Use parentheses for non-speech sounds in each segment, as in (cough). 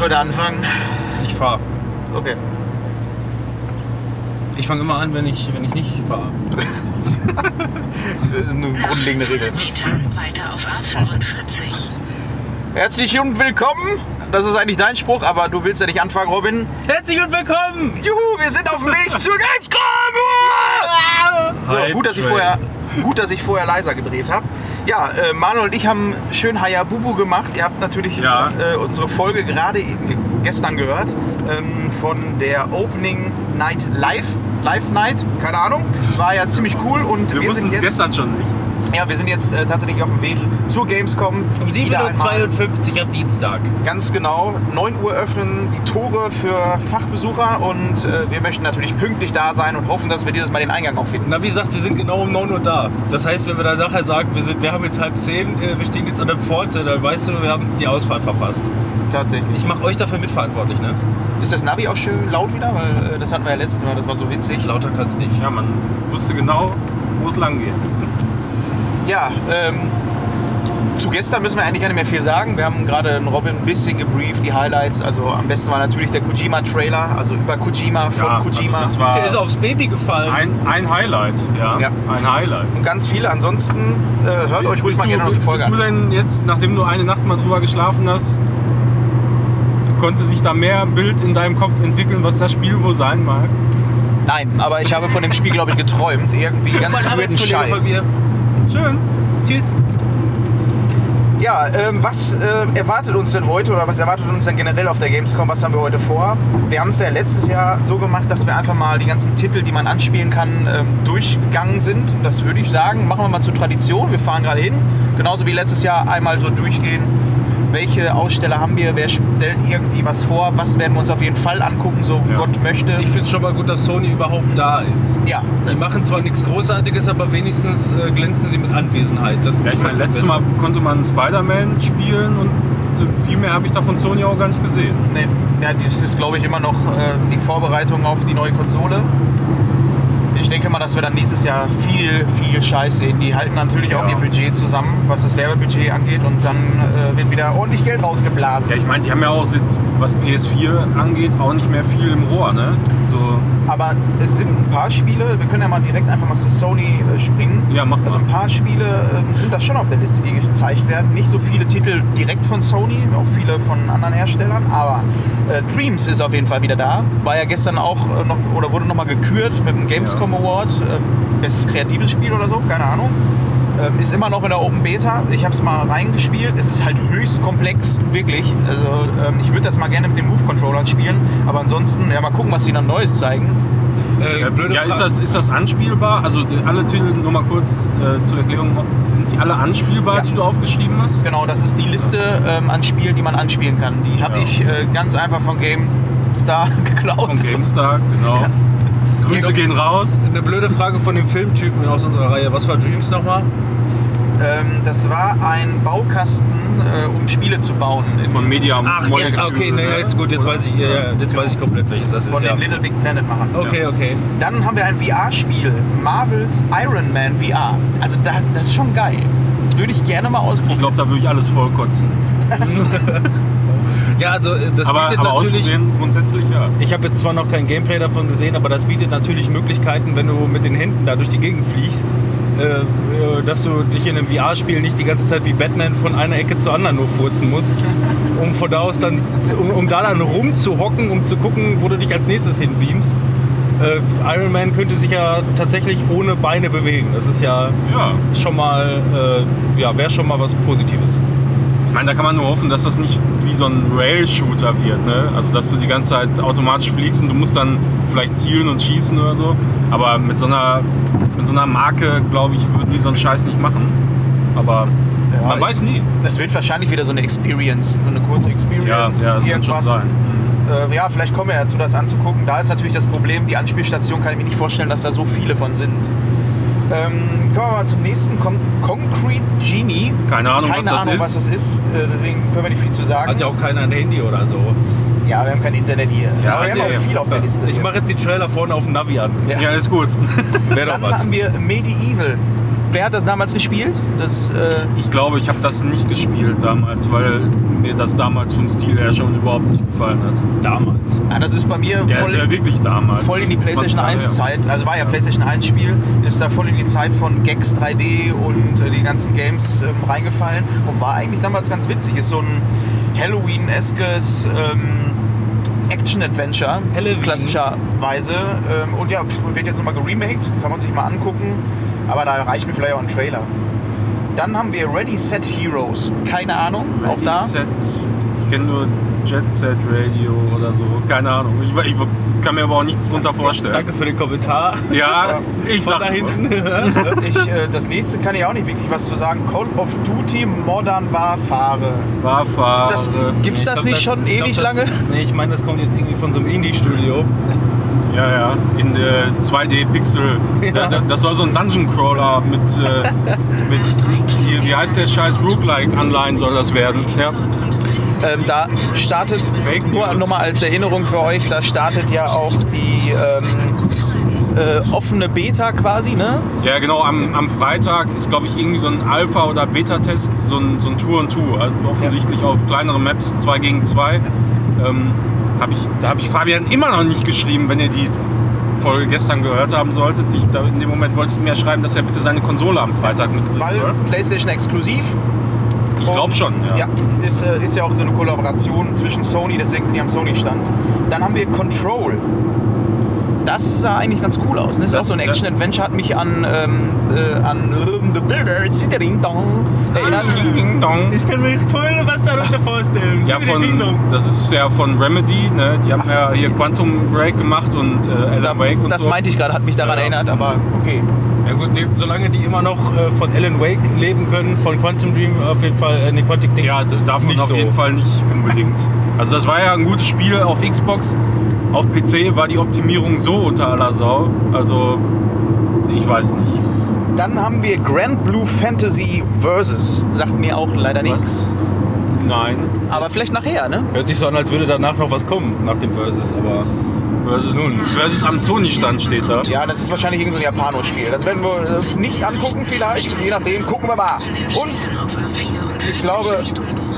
Heute anfangen. Ich fahre. Okay. Ich fange immer an, wenn ich, wenn ich nicht fahre. (laughs) Das ist eine Nach grundlegende 500 Regel. Metern weiter auf A45. Herzlich und willkommen. Das ist eigentlich dein Spruch, aber du willst ja nicht anfangen, Robin. Herzlich und willkommen! Juhu, wir sind auf dem Weg zur Gamescom! (laughs) So, gut, dass ich vorher, gut, dass ich vorher leiser gedreht habe. Ja, äh, Manuel und ich haben schön Hayabubu gemacht. Ihr habt natürlich Ja. äh, unsere Folge gerade gestern gehört ähm, von der Opening Night Live. Live Night, keine Ahnung. War ja ziemlich cool und Wir, wir, wussten es gestern schon nicht. Ja, wir sind jetzt äh, tatsächlich auf dem Weg zur Gamescom. Um Wieder einmal. 7.52 Uhr am Dienstag. Ganz genau. 9 Uhr öffnen die Tore für Fachbesucher und äh, wir möchten natürlich pünktlich da sein und hoffen, dass wir dieses Mal den Eingang auch finden. Na, wie gesagt, wir sind genau um 9 Uhr da. Das heißt, wenn wir dann nachher sagen, wir, sind, wir haben jetzt halb 10, äh, wir stehen jetzt an der Pforte, dann weißt du, wir haben die Ausfahrt verpasst. Tatsächlich. Ich mache euch dafür mitverantwortlich, ne? Ist das Navi auch schön laut wieder? Weil äh, das hatten wir ja letztes Mal, das war so witzig. Lauter kann's nicht. Ja, man wusste genau, wo es lang geht. Ja, ähm, zu gestern müssen wir eigentlich gar nicht mehr viel sagen. Wir haben gerade den Robin ein bisschen gebrieft, die Highlights. Also am besten war natürlich der Kojima-Trailer, also über Kojima, von Ja, Kojima. also das war Der ist aufs Baby gefallen. ein, ein Highlight, ja. Ja. Ein Highlight. und ganz viele. Ansonsten äh, hört euch ruhig bist mal du, gerne noch die Folge Bist du denn jetzt, nachdem du eine Nacht mal drüber geschlafen hast, konnte sich da mehr Bild in deinem Kopf entwickeln, was das Spiel wohl sein mag? Nein, aber ich habe von dem Spiel, glaube ich, geträumt. Irgendwie ganz mein weirden Scheiß. von mir. Schön. Tschüss. Ja, ähm, was äh, erwartet uns denn heute oder was erwartet uns denn generell auf der Gamescom? Was haben wir heute vor? Wir haben es ja letztes Jahr so gemacht, dass wir einfach mal die ganzen Titel, die man anspielen kann, ähm, durchgegangen sind. Das würde ich sagen, machen wir mal zur Tradition. Wir fahren gerade hin. Genauso wie letztes Jahr einmal so durchgehen. Welche Aussteller haben wir? Wer stellt irgendwie was vor? Was werden wir uns auf jeden Fall angucken, so Ja. Gott möchte? Ich finde es schon mal gut, dass Sony überhaupt da ist. ja, Die machen zwar nichts Großartiges, aber wenigstens äh, glänzen sie mit Anwesenheit. Das Ja, ich meine, letztes Mal konnte man Spider-Man spielen und viel mehr habe ich da von Sony auch gar nicht gesehen. Nee, ja, das ist, glaube ich, immer noch äh, die Vorbereitung auf die neue Konsole. Ich denke mal, dass wir dann nächstes Jahr viel, viel Scheiß sehen. Die halten natürlich auch Ja. ihr Budget zusammen, was das Werbebudget angeht. Und dann äh, wird wieder ordentlich Geld rausgeblasen. Ja, ich meine, die haben ja auch, was PS4 angeht, auch nicht mehr viel im Rohr, ne? So, Aber es sind ein paar Spiele, wir können ja mal direkt einfach mal zu Sony äh, springen. ja, mach Also ein mal. paar Spiele ähm, sind das schon auf der Liste, die gezeigt werden. Nicht so viele Titel direkt von Sony, auch viele von anderen Herstellern. Aber äh, Dreams ist auf jeden Fall wieder da. War ja gestern auch äh, noch oder wurde nochmal gekürt mit dem Gamescom Award. Ähm, bestes kreatives Spiel oder so, keine Ahnung. Ähm, ist immer noch in der Open Beta. Ich habe es mal reingespielt. Es ist halt höchst komplex, wirklich. Also ähm, ich würde das mal gerne mit den Move-Controllern spielen. Aber ansonsten, ja, mal gucken, was sie dann Neues zeigen. Äh, blöde Ja, ist das, ist das anspielbar? Also die- alle Titel, nur mal kurz äh, zur Erklärung, sind die alle anspielbar, Ja. die du aufgeschrieben hast? Genau, das ist die Liste ähm, an Spielen, die man anspielen kann. Die habe Ja. ich äh, ganz einfach von GameStar (laughs) geklaut. Von GameStar, genau. Ja. Grüße gehen raus. Eine blöde Frage von dem Filmtypen aus unserer Reihe. Was war Dreams nochmal? Ähm, das war ein Baukasten, äh, um Spiele zu bauen. Von Media Ach, jetzt, okay, nee, ne? jetzt gut, jetzt weiß ich, ja, ja, jetzt weiß ich komplett, welches das ist. von Ja. den Little Big Planet Machern. Okay, okay. Dann haben wir ein VR-Spiel, Marvels Iron Man VR. Also da, das ist schon geil. Würde ich gerne mal Ich ausprobieren. glaube, da würde ich alles vollkotzen. (laughs) (laughs) Ja, also äh, das Aber, bietet aber natürlich. grundsätzlich ja. Ich habe jetzt zwar noch kein Gameplay davon gesehen, aber das bietet natürlich Möglichkeiten, wenn du mit den Händen da durch die Gegend fliegst, äh, äh, dass du dich in einem VR-Spiel nicht die ganze Zeit wie Batman von einer Ecke zur anderen nur furzen musst, (laughs) um von da aus dann, um, um da dann rumzuhocken, um zu gucken, wo du dich als nächstes hinbeamst. Äh, Iron Man könnte sich ja tatsächlich ohne Beine bewegen. Das ist ja Ja. schon mal, äh, ja, wäre schon mal was Positives. Ich meine, da kann man nur hoffen, dass das nicht wie so ein Rail-Shooter wird. Ne? Also, dass du die ganze Zeit automatisch fliegst und du musst dann vielleicht zielen und schießen oder so. Aber mit so einer, mit so einer Marke, glaube ich, würden die so einen Scheiß nicht machen. Aber Ja, man weiß nie. Das wird wahrscheinlich wieder so eine Experience, so eine kurze Ja, Experience. ja das kann schon irgendwas. sein. Äh, ja, vielleicht kommen wir ja zu, das anzugucken. Da ist natürlich das Problem, die Anspielstation kann ich mir nicht vorstellen, dass da so viele von sind. Ähm, kommen wir mal zum nächsten. Con Concrete Genie. Keine Ahnung, Keine was das Ahnung, ist. was das ist. Äh, deswegen können wir nicht viel zu sagen. Hat ja auch keiner ein Handy oder so. Ja, wir haben kein Internet hier. Ja, Aber wir haben nee, auch viel auf der Liste. Ich hier. mache jetzt die Trailer vorne auf dem Navi an. Ja. Ja, ist gut. (laughs) Wäre doch Dann was. haben wir Medieval. wer hat das damals gespielt? Das, äh, Ich glaube, ich habe das nicht gespielt damals, weil mir das damals vom Stil her schon überhaupt nicht gefallen hat. Damals. ja, das ist bei mir Ja, voll, ist ja wirklich damals. voll in die PlayStation 20 Jahre 1 her. Zeit, also war ja PlayStation 1 Spiel, ist da voll in die Zeit von Gex 3D und äh, die ganzen Games ähm, reingefallen und war eigentlich damals ganz witzig. Ist so ein Halloween-eskes ähm, Action-Adventure, Halloween. klassischerweise. Ähm, und ja, wird jetzt nochmal geremaked, kann man sich mal angucken, aber da reicht mir vielleicht auch ein Trailer. Dann haben wir Ready Set Heroes, keine Ahnung, auch Ready, da. Set, ich kenne nur Jet Set Radio oder so, keine Ahnung. Ich, ich kann mir aber auch nichts drunter vorstellen. Danke für den Kommentar. Ja, (laughs) ich Von sag da hinten. (laughs) Ich, äh, das nächste kann ich auch nicht wirklich was zu sagen. Call of Duty Modern Warfare. Warfare. Ist das, gibt's Ich das glaub, nicht schon ich glaub, ewig das- lange? Nee, ich meine, das kommt jetzt irgendwie von so einem Indie-Studio. Ja, ja, in äh, 2D-Pixel. Ja. Da- Das soll so ein Dungeon Crawler mit, äh, mit hier, wie heißt der scheiß Roguelike-Anleihen soll das werden. Ja. Ähm, da startet, Fake nur nochmal als Erinnerung für euch, da startet ja auch die ähm, äh, offene Beta quasi, ne? Ja, genau, am, am Freitag ist, glaube ich, irgendwie so ein Alpha- oder Beta-Test, so ein, so ein Tour und Tour. Also offensichtlich auf kleinere Maps, 2 gegen 2. Ähm, hab ich, da habe ich Fabian immer noch nicht geschrieben, wenn ihr die Folge gestern gehört haben solltet. Ich, da, in dem Moment wollte ich mir schreiben, dass er bitte seine Konsole am Freitag mitbringen Weil soll. PlayStation exklusiv. Ich glaube schon, ja. Ja, ist, äh, ist ja auch so eine Kollaboration zwischen Sony, deswegen sind die am Sony-Stand. Dann haben wir Control. Das sah eigentlich ganz cool aus. Ne? Ist Das- auch so ein Action-Adventure, hat mich an, ähm, äh, an ähm, The Builder, Ding Dong erinnert. Ding Dong. Ich kann mir voll was darunter vorstellen. Ja, von, das ist ja von Remedy, ne? Die haben ja hier Quantum Break gemacht und äh, Alan Da, Wake und das so. meinte ich gerade, hat mich daran ja. erinnert, aber okay. Ja gut, die, solange die immer noch äh, von Alan Wake leben können, von Quantum Dream auf jeden Fall, äh, nee, Quantic Dings. Ja, davon nicht auf so. jeden Fall nicht unbedingt. Also das war ja ein gutes Spiel auf Xbox. Auf PC war die Optimierung so unter aller Sau. Also ich weiß nicht. Dann haben wir Grand Blue Fantasy Versus. Sagt mir auch leider nichts. Nein. Aber vielleicht nachher, ne? Hört sich so an, als würde danach noch was kommen, nach dem Versus, aber Versus, versus am Sony-Stand steht da. Ja, das ist wahrscheinlich irgendein so ein Japano-Spiel. Das werden wir uns nicht angucken vielleicht. Je nachdem, gucken wir mal. Und ich glaube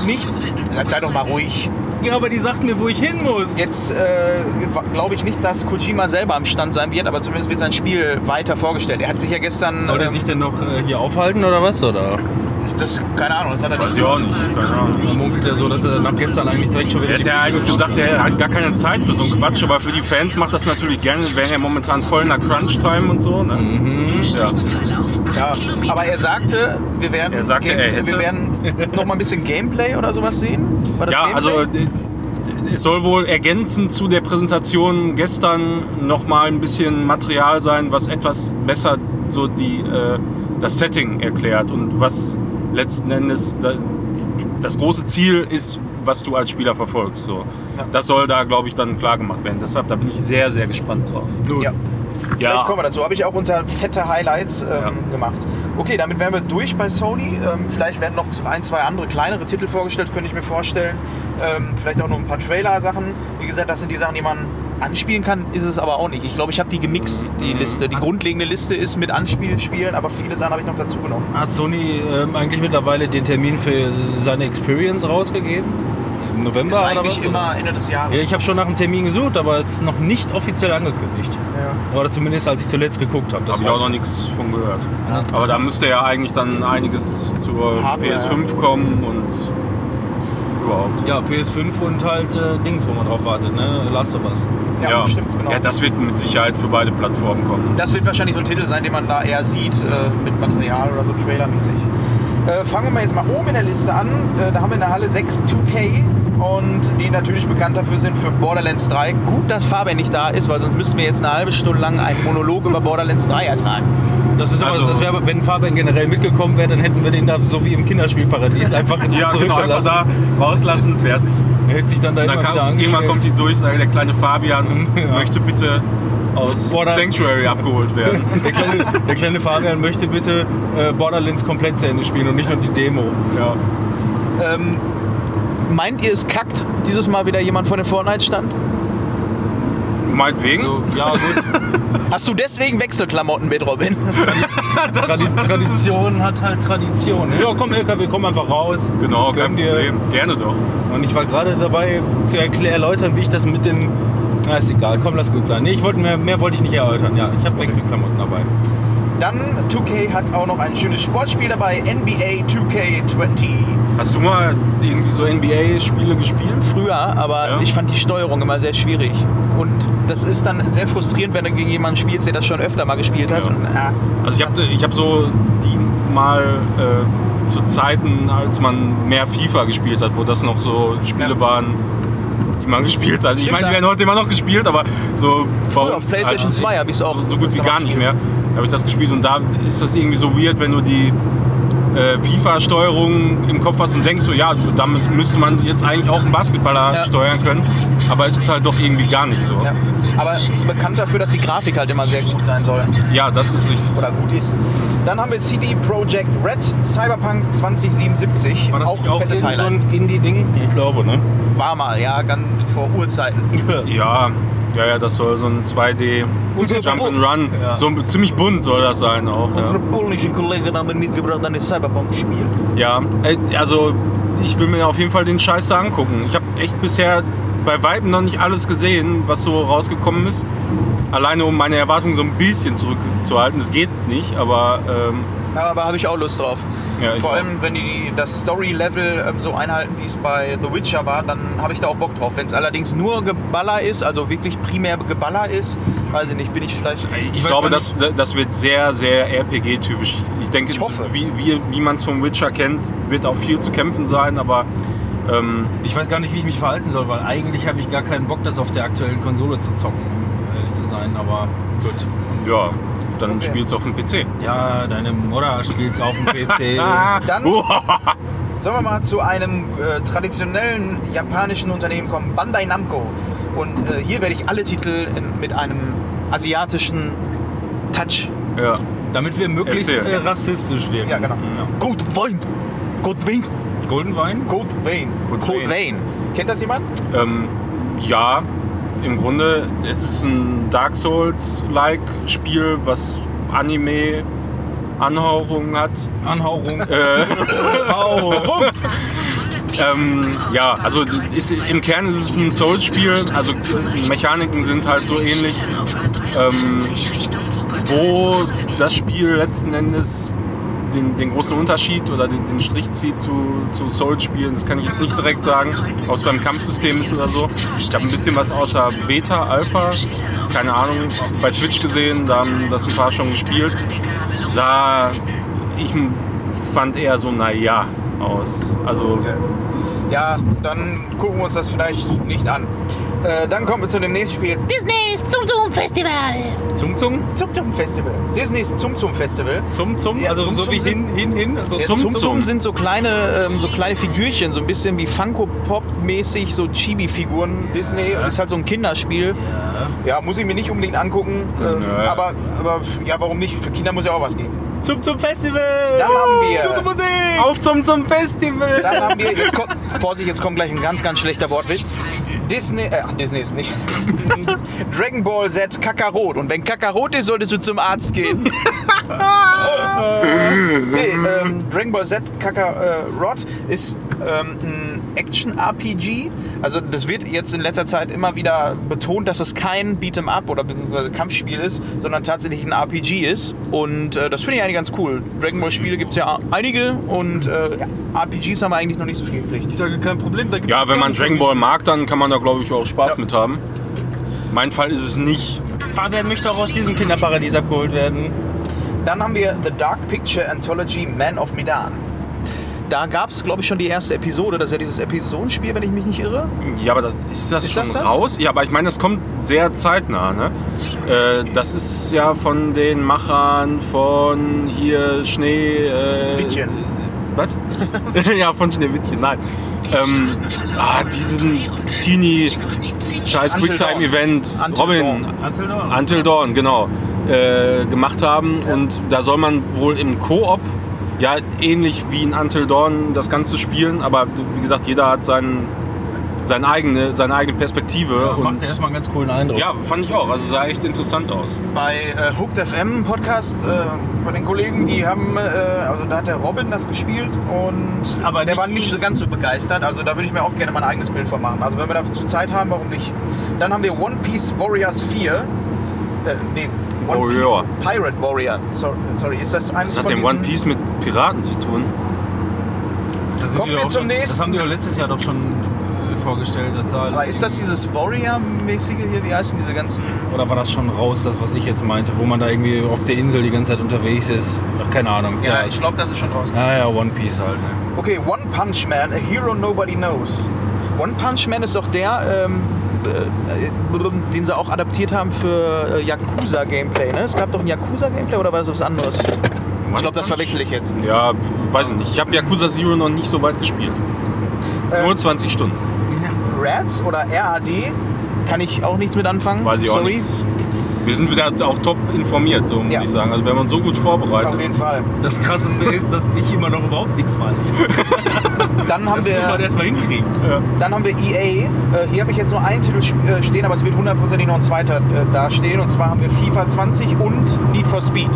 nicht... Sei doch mal ruhig. Ja, aber die sagt mir, wo ich hin muss. Jetzt äh, glaube ich nicht, dass Kojima selber am Stand sein wird, aber zumindest wird sein Spiel weiter vorgestellt. Er hat sich ja gestern... Soll der ähm, sich denn noch äh, hier aufhalten oder was? Oder das, keine Ahnung, das hat er Weiß nicht ich auch nicht. Keine Ahnung. Munkelt ja so, dass er nach gestern eigentlich direkt schon wieder. Er hat ja eigentlich gesagt, er hat gar keine Zeit für so einen Quatsch, aber für die Fans macht das natürlich gerne. Wir wären ja momentan voll in der Crunch-Time und so. Ne? Ja. Ja, aber er sagte, wir werden, Er sagte, er hätte. wir werden noch mal ein bisschen Gameplay oder sowas sehen. War das Ja, also Gameplay? äh, es soll wohl ergänzend zu der Präsentation gestern noch mal ein bisschen Material sein, was etwas besser so die, äh, das Setting erklärt und was letzten Endes da, das große Ziel ist, was du als Spieler verfolgst. So. Ja. Das soll da, glaube ich, dann klar gemacht werden. Deshalb da bin ich sehr, sehr gespannt drauf. ja. Vielleicht Ja, kommen wir dazu. Habe ich auch unter fette Highlights ähm, Ja. gemacht. Okay, damit wären wir durch bei Sony. Ähm, vielleicht werden noch ein, zwei andere kleinere Titel vorgestellt, könnte ich mir vorstellen. Ähm, vielleicht auch noch ein paar Trailer-Sachen. Wie gesagt, das sind die Sachen, die man anspielen kann, ist es aber auch nicht. Ich glaube, ich habe die gemixt, die Liste. Die grundlegende Liste ist mit Anspielspielen, aber viele Sachen habe ich noch dazu genommen. Hat Sony ähm, eigentlich mittlerweile den Termin für seine Experience rausgegeben? Im November Ist oder eigentlich was, immer oder? Ende des Jahres. Ja, ich habe schon nach einem Termin gesucht, aber es ist noch nicht offiziell angekündigt. Ja. Oder zumindest als ich zuletzt geguckt habe. Das habe ich auch noch nichts von gehört. Ja. Aber da müsste ja eigentlich dann einiges zur Hardware, PS5 kommen und überhaupt. Ja, PS5 und halt äh, Dings, wo man drauf wartet, ne? Last of Us. Ja, stimmt, genau. Ja, das wird mit Sicherheit für beide Plattformen kommen. Das wird wahrscheinlich so ein Titel sein, den man da eher sieht, äh, mit Material oder so trailermäßig. Äh, fangen wir mal jetzt mal oben in der Liste an. Äh, da haben wir in der Halle 6 2K und die natürlich bekannt dafür sind für Borderlands 3. Gut, dass Fabian nicht da ist, weil sonst müssten wir jetzt eine halbe Stunde lang einen Monolog über Borderlands 3 ertragen. Das ist aber, Also- das wäre, wenn Fabian generell mitgekommen wäre, dann hätten wir den da so wie im Kinderspielparadies (laughs) einfach Ja, genau, einfach da rauslassen, fertig. er hätte sich dann da Und dann immer kam, wieder irgendwann kommt die Durchsage, der kleine Fabian (laughs) Ja. möchte bitte aus Border- Sanctuary abgeholt werden. (laughs) der, kleine, der kleine Fabian möchte bitte äh, Borderlands komplett zu Ende spielen und nicht nur die Demo. ja. Ähm, meint ihr, es kackt dieses Mal wieder jemand von den Fortnite-Stand? Meinetwegen. So, ja, gut. (laughs) Hast du deswegen Wechselklamotten mit, Robin? (laughs) Tradi Tradition hat halt Tradition. Ja, komm, LKW, komm einfach raus. Genau, kein dir. Problem. Gerne doch. Und ich war gerade dabei zu erläutern, wie ich das mit dem. Na, ist egal, komm, lass gut sein. Nee, ich wollte mehr, mehr wollte ich nicht erläutern. Ja, ich habe Wechselklamotten dabei. Dann 2K hat auch noch ein schönes Sportspiel dabei, NBA 2K20. Hast du mal irgendwie so NBA-Spiele gespielt? Früher, aber Ja. ich fand die Steuerung immer sehr schwierig. Und das ist dann sehr frustrierend, wenn du gegen jemanden spielst, der das schon öfter mal gespielt hat. Ja. Und, ah, Also ich habe ich hab so die mal äh, zu Zeiten, als man mehr FIFA gespielt hat, wo das noch so Spiele Ja. waren, die man (laughs) gespielt hat. Ich meine, die da- werden heute immer noch gespielt, aber so Früher auf PlayStation 2 habe ich es auch so gut wie gar nicht mehr. habe ich das gespielt und da ist das irgendwie so weird, wenn du die äh, FIFA-Steuerung im Kopf hast und denkst so, ja, damit müsste man jetzt eigentlich auch einen Basketballer Ja. steuern können, aber es ist halt doch irgendwie gar nicht so. Ja. Aber bekannt dafür, dass die Grafik halt immer sehr gut sein soll. Ja, das ist richtig. Oder gut ist. Dann haben wir CD Projekt Red Cyberpunk 2077. War das auch auch fettes so ein Indie-Ding? Ich glaube, ne? War mal, ja, ganz vor Urzeiten. (laughs) Ja, ja, ja, das soll so ein 2D Unsere Jump and Run, Ja. so ziemlich bunt soll das sein auch. Unsere Ja, polnischen Kollegen haben mitgebracht ein Cyberpunk-Spiel. ja also ich will mir auf jeden Fall den Scheiß da angucken. Ich habe echt bisher bei Weitem noch nicht alles gesehen, was so rausgekommen ist. Alleine um meine Erwartungen so ein bisschen zurückzuhalten. Es geht nicht, aber ähm, aber habe ich auch Lust drauf. Ja, ich Vor auch. allem, wenn die das Story-Level ähm, so einhalten, wie es bei The Witcher war, dann habe ich da auch Bock drauf. Wenn es allerdings nur Geballer ist, also wirklich primär Geballer ist, weiß ich nicht, bin ich vielleicht. ich weiß glaube, das, das wird sehr, sehr RPG-typisch. Ich denke, Ich hoffe. wie, wie, wie man es vom Witcher kennt, wird auch viel zu kämpfen sein, aber ähm, Ich weiß gar nicht, wie ich mich verhalten soll, weil eigentlich habe ich gar keinen Bock, das auf der aktuellen Konsole zu zocken, ehrlich zu sein. Aber gut. ja, dann Okay. spielt es auf dem PC. Ja, deine Mutter spielt's auf dem PC. (laughs) Dann sollen wir mal zu einem äh, traditionellen japanischen Unternehmen kommen, Bandai Namco. Und äh, hier werde ich alle Titel in, mit einem asiatischen Touch. ja. Damit wir möglichst Erzähl. äh, rassistisch wirken. Ja, genau. Gold Wein! Gold Wein! Golden Wein? Gold Vein. Gold Gold Vein. Kennt das jemand? Ähm, ja, im Grunde, es ist ein Dark Souls-like Spiel, was Anime-Anhauchungen hat. Anhauchung. Äh, (laughs) Anhauchung. ähm, ja, also ist, im Kern ist es ein Souls-Spiel, also Mechaniken sind halt so ähnlich. Ähm, wo das Spiel letzten Endes den, den großen Unterschied oder den, den Strich zieht zu, zu Souls-Spielen, das kann ich jetzt nicht direkt sagen, außer beim Kampfsystem ist oder so. Ich habe ein bisschen was außer Beta, Alpha, keine Ahnung, bei Twitch gesehen, da haben das ein paar schon gespielt. Sah, ich fand eher so, naja, aus. Also, Ja, dann gucken wir uns das vielleicht nicht an. Äh, dann kommen wir zu dem nächsten Spiel. Disney's Zum Zum Festival. Zum Zum? Zum Zum Festival. Disneys Zum Zum Festival. Zum Zum? Ja, also Zum so Zum wie hin, hin, hin? Also Ja, zum, Zum zum, Zum sind so kleine, ähm, so kleine Figürchen, so ein bisschen wie Funko Pop mäßig, so Chibi-Figuren Disney. Und ist halt so ein Kinderspiel. Ja, muss ich mir nicht unbedingt angucken. Ähm, aber, aber ja, warum nicht? Für Kinder muss ja auch was geben. Zum Zum Festival! Dann haben wir- Gute Musik! auf zum, zum Festival! Dann haben wir, jetzt kommt, Vorsicht, jetzt kommt gleich ein ganz, ganz schlechter Wortwitz. Disney, äh, Disney ist nicht. (laughs) Dragon Ball Z Kakarot. Und wenn Kakarot ist, solltest du zum Arzt gehen. (laughs) (laughs) nee, ähm, Dragon Ball Z Kakarot ist ähm, ein Action-RPG. Also das wird jetzt in letzter Zeit immer wieder betont, dass es kein Beat'em Up oder beziehungsweise Kampfspiel ist, sondern tatsächlich ein RPG ist. Und äh, das finde ich eigentlich ganz cool. Dragon Ball Spiele gibt es ja einige und äh, ja, RPGs haben wir eigentlich noch nicht so viel gekriegt. Ich sage kein Problem. Da gibt Ja, es wenn man Dragon Ball mag, dann kann man da glaube ich auch Spaß Ja. mit haben. Mein Fall ist es nicht. Fabian möchte auch aus diesem Kinderparadies abgeholt werden. Dann haben wir The Dark Picture Anthology Man of Medan. Da gab es, glaube ich, schon die erste Episode. Das ist ja dieses Episodenspiel, wenn ich mich nicht irre. Ja, aber das, ist das Ist schon das das? raus? Ja, aber ich meine, das kommt sehr zeitnah. Ne? Äh, das ist ja von den Machern von hier Schnee. Äh, Wittchen. (laughs) Was? (laughs) ja, von Schneewittchen, nein. Ähm, ah, diesen Teenie scheiß Quicktime-Event, Until Robin, Dawn. Until Dawn. Until Dawn, genau, äh, gemacht haben. Ja. Und da soll man wohl im Koop, ja ähnlich wie in Until Dawn, das Ganze spielen. Aber wie gesagt, jeder hat seinen seine eigene, seine eigene Perspektive. Macht und ja erstmal einen ganz coolen Eindruck. ja, fand ich auch. Also sah echt interessant aus. Bei äh, Hooked FM Podcast, äh, bei den Kollegen, die haben, äh, also da hat der Robin das gespielt und Aber der nicht war nicht so ganz so begeistert. Also da würde ich mir auch gerne mein eigenes Bild von machen. Also wenn wir dazu Zeit haben, warum nicht? Dann haben wir One Piece Warriors 4. Äh, nee, Warrior. Piece Pirate Warrior. Sorry, sorry, ist das eines Das hat von den. One Piece mit Piraten zu tun. Das, Kommen wir zum schon, nächsten. das haben die doch letztes Jahr doch schon äh, vorgestellt. Das sah Aber ist das dieses Warrior-mäßige hier? Wie heißen diese ganzen... Oder war das schon raus, das was ich jetzt meinte, wo man da irgendwie auf der Insel die ganze Zeit unterwegs ist? Ach, keine Ahnung. Ja, ich glaube, das ist schon draußen. Ja, ja, One Piece halt. Ne? Okay, One Punch Man, a hero nobody knows. One Punch Man ist doch der, ähm, äh, den sie auch adaptiert haben für äh, Yakuza-Gameplay. Ne? Es gab doch ein Yakuza-Gameplay oder war das was anderes? Ich glaube, das verwechsel ich jetzt. Ja, weiß ich nicht. Ich habe Yakuza Zero noch nicht so weit gespielt. Ähm, Nur 20 Stunden. RAD oder RAD kann ich auch nichts mit anfangen. Weiß ich auch Sorry. nichts. Wir sind wieder auch top informiert, so muss Ja. ich sagen. Also wir haben uns so gut vorbereitet. Auf jeden Fall. Das krasseste ist, dass ich immer noch überhaupt nichts weiß. (laughs) Dann haben Das muss man wir, erstmal hinkriegen. dann haben wir EA. Äh, hier habe ich jetzt nur einen Titel äh, stehen, aber es wird hundertprozentig noch ein zweiter äh, dastehen. Und zwar haben wir FIFA 20 und Need for Speed.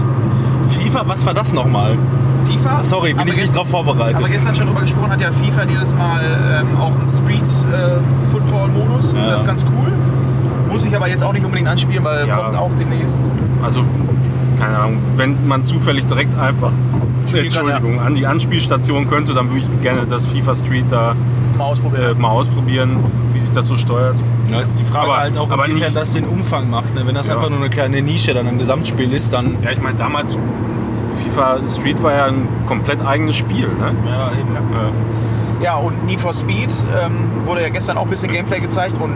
FIFA, was war das nochmal? FIFA? Sorry, bin Aber ich nicht drauf vorbereitet. Aber gestern schon drüber gesprochen, hat ja FIFA dieses Mal ähm, auch einen Street-Football-Modus. Ja. Das ist ganz cool. Muss ich aber jetzt auch nicht unbedingt anspielen, weil Ja. kommt auch demnächst. Also, keine Ahnung, wenn man zufällig direkt einfach Spielen Entschuldigung, an die Anspielstation könnte, dann würde ich gerne das FIFA Street da Mal ausprobieren. äh, mal ausprobieren, wie sich das so steuert. Ja, ist die Frage Aber- halt auch, aber inwiefern nicht- das den Umfang macht. Ne? Wenn das Ja. einfach nur eine kleine Nische dann im Gesamtspiel ist, dann. Ja, ich meine, damals FIFA Street war ja ein komplett eigenes Spiel. Ne? Ja, eben. Ja. Ja, und Need for Speed ähm, wurde ja gestern auch ein bisschen Gameplay gezeigt und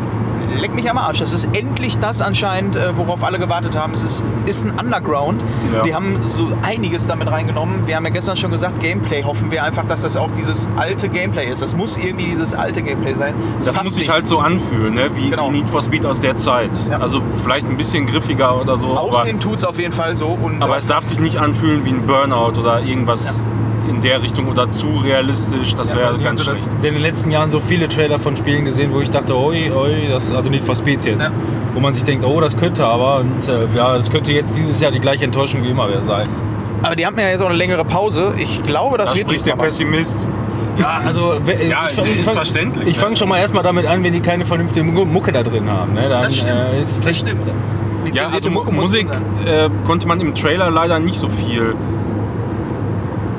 leck mich am Arsch. Das ist endlich das anscheinend, äh, worauf alle gewartet haben. Es ist, ist ein Underground. Ja. Die haben so einiges damit reingenommen. Wir haben ja gestern schon gesagt, Gameplay hoffen wir einfach, dass das auch dieses alte Gameplay ist. Das muss irgendwie dieses alte Gameplay sein. Das passt muss sich halt so anfühlen, ne? wie, Genau. Need for Speed aus der Zeit. Ja. Also vielleicht ein bisschen griffiger oder so. Aussehen tut es auf jeden Fall so. Und aber äh, es darf sich nicht anfühlen wie ein Burnout oder irgendwas in der Richtung oder zu realistisch. Das Ja, wäre nicht, ganz schlecht. in den letzten Jahren so viele Trailer von Spielen gesehen, wo ich dachte, oi, oi, das, also nicht for Speeds jetzt. Ja. Wo man sich denkt, oh, das könnte aber, und äh, ja, das könnte jetzt dieses Jahr die gleiche Enttäuschung wie immer wieder sein. aber die haben ja jetzt auch eine längere Pause. Ich glaube, das Da wird spricht der. Pessimist. Ja, also (laughs) we- Ja, ich ist ich fang- verständlich, Ich ne? fange schon mal erstmal damit an, wenn die keine vernünftige Mu- Mucke da drin haben. Ne? Dann, Das stimmt. Äh, ist das stimmt. Ja, also Musik äh, konnte man im Trailer leider nicht so viel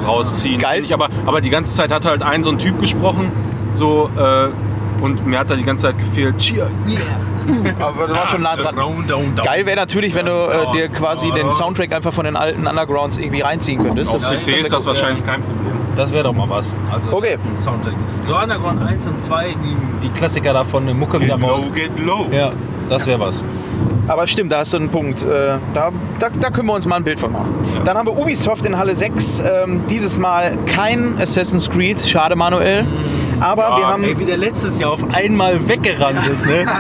rausziehen. Geil. aber, aber die ganze Zeit hat halt ein so ein Typ gesprochen, so äh, und mir hat da die ganze Zeit gefehlt. Cheer, (laughs) Aber das war schon nah dran. Down, down, down. Geil wäre natürlich, wenn du äh, dir quasi den Soundtrack einfach von den alten Undergrounds irgendwie reinziehen könntest. Auf PC ist das wahrscheinlich kein Problem. Das wäre doch mal was. Also Okay. Soundtracks. So Underground 1 und 2, die, die Klassiker davon, eine Mucke wieder Get raus. low, get low. Ja, das wäre was. Aber stimmt, da hast du einen Punkt. Äh, da, da, da können wir uns mal ein Bild von machen. Dann haben wir Ubisoft in Halle 6. Ähm, dieses Mal kein Assassin's Creed. Schade, Manuel. Aber Ja, wir haben. Ey, wie der letztes Jahr auf einmal weggerannt ist, ne? (laughs)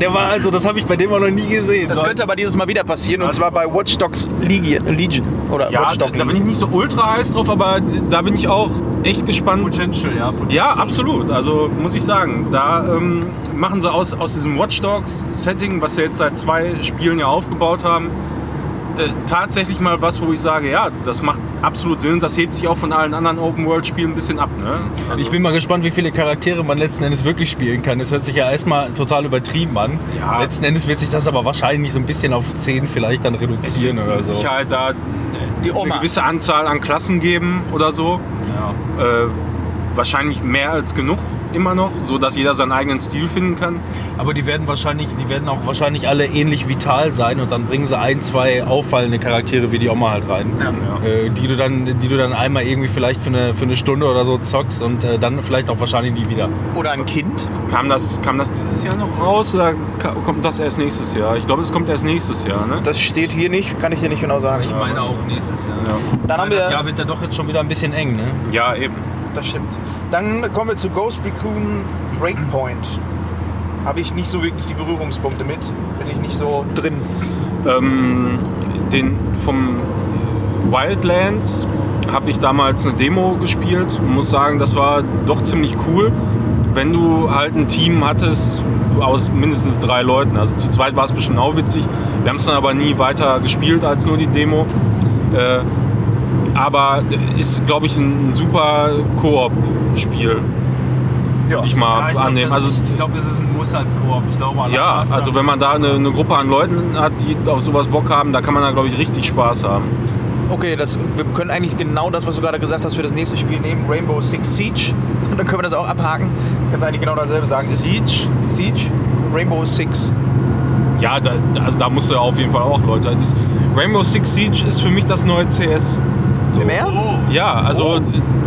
Der war also, das habe ich bei dem auch noch nie gesehen. das könnte aber dieses Mal wieder passieren. Und zwar bei Watch Dogs Legion. Oder Ja, Watch da, bin ich nicht so ultra heiß drauf, aber da bin ich auch echt gespannt. Potential, ja. Potential. Ja, absolut. Also muss ich sagen, da ähm, machen sie aus, aus diesem Watch Dogs Setting, was sie jetzt seit zwei Spielen ja aufgebaut haben, äh, tatsächlich mal was, wo ich sage, ja, das macht absolut Sinn und das hebt sich auch von allen anderen Open World Spielen ein bisschen ab. Ne? Also, Ich bin mal gespannt, wie viele Charaktere man letzten Endes wirklich spielen kann. Das hört sich ja erstmal total übertrieben an. Ja. Letzten Endes wird sich das aber wahrscheinlich so ein bisschen auf 10 vielleicht dann reduzieren oder mit so. Sicherheit da Die eine Oma. gewisse Anzahl an Klassen geben oder so. Ja. Äh, wahrscheinlich mehr als genug immer noch, so dass jeder seinen eigenen Stil finden kann. Aber die werden wahrscheinlich, die werden auch wahrscheinlich alle ähnlich vital sein und dann bringen sie ein, zwei auffallende Charaktere wie die Oma halt rein. Ja. Äh, die, du dann, die du dann einmal irgendwie vielleicht für eine, für eine Stunde oder so zockst und äh, dann vielleicht auch wahrscheinlich nie wieder. Oder ein Kind. Kam das, kam das dieses Jahr noch raus oder kommt das erst nächstes Jahr? Ich glaube, es kommt erst nächstes Jahr. Ne? Das steht hier nicht, kann ich dir nicht genau sagen. Ich meine auch nächstes Jahr. Ja. Dann haben das wir. Jahr wird ja doch jetzt schon wieder ein bisschen eng, ne? ja, eben. Das stimmt. Dann kommen wir zu Ghost Recon Breakpoint. Habe ich nicht so wirklich die Berührungspunkte mit. Bin ich nicht so drin. Ähm, den vom äh, Wildlands habe ich damals eine Demo gespielt muss sagen, das war doch ziemlich cool. wenn du halt ein Team hattest aus mindestens drei Leuten. Also zu zweit war es bestimmt auch witzig. Wir haben es dann aber nie weiter gespielt als nur die Demo. Äh, aber ist, glaube ich, ein super Koop-Spiel. Würde ich mal Ja, ich glaube, annehmen. das, Also, ich glaub, das ist ein Muss als Koop. Ich glaube, ja, also wenn man da eine, eine Gruppe an Leuten hat, die auf sowas Bock haben, da kann man da, glaube ich, richtig Spaß haben. Okay, das, wir können eigentlich genau das, was du gerade gesagt hast, für das nächste Spiel nehmen. Rainbow Six Siege. (laughs) Dann können wir das auch abhaken. Kannst eigentlich genau dasselbe sagen. Siege? Siege? Rainbow Six. Ja, da, also da musst du auf jeden Fall auch Leute. Das Rainbow Six Siege ist für mich das neue CS. Im Ernst? Oh. Ja, also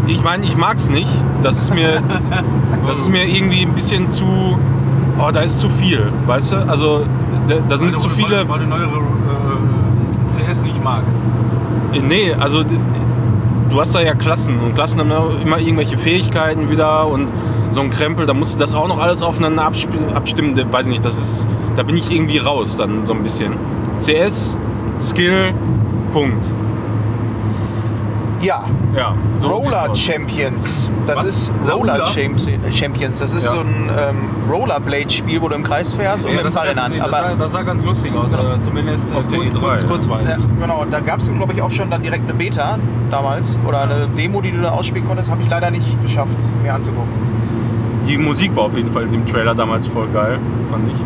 ich meine, ich mag's nicht. Das ist mir, (laughs) das ist mir irgendwie ein bisschen zu. Oh, da ist zu viel, weißt du? Also da, da weil sind du, zu viele. Weil, weil du neuere äh, CS nicht magst. Nee, also du hast da ja Klassen und Klassen haben immer irgendwelche Fähigkeiten wieder und so ein Krempel, da musst du das auch noch alles aufeinander abstimmen. Weiß ich nicht, das ist, da bin ich irgendwie raus dann so ein bisschen. CS, Skill, Punkt. Ja. Ja. so Roller. Champions. Das Was? ist Roller? Champions. Das ist Ja. so ein ähm, Rollerblade-Spiel, wo du im Kreis fährst und Ja, mit dem das, Ball hat in er Hand. gesehen. das, sah, Aber das sah ganz lustig aus, Genau. äh, zumindest Auf der kurz, E3, kurz, ja. kurzweilig. ja, genau, da gab es, glaube ich, auch schon dann direkt eine Beta damals. Oder eine Demo, die du da ausspielen konntest. Habe ich leider nicht geschafft, mir anzugucken. Die Musik war auf jeden Fall in dem Trailer damals voll geil, fand ich.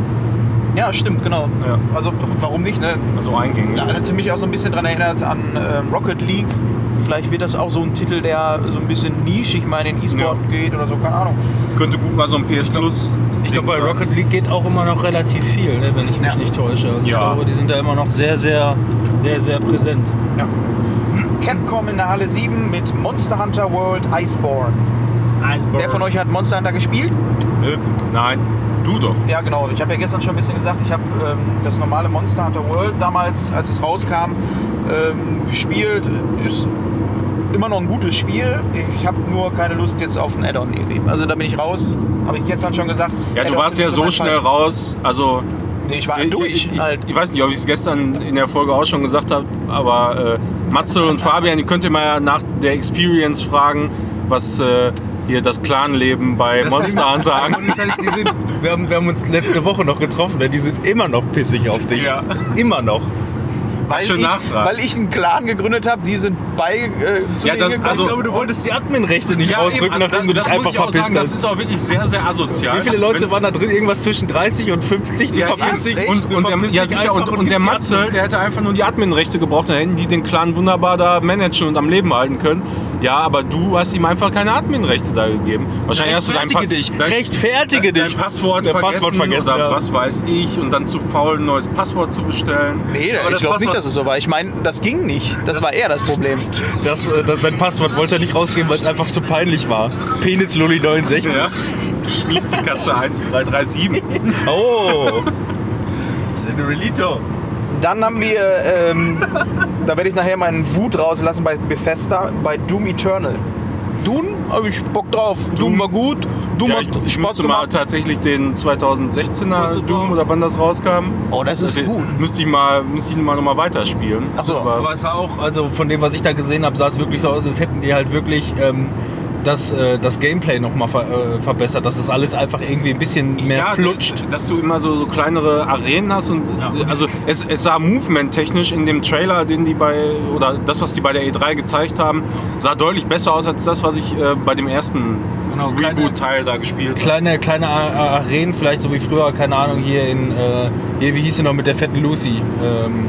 Ja, stimmt, genau. Ja. Also, warum nicht, ne? Also eingängig. Ja, hatte mich auch so ein bisschen daran erinnert an ähm, Rocket League. Vielleicht wird das auch so ein Titel, der so ein bisschen nischig mal in den E-Sport geht oder so, keine Ahnung. Könnte gut mal so ein PS Plus. Ich glaube, bei Rocket League geht auch immer noch relativ viel, ne, wenn ich mich Ja. nicht täusche. Also Ich Ja. glaube, die sind da immer noch sehr, sehr, sehr, sehr präsent. Ja. Capcom in der Halle 7 mit Monster Hunter World Iceborne. Wer von euch hat Monster Hunter gespielt? Nö, Nein, du doch. Ja, genau. Ich habe ja gestern schon ein bisschen gesagt, ich habe ähm, das normale Monster Hunter World damals, als es rauskam, ähm, gespielt. Ist immer noch ein gutes Spiel. Ich habe nur keine Lust jetzt auf ein Add-on. Also da bin ich raus. Habe ich gestern schon gesagt. Ja, du warst ja so schnell Fall. raus. Also Nee, ich war ich, durch. ich, halt. ich weiß nicht, ob ich es gestern in der Folge auch schon gesagt habe, aber äh, Matze und Fabian, ihr könnt ihr mal nach der Experience fragen, was äh, hier das Clanleben bei Monster Hunter sind, wir, haben, wir haben uns letzte Woche noch getroffen, ne? die sind immer noch pissig auf dich. Ja. Immer noch. Weil, schön ich, weil ich einen Clan gegründet habe, die sind bei äh, zu Ja, das- gekommen. also- ich glaube, du wolltest die Admin-Rechte nicht ausdrücken, eben, also nachdem du das dich einfach muss ich auch verpisst sagen, Das hast. ist auch wirklich sehr, sehr asozial. Wie viele Leute Wenn- waren da drin? Irgendwas zwischen 30 und 50? Du Ja, verpisst dich. und, du und, der, ja, sicher, und, und gibst der die Matze, der hätte einfach nur die Adminrechte gebraucht, dann hätten die den Clan wunderbar da managen und am Leben halten können. Ja, aber du hast ihm einfach keine Adminrechte da gegeben. Wahrscheinlich hast du dein, Pa- Rechtfertige dich. dein, Rechtfertige dein dich. Passwort Dein vergessen, Passwort vergessen, oder ja. was weiß ich und dann zu faul ein neues Passwort zu bestellen. nee, Aber ich glaube nicht, Passwort- dass es so war. Ich meine, das ging nicht. Das war eher das Problem. Das, äh, das, sein Passwort wollte er nicht rausgeben, weil es einfach zu peinlich war. Penis Lully 69. Ja. Miezekatze 1337. (laughs) Oh. Generalito. Dann haben wir, ähm, da werde ich nachher meinen Wut rauslassen bei Bethesda, bei Doom Eternal. Doom, habe ich Bock drauf. Doom, war gut. Doom Ja, hat ich, Spaß müsste mal gemacht. tatsächlich den 2016er Doom oder wann das rauskam. Oh, das ist Also, gut. Müsste ich mal, müsste ich mal nochmal weiterspielen. Ach so, Das war- Aber es sah auch, also von dem, was ich da gesehen habe, sah es wirklich so aus, als hätten die halt wirklich ähm, das, äh, das Gameplay nochmal ver äh, verbessert, dass es alles einfach irgendwie ein bisschen mehr ja, flutscht. Dass du immer so, so kleinere Arenen hast und Ja, und also es, es sah movement-technisch in dem Trailer, den die bei oder das, was die bei der E3 gezeigt haben, sah deutlich besser aus als das, was ich äh, bei dem ersten Genau, Reboot-Teil da gespielt habe. Kleine, Arenen, vielleicht so wie früher, keine Ahnung, hier in, äh, hier, wie hieß sie noch mit der fetten Lucy? Ähm,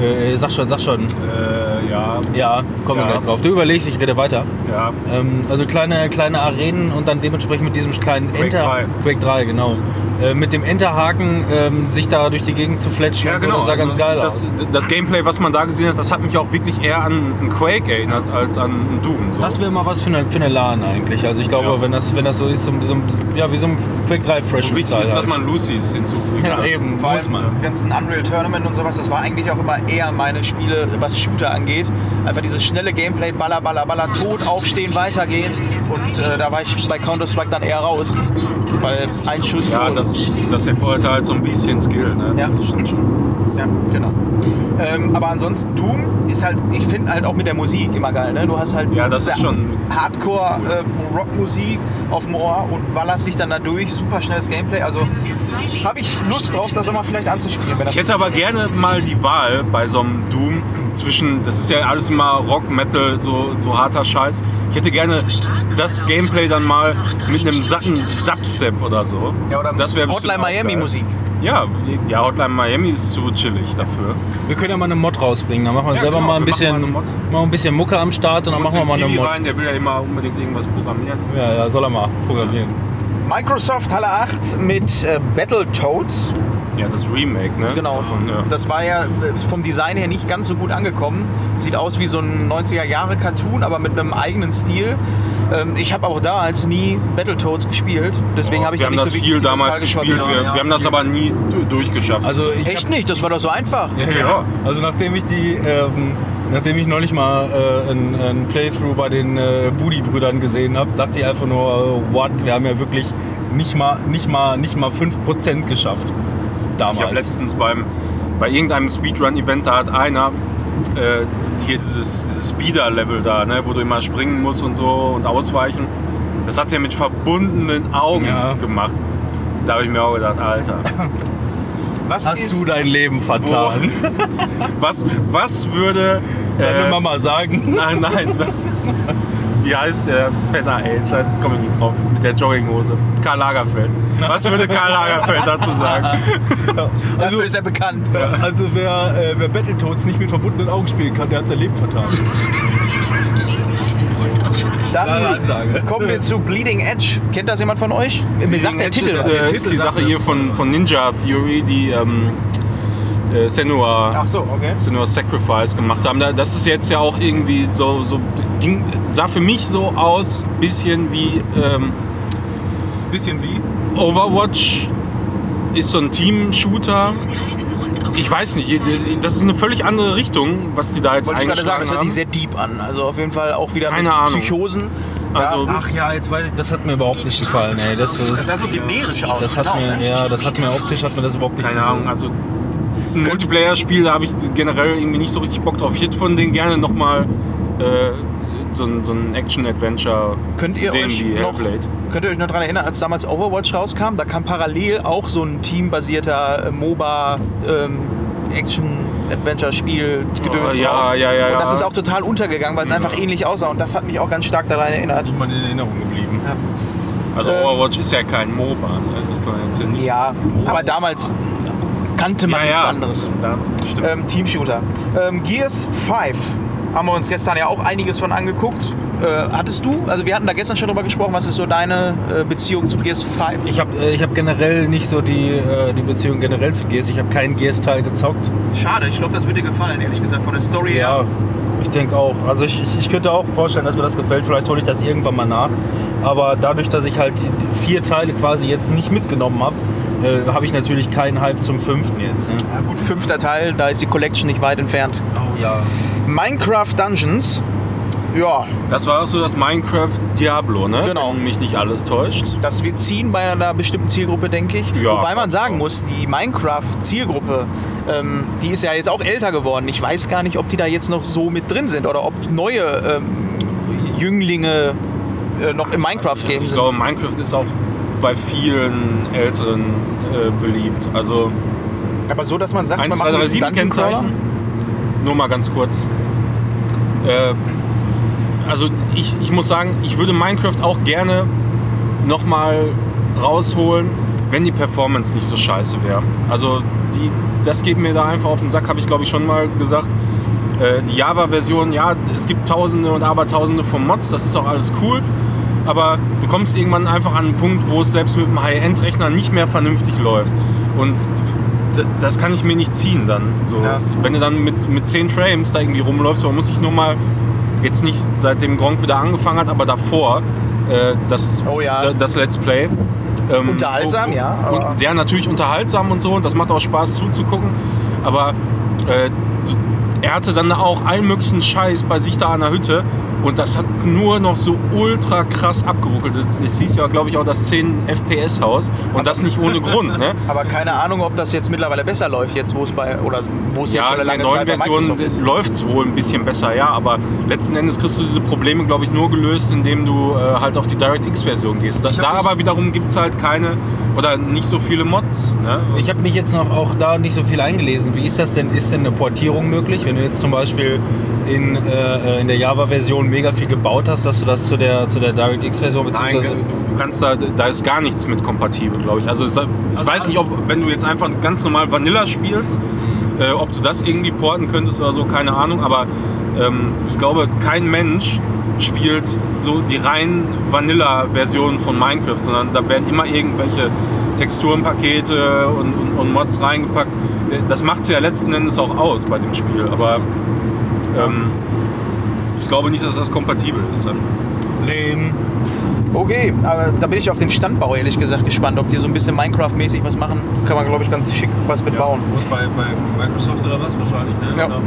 äh, sag schon, sag schon. Äh, ja, Ja, kommen wir Ja. gleich drauf. Du überlegst, ich rede weiter. ja. Ähm, also kleine, kleine Arenen und dann dementsprechend mit diesem kleinen Quake Enter. 3. Quake 3, genau. Äh, mit dem Enterhaken ähm, sich da durch die Gegend zu fletschen Ja, und so, genau. das sah ganz geil aus. das, das Gameplay, was man da gesehen hat, das hat mich auch wirklich eher an einen Quake erinnert als an einen Doom. So. Das wäre mal was für eine, für eine LAN eigentlich. Also ich glaube, Ja. wenn, das, wenn das so ist, so, so, ja, wie so ein Quake 3 Fresh wichtig Style ist, dass halt. man Lucy's hinzufügt. Ja, eben, Vor allem man. ganzen Unreal Tournament und sowas, das war eigentlich auch immer eher meine Spiele, was Shooter angeht. Einfach dieses schnelle Gameplay, baller, baller, baller, tot, aufstehen, weiter geht's. Und äh, da war ich bei Counter-Strike dann eher raus. Weil ein Schuss Ja, tot. Das, das erfordert halt so ein bisschen Skill. Ne? Ja. Das stimmt schon. Ja, genau. Ähm, aber ansonsten Doom ist halt, ich finde halt auch mit der Musik immer geil. Ne? Du hast halt Ja, das ist schon- Hardcore-Rockmusik, auf dem Ohr und ballerst dich dann da durch. Super schnelles Gameplay. Also habe ich Lust drauf, das auch mal vielleicht anzuspielen. Ich hätte aber gerne mal die Wahl bei so einem Doom zwischen, das ist ja alles immer Rock, Metal, so, so harter Scheiß. Ich hätte gerne das Gameplay dann mal mit einem satten Dubstep oder so. ja, oder das Hotline Miami geil. Musik. Ja, ja, Hotline Miami ist zu chillig dafür. Wir können ja mal eine Mod rausbringen. Dann machen wir Ja, selber genau, mal ein wir machen bisschen, mal eine Mod. mal ein bisschen Mucke am Start und dann machen wir mal eine Mod. rein, der will ja immer unbedingt irgendwas programmieren. Ja, ja, soll er mal programmieren. Microsoft Halle 8 mit äh, Battletoads. Ja, das Remake, ne? Genau. Davon, ja. Das war ja äh, vom Design her nicht ganz so gut angekommen. Sieht aus wie so ein 90er-Jahre-Cartoon, aber mit einem eigenen Stil. Ähm, ich habe auch damals nie Battletoads gespielt. Deswegen habe ich wir da haben nicht das so viel damals gespielt. Wir, wir haben das aber nie du- durchgeschafft. Also ich Echt nicht? Das war doch so einfach. Ja, ja. Also nachdem ich die, ähm, nachdem ich neulich mal äh, ein, ein Playthrough bei den äh, Budi-Brüdern gesehen habe, dachte ich einfach nur, äh, what, wir haben ja wirklich nicht mal, nicht mal, nicht mal 5% geschafft. Damals. Ich habe letztens beim, bei irgendeinem Speedrun-Event, da hat einer äh, hier dieses, dieses Speeder-Level da, ne, wo du immer springen musst und so und ausweichen. Das hat er mit verbundenen Augen Ja. gemacht. Da habe ich mir auch gedacht, Alter, (laughs) Was Hast ist, du dein Leben vertan? (laughs) was, was würde. Deine äh, Mama sagen. Nein, nein. (laughs) Wie heißt der Penner, ey? Scheiße, jetzt komme ich nicht drauf. Mit der Jogginghose. Karl Lagerfeld. Was würde Karl Lagerfeld dazu sagen? (laughs) dafür ist er bekannt. Also wer, äh, wer Battletoads nicht mit verbundenen Augen spielen kann, der hat sein Leben vertan. Dann kommen wir zu Bleeding Edge. Kennt das jemand von euch? Mir sagt der Titel ist, was. äh, ist die Sache hier von, von Ninja Theory, die ähm, äh, Senua, Ach so, okay. Senua Sacrifice gemacht haben. Da- Das ist jetzt ja auch irgendwie so, so ging, sah für mich so aus, bisschen wie ähm, Bisschen wie? Overwatch ist so ein Team-Shooter. Ich weiß nicht, das ist eine völlig andere Richtung, was die da jetzt Wollte ich gerade sagen, eingeschlagen das hört sich sehr deep an. Also auf jeden Fall auch wieder Keine mit Ahnung. Psychosen. Also- ja, Ach ja, jetzt weiß ich, das hat mir überhaupt nicht gefallen, ey. Das, das, das sah so generisch aus. das hat genau. mir, ja, das hat mir optisch hat mir das überhaupt nicht Keine so- Ahnung, also ist ein Multiplayer-Spiel, da habe ich generell irgendwie nicht so richtig Bock drauf. Ich hätte von denen gerne nochmal äh, so ein, so ein Action-Adventure Könnt ihr sehen euch wie noch, Hellblade. könnt ihr euch noch daran erinnern, als damals Overwatch rauskam, da kam parallel auch so ein teambasierter äh, MOBA ähm, Action-Adventure-Spiel Gedöns Oh, ja, raus. ja, ja, Und das ja. ist auch total untergegangen, weil es einfach ähnlich aussah und das hat mich auch ganz stark daran erinnert. Nicht mal in Erinnerung geblieben. Also Ähm, Overwatch ist ja kein MOBA, ne? das kann man jetzt ja nicht. Ja, aber damals kannte man ja, nichts ja. anderes. Da, stimmt. Ähm, Team-Shooter. Ähm, Gears 5 haben wir uns gestern ja auch einiges von angeguckt. Äh, hattest du, also wir hatten da gestern schon drüber gesprochen, was ist so deine äh, Beziehung zu Gears 5? Ich habe äh, ich hab generell nicht so die, äh, die Beziehung generell zu Gears. Ich habe keinen Gears-Teil gezockt. Schade, ich glaube, das wird dir gefallen, ehrlich gesagt, von der Story her. Ja, ich denke auch. Also ich, ich, ich könnte auch vorstellen, dass mir das gefällt. Vielleicht hole ich das irgendwann mal nach. Aber dadurch, dass ich halt die vier Teile quasi jetzt nicht mitgenommen habe, äh, habe ich natürlich keinen Hype zum fünften jetzt. Ne? Ja, gut, fünfter Teil, da ist die Collection nicht weit entfernt. Oh ja. Minecraft Dungeons. Ja, das war auch so das Minecraft Diablo, ne? Genau. Wenn mich nicht alles täuscht. das wird ziehen bei einer bestimmten Zielgruppe, denke ich. Ja, Wobei man sagen muss, die Minecraft-Zielgruppe, ähm, die ist ja jetzt auch älter geworden. Ich weiß gar nicht, ob die da jetzt noch so mit drin sind oder ob neue ähm, Jünglinge äh, noch im Minecraft-Game Also ich sind. glaube, Minecraft ist auch bei vielen Älteren äh, beliebt. Also Aber so, dass man sagt, 1, man 2, macht 3, jetzt 7 Dungeon Crawler? Kennzeichen. Nur mal ganz kurz. Äh, also ich, ich muss sagen, ich würde Minecraft auch gerne nochmal rausholen, wenn die Performance nicht so scheiße wäre. Also die, das geht mir da einfach auf den Sack, habe ich glaube ich schon mal gesagt. Äh, die Java-Version, ja, es gibt tausende und abertausende von Mods, das ist auch alles cool. Aber du kommst irgendwann einfach an einen Punkt, wo es selbst mit einem High-End-Rechner nicht mehr vernünftig läuft. Und das kann ich mir nicht ziehen dann. So, Ja. Wenn du dann mit, mit 10 Frames da irgendwie rumläufst, man muss sich nur mal, jetzt nicht seitdem Gronk wieder angefangen hat, aber davor, äh, das, Oh ja. da- das Let's Play. Ähm, Unterhaltsam, wo- ja, aber- Und der natürlich unterhaltsam und so und das macht auch Spaß zuzugucken. Aber äh, er hatte dann auch allen möglichen Scheiß bei sich da an der Hütte Und das hat nur noch so ultra krass abgeruckelt. Es- Es hieß ja, glaube ich, auch das 10 FPS-Haus. Und das nicht ohne Grund. Ne? (laughs) Aber keine Ahnung, ob das jetzt mittlerweile besser läuft, jetzt wo es bei, oder wo es jetzt Ja, schon eine in der lange neuen Zeit bei Version Microsoft ist. läuft es wohl ein bisschen besser, ja. Aber letzten Endes kriegst du diese Probleme, glaube ich, nur gelöst, indem du äh, halt auf die DirectX-Version gehst. Da, Ich hab da aber wiederum gibt es halt keine oder nicht so viele Mods. Ne? Ich habe mich jetzt noch auch da nicht so viel eingelesen. Wie ist das denn? Ist denn eine Portierung möglich? Wenn du jetzt zum Beispiel in, äh, in der Java-Version mega viel gebaut hast, dass du das zu der, zu der DirectX-Version Nein, beziehungsweise du, du kannst da, da ist gar nichts mit kompatibel, glaube ich. Also, es, ich weiß nicht, ob wenn du jetzt einfach ganz normal Vanilla spielst, äh, ob du das irgendwie porten könntest oder so, keine Ahnung. Aber ähm, ich glaube, kein Mensch spielt so die rein Vanilla-Version von Minecraft, sondern da werden immer irgendwelche Texturenpakete und, und, und Mods reingepackt. Das macht es ja letzten Endes auch aus bei dem Spiel. Aber ähm, ich glaube nicht, dass das kompatibel ist. Dann. lame. Okay, aber da bin ich auf den Standbau ehrlich gesagt gespannt, ob die so ein bisschen Minecraft-mäßig was machen. Kann man, glaube ich, ganz schick was mitbauen. Ist bei, bei Microsoft oder was wahrscheinlich? Ne? Ja.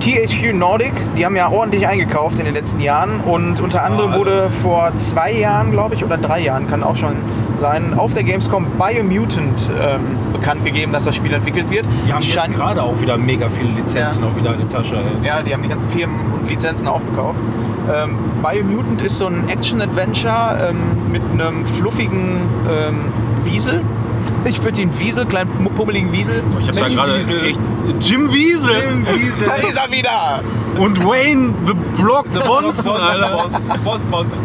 THQ Nordic, die haben ja ordentlich eingekauft in den letzten Jahren und unter anderem Ah, wurde vor zwei Jahren, glaube ich, oder drei Jahren, kann auch schon sein, auf der Gamescom Biomutant ähm, bekannt gegeben, dass das Spiel entwickelt wird. Die haben Schein- jetzt gerade auch wieder mega viele Lizenzen Ja. auch wieder in der Tasche. Ey. Ja, die haben die ganzen Firmen und Lizenzen aufgekauft. Ähm, Biomutant ist so ein Action-Adventure ähm, mit einem fluffigen ähm, Wiesel. Ich würde ihn Wiesel, kleinen pummeligen Wiesel. Ich habe ja gerade Wiesel. echt Jim Wiesel Da ist er wieder! und Wayne the Block (laughs) Bonson, Alter. Boss, Boss Bonson.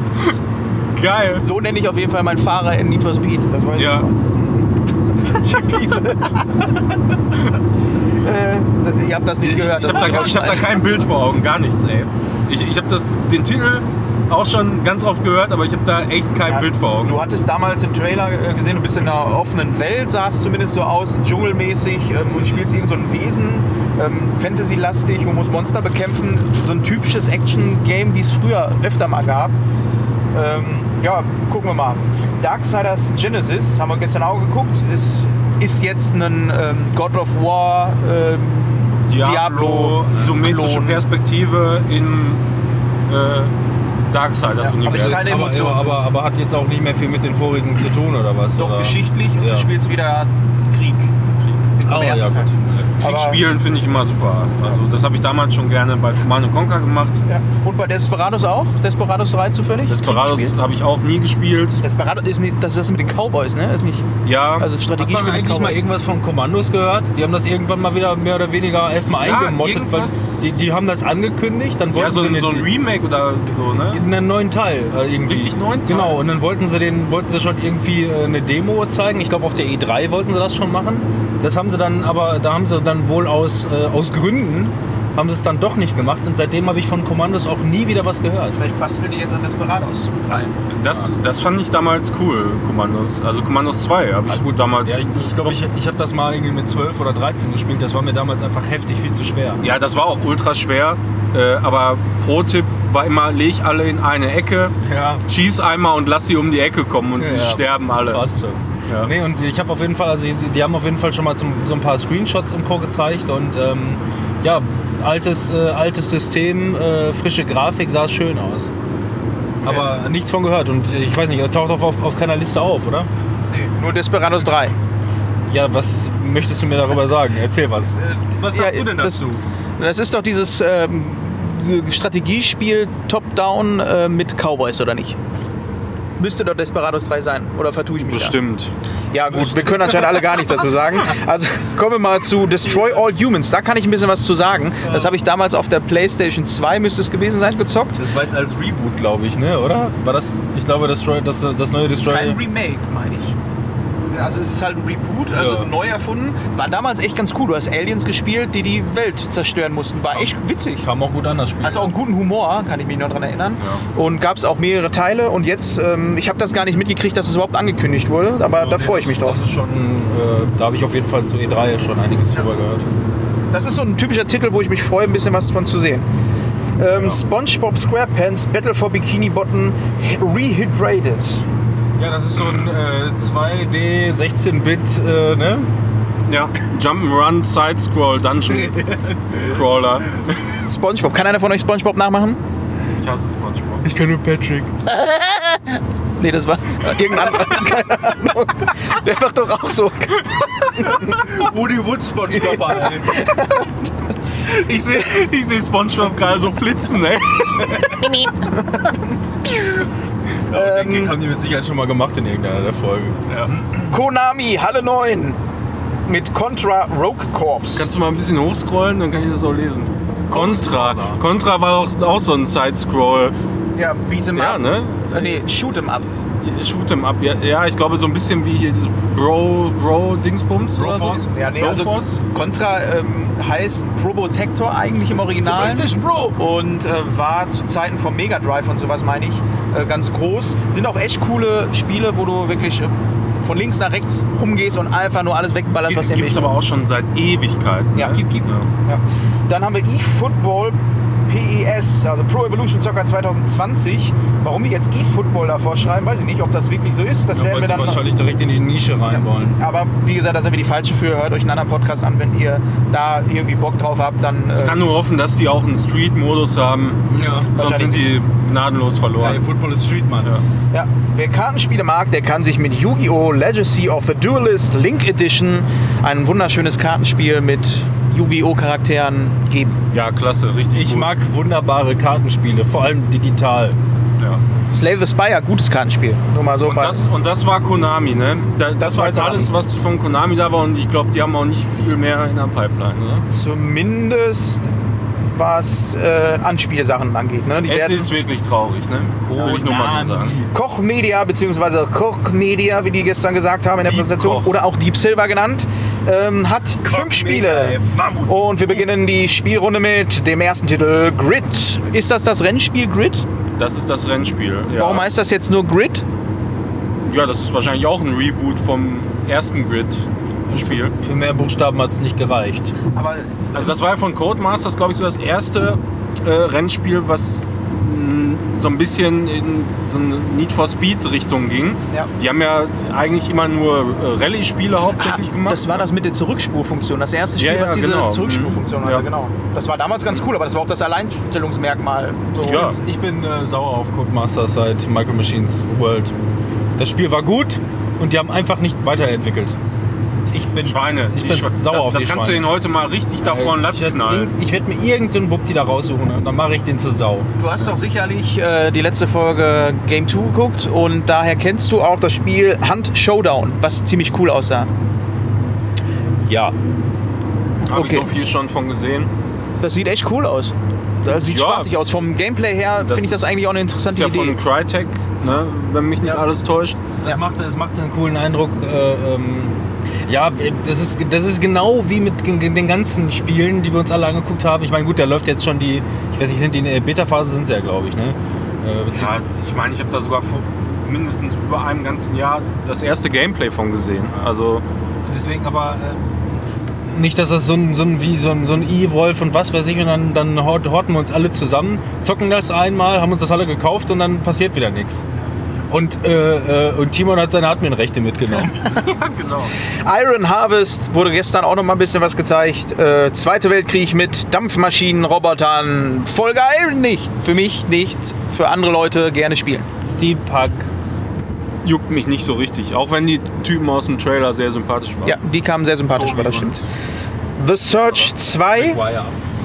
Geil. So nenne ich auf jeden Fall meinen Fahrer in Need for Speed. Das weiß Ja. ich. Wiesel. (laughs) äh, ihr habt das nicht gehört. Ich habe da, hab da kein Bild vor Augen, gar nichts, ey. Ich, ich habe den Titel auch schon ganz oft gehört, aber ich habe da echt kein Ja, Bild vor Augen. Du hattest damals im Trailer äh, gesehen, du bist in einer offenen Welt, sah es zumindest so aus, dschungelmäßig ähm, und spielst irgend so ein Wesen, ähm, Fantasy-lastig und musst Monster bekämpfen. So ein typisches Action-Game, wie es früher öfter mal gab. Ähm, ja, gucken wir mal. Darksiders Genesis, haben wir gestern auch geguckt, ist, ist jetzt ein ähm, God of War ähm, Diablo, isometrische Klon. Perspektive in äh, Darksiders Ja, Universum. keine aber, Emotionen aber, aber, aber hat jetzt auch nicht mehr viel mit den vorigen zu tun oder was? Doch oder? geschichtlich und Ja. du spielst wieder Krieg. Krieg. Vom Oh, ersten ja, Teil. gut. Kriegsspielen finde ich immer super. Also das habe ich damals schon gerne bei Command Conquer gemacht. Ja. Und bei Desperados auch? Desperados 3 zufällig? Desperados habe ich auch nie gespielt. Desperados ist nicht, das ist das mit den Cowboys, ne? Das ist nicht, Ja, also Hat Strategiespiel man mit eigentlich mal irgendwas von Kommandos gehört? Die haben das irgendwann mal wieder mehr oder weniger erstmal Ja, eingemottet. Die, die haben das angekündigt, dann wollten ja so, sie so ein Remake oder so, ne? einen neuen Teil äh, irgendwie. Richtig neuen Teil? Genau, und dann wollten sie den, wollten sie schon irgendwie äh, eine Demo zeigen. Ich glaube auf der E3 wollten sie das schon machen. Das haben sie dann aber, da haben sie dann wohl aus, äh, aus Gründen, haben sie es dann doch nicht gemacht. Und seitdem habe ich von Kommandos auch nie wieder was gehört. Vielleicht basteln die jetzt an Desperados. Das, das fand ich damals cool, Kommandos. Also Kommandos 2 habe ich gut damals. Ja, ich glaube, ich, glaub, ich, ich habe das mal irgendwie mit 12 oder 13 gespielt. Das war mir damals einfach heftig viel zu schwer. Ja, das war auch ultra schwer. Äh, aber Pro-Tipp war immer, leg alle in eine Ecke, Ja, schieß einmal und lass sie um die Ecke kommen und sie Ja. sterben alle. fast schon. Ja. Nee, und ich habe auf jeden Fall, also die, die haben auf jeden Fall schon mal zum, so ein paar Screenshots im Co. gezeigt und ähm, ja, altes, äh, altes System, äh, frische Grafik, sah schön aus. Aber nichts von gehört und ich weiß nicht, er taucht auf, auf, auf keiner Liste auf, oder? Nee, nur Desperados 3. Ja, was möchtest du mir darüber sagen? Erzähl was. Was sagst ja, du denn das- dazu? Das ist doch dieses ähm, Strategiespiel Top-Down äh, mit Cowboys, oder nicht? Müsste doch Desperados 3 sein. Oder vertue ich mich Bestimmt. da? Ja gut, wir können anscheinend alle gar nichts dazu sagen. Also kommen wir mal zu Destroy All Humans. Da kann ich ein bisschen was zu sagen. Das habe ich damals auf der Playstation 2, müsste es gewesen sein, gezockt. Das war jetzt als Reboot, glaube ich, ne? Oder? War das? Ich glaube, das, das, das neue Destroy. Kein Remake, meine ich. Also es ist halt ein Reboot, also Ja. neu erfunden. War damals echt ganz cool. Du hast Aliens gespielt, die die Welt zerstören mussten. War echt witzig. Kam auch gut an das Spiel. Hat auch einen guten Humor, kann ich mich noch daran erinnern. Und gab es auch mehrere Teile. Und jetzt, ähm, ich habe das gar nicht mitgekriegt, dass es überhaupt angekündigt wurde. Aber da freue ich mich drauf. Das ist schon, äh, da habe ich auf jeden Fall zu E3 schon einiges drüber gehört. Das ist so ein typischer Titel, wo ich mich freue, ein bisschen was von zu sehen. Ähm, SpongeBob SquarePants Battle for Bikini Bottom Rehydrated. Ja, das ist so ein äh, 2D 16-Bit, äh, ne? Ja. Jump'n'Run Side-Scroll Dungeon Crawler. SpongeBob. Kann einer von euch SpongeBob nachmachen? Ich hasse Spongebob. Ich kann nur Patrick. (laughs) Nee, das war irgendein anderer. (laughs) Keine Ahnung. Der wird doch auch so. Woody Wood Spongebob, Alter. Ich sehe ich seh Spongebob gerade so flitzen, ey. (laughs) Den Gag haben die mit Sicherheit schon mal gemacht in irgendeiner der Folgen. Konami, Halle 9. Mit Contra Rogue Corps. Kannst du mal ein bisschen hochscrollen, dann kann ich das auch lesen. Contra. Contra war auch, auch so ein Side-Scroll. Ja, Beat'em Ja, Up. ne? Äh, nee, Shoot'em Up. Shoot'em up. Ja, ja, ich glaube so ein bisschen wie hier diese Bro, Bro Dingsbums oder so. Broforce? Ja, nee, also Broforce? Contra ähm, heißt Probotector eigentlich im Original. Bro! und äh, war zu Zeiten vom Mega Drive und sowas, meine ich, äh, ganz groß. Sind auch echt coole Spiele, wo du wirklich äh, von links nach rechts rumgehst und einfach nur alles wegballerst, was dir Gibt es aber auch schon seit Ewigkeiten. Ja, ne? gib, gib. Ja. Dann haben wir eFootball PES, also Pro Evolution Soccer 2020. Warum die jetzt eFootball davor schreiben, weiß ich nicht, ob das wirklich so ist. Das Da werden wir dann. wahrscheinlich direkt in die Nische rein wollen. Aber wie gesagt, da sind wir die falsche für. Hört euch einen anderen Podcast an, wenn ihr da irgendwie Bock drauf habt, dann. Ich äh, kann nur hoffen, dass die auch einen Street-Modus haben. Ja. Sonst sind die gnadenlos Ja, verloren. Football ist Street, Mann. Ja, wer Kartenspiele mag, der kann sich mit Yu-Gi-Oh! Legacy of the Duelist Link Edition ein wunderschönes Kartenspiel mit Yu-Gi-Oh! Charakteren geben. Ja, klasse, richtig Ich gut. mag wunderbare Kartenspiele, vor allem digital. Ja. Slave the Spire, gutes Kartenspiel. Nur mal so Und das, und das war Konami, ne? Da, das, war war jetzt alles, was von Konami da war und ich glaube, die haben auch nicht viel mehr in der Pipeline, oder? zumindest was äh, Anspielsachen angeht. Ne? Die Es werden ist wirklich traurig, ne? Will ich nur mal so sagen. Koch Media bzw. Koch Media, wie die gestern gesagt haben in der Deep Präsentation, Koch. oder auch Deep Silver genannt, ähm, hat fünf Spiele. Und wir beginnen die Spielrunde mit dem ersten Titel Grid. Ist das das Rennspiel Grid? Das ist das Rennspiel. Ja. Warum heißt das jetzt nur Grid? Ja, das ist wahrscheinlich auch ein Reboot vom ersten Grid-Spiel. Für mehr Buchstaben hat es nicht gereicht. Aber Also das war ja von Codemasters, glaube ich, so das erste äh, Rennspiel, was so ein bisschen in so eine Need for Speed Richtung ging. Ja. Die haben ja eigentlich immer nur äh, Rallye-Spiele hauptsächlich gemacht. das war das mit der Zurückspurfunktion. Das erste Spiel, Ja, ja, was diese genau. Zurückspurfunktion Mhm. hatte, Ja. genau. Das war damals ganz cool, aber das war auch das Alleinstellungsmerkmal. So. Ja. Ich bin äh, sauer auf Codemasters seit Micro Machines World. Das Spiel war gut und die haben einfach nicht weiterentwickelt. Ich bin Schweine. Ich bin Schwe- sauer das, auf Das die kannst du Schweine. den heute mal richtig da vor den Latz ich knallen. Ich werde mir irgendeinen Wuppdi da raussuchen und dann mache ich den zur Sau. Du hast doch sicherlich äh, die letzte Folge Game 2 geguckt und daher kennst du auch das Spiel Hunt Showdown, was ziemlich cool aussah. Ja. Habe okay. ich so viel schon von gesehen. Das sieht echt cool aus. Das sieht Ja. spaßig aus. Vom Gameplay her Das finde ich das eigentlich auch eine Das interessante ist ja Idee. von Crytek, ne? wenn mich nicht Ja. alles täuscht. Das, Ja. macht, das macht einen coolen Eindruck. Äh, ähm, ja, das ist, das ist genau wie mit den ganzen Spielen, die wir uns alle angeguckt haben. Ich meine, gut, da läuft jetzt schon die, ich weiß nicht, sind die in der Beta-Phase, sind sie ja, glaube ich. Ne? Äh, Ja, ich meine, ich habe da sogar vor mindestens über einem ganzen Jahr das erste Gameplay von gesehen. Also Deswegen aber äh, nicht, dass das so ein, so ein wie so ein, so ein E-Wolf und was weiß ich und dann, dann hort- horten wir uns alle zusammen, zocken das einmal, haben uns das alle gekauft und dann passiert wieder nichts. Und, äh, äh, und Timon hat seine Admin-Rechte mitgenommen. (laughs) genau. Iron Harvest wurde gestern auch noch mal ein bisschen was gezeigt. Äh, Zweite Weltkrieg mit Dampfmaschinen, Robotern. Voll geil, nicht. Für mich nicht. Für andere Leute gerne spielen. Steampunk. Juckt mich nicht so richtig, auch wenn die Typen aus dem Trailer sehr sympathisch waren. Ja, die kamen sehr sympathisch rüber, das stimmt. The Search 2.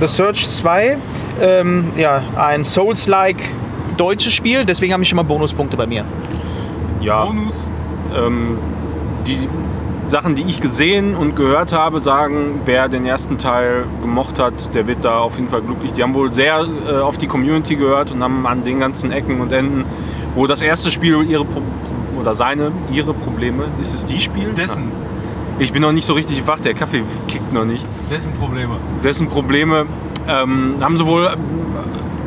The Search 2. Ähm, ja, ein Souls-like deutsches Spiel. Deswegen haben ich schon mal Bonuspunkte bei mir. Ja, ähm, die Sachen, die ich gesehen und gehört habe, sagen, wer den ersten Teil gemocht hat, der wird da auf jeden Fall glücklich. Die haben wohl sehr äh, auf die Community gehört und haben an den ganzen Ecken und Enden, wo das erste Spiel ihre Pro oder seine, ihre Probleme, ist es die Spiel? Dessen, Ich bin noch nicht so richtig wach, der Kaffee kickt noch nicht. dessen Probleme. dessen Probleme ähm, haben sie wohl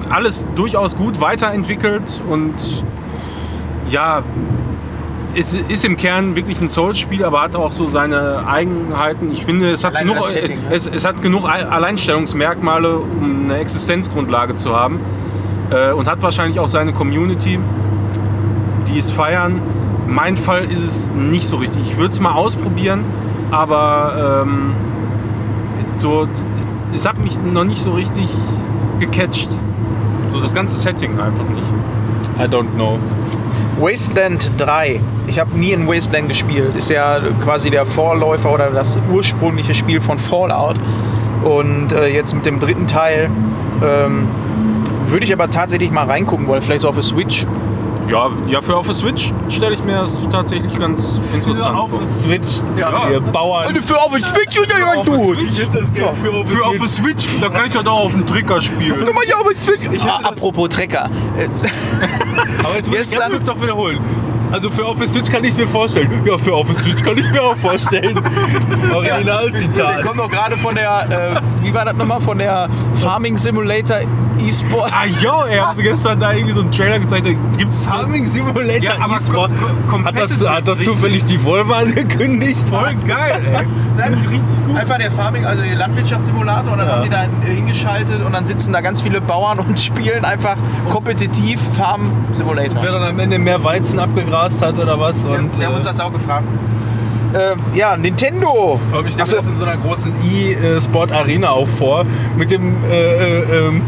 alles durchaus gut weiterentwickelt und ja, es ist im Kern wirklich ein Souls-Spiel, aber hat auch so seine Eigenheiten. Ich finde, es hat, genug, Setting, ne? es, es hat genug Al- Alleinstellungsmerkmale, um eine Existenzgrundlage zu haben äh, und hat wahrscheinlich auch seine Community, die es feiern. Mein Fall ist es nicht so richtig. Ich würde es mal ausprobieren, aber ähm, so, es hat mich noch nicht so richtig gecatcht. So das ganze Setting einfach nicht. I don't know. Wasteland 3. Ich habe nie in Wasteland gespielt. Ist ja quasi der Vorläufer oder das ursprüngliche Spiel von Fallout. Und äh, jetzt mit dem dritten Teil ähm, würde ich aber tatsächlich mal reingucken wollen. Vielleicht so auf der Switch. Ja, ja, für auf der Switch stelle ich mir das tatsächlich ganz interessant auf vor. der Switch. Ja. Ihr Bauern. für auf der Switch ist ja Auf der gut. Switch? das Geld für auf Für auf der Switch, da kann ich ja da auf dem Trigger spielen. Ja, auf der Switch. Ah, apropos Trecker. Äh, (laughs) Aber jetzt muss ich ganz kurz noch wiederholen. Also für auf der Switch kann ich es mir vorstellen. Ja, für auf der Switch kann ich es mir auch vorstellen. (laughs) Wir Originalzitat. kommen doch gerade von der, äh, wie war das nochmal, von der Farming Simulator E-Sport. Ah ja, ey, haben sie gestern da irgendwie so einen Trailer gezeigt, gibt's Farming Simulator Ja, aber E-Sport. Hat das, hat das zufällig die Volvo angekündigt? voll geil, ey. Nein, richtig gut. Einfach der Farming, also der Landwirtschaftssimulator und dann Ja. haben die da äh, hingeschaltet und dann sitzen da ganz viele Bauern und (laughs) spielen einfach kompetitiv Farm Simulator. Wer dann am Ende mehr Weizen abgegrast hat oder was. Wir, Und, wir haben uns äh, das auch gefragt. Äh, ja, Nintendo. Ich stelle so. das in so einer großen E-Sport Arena auch vor, mit dem, äh, äh, ähm,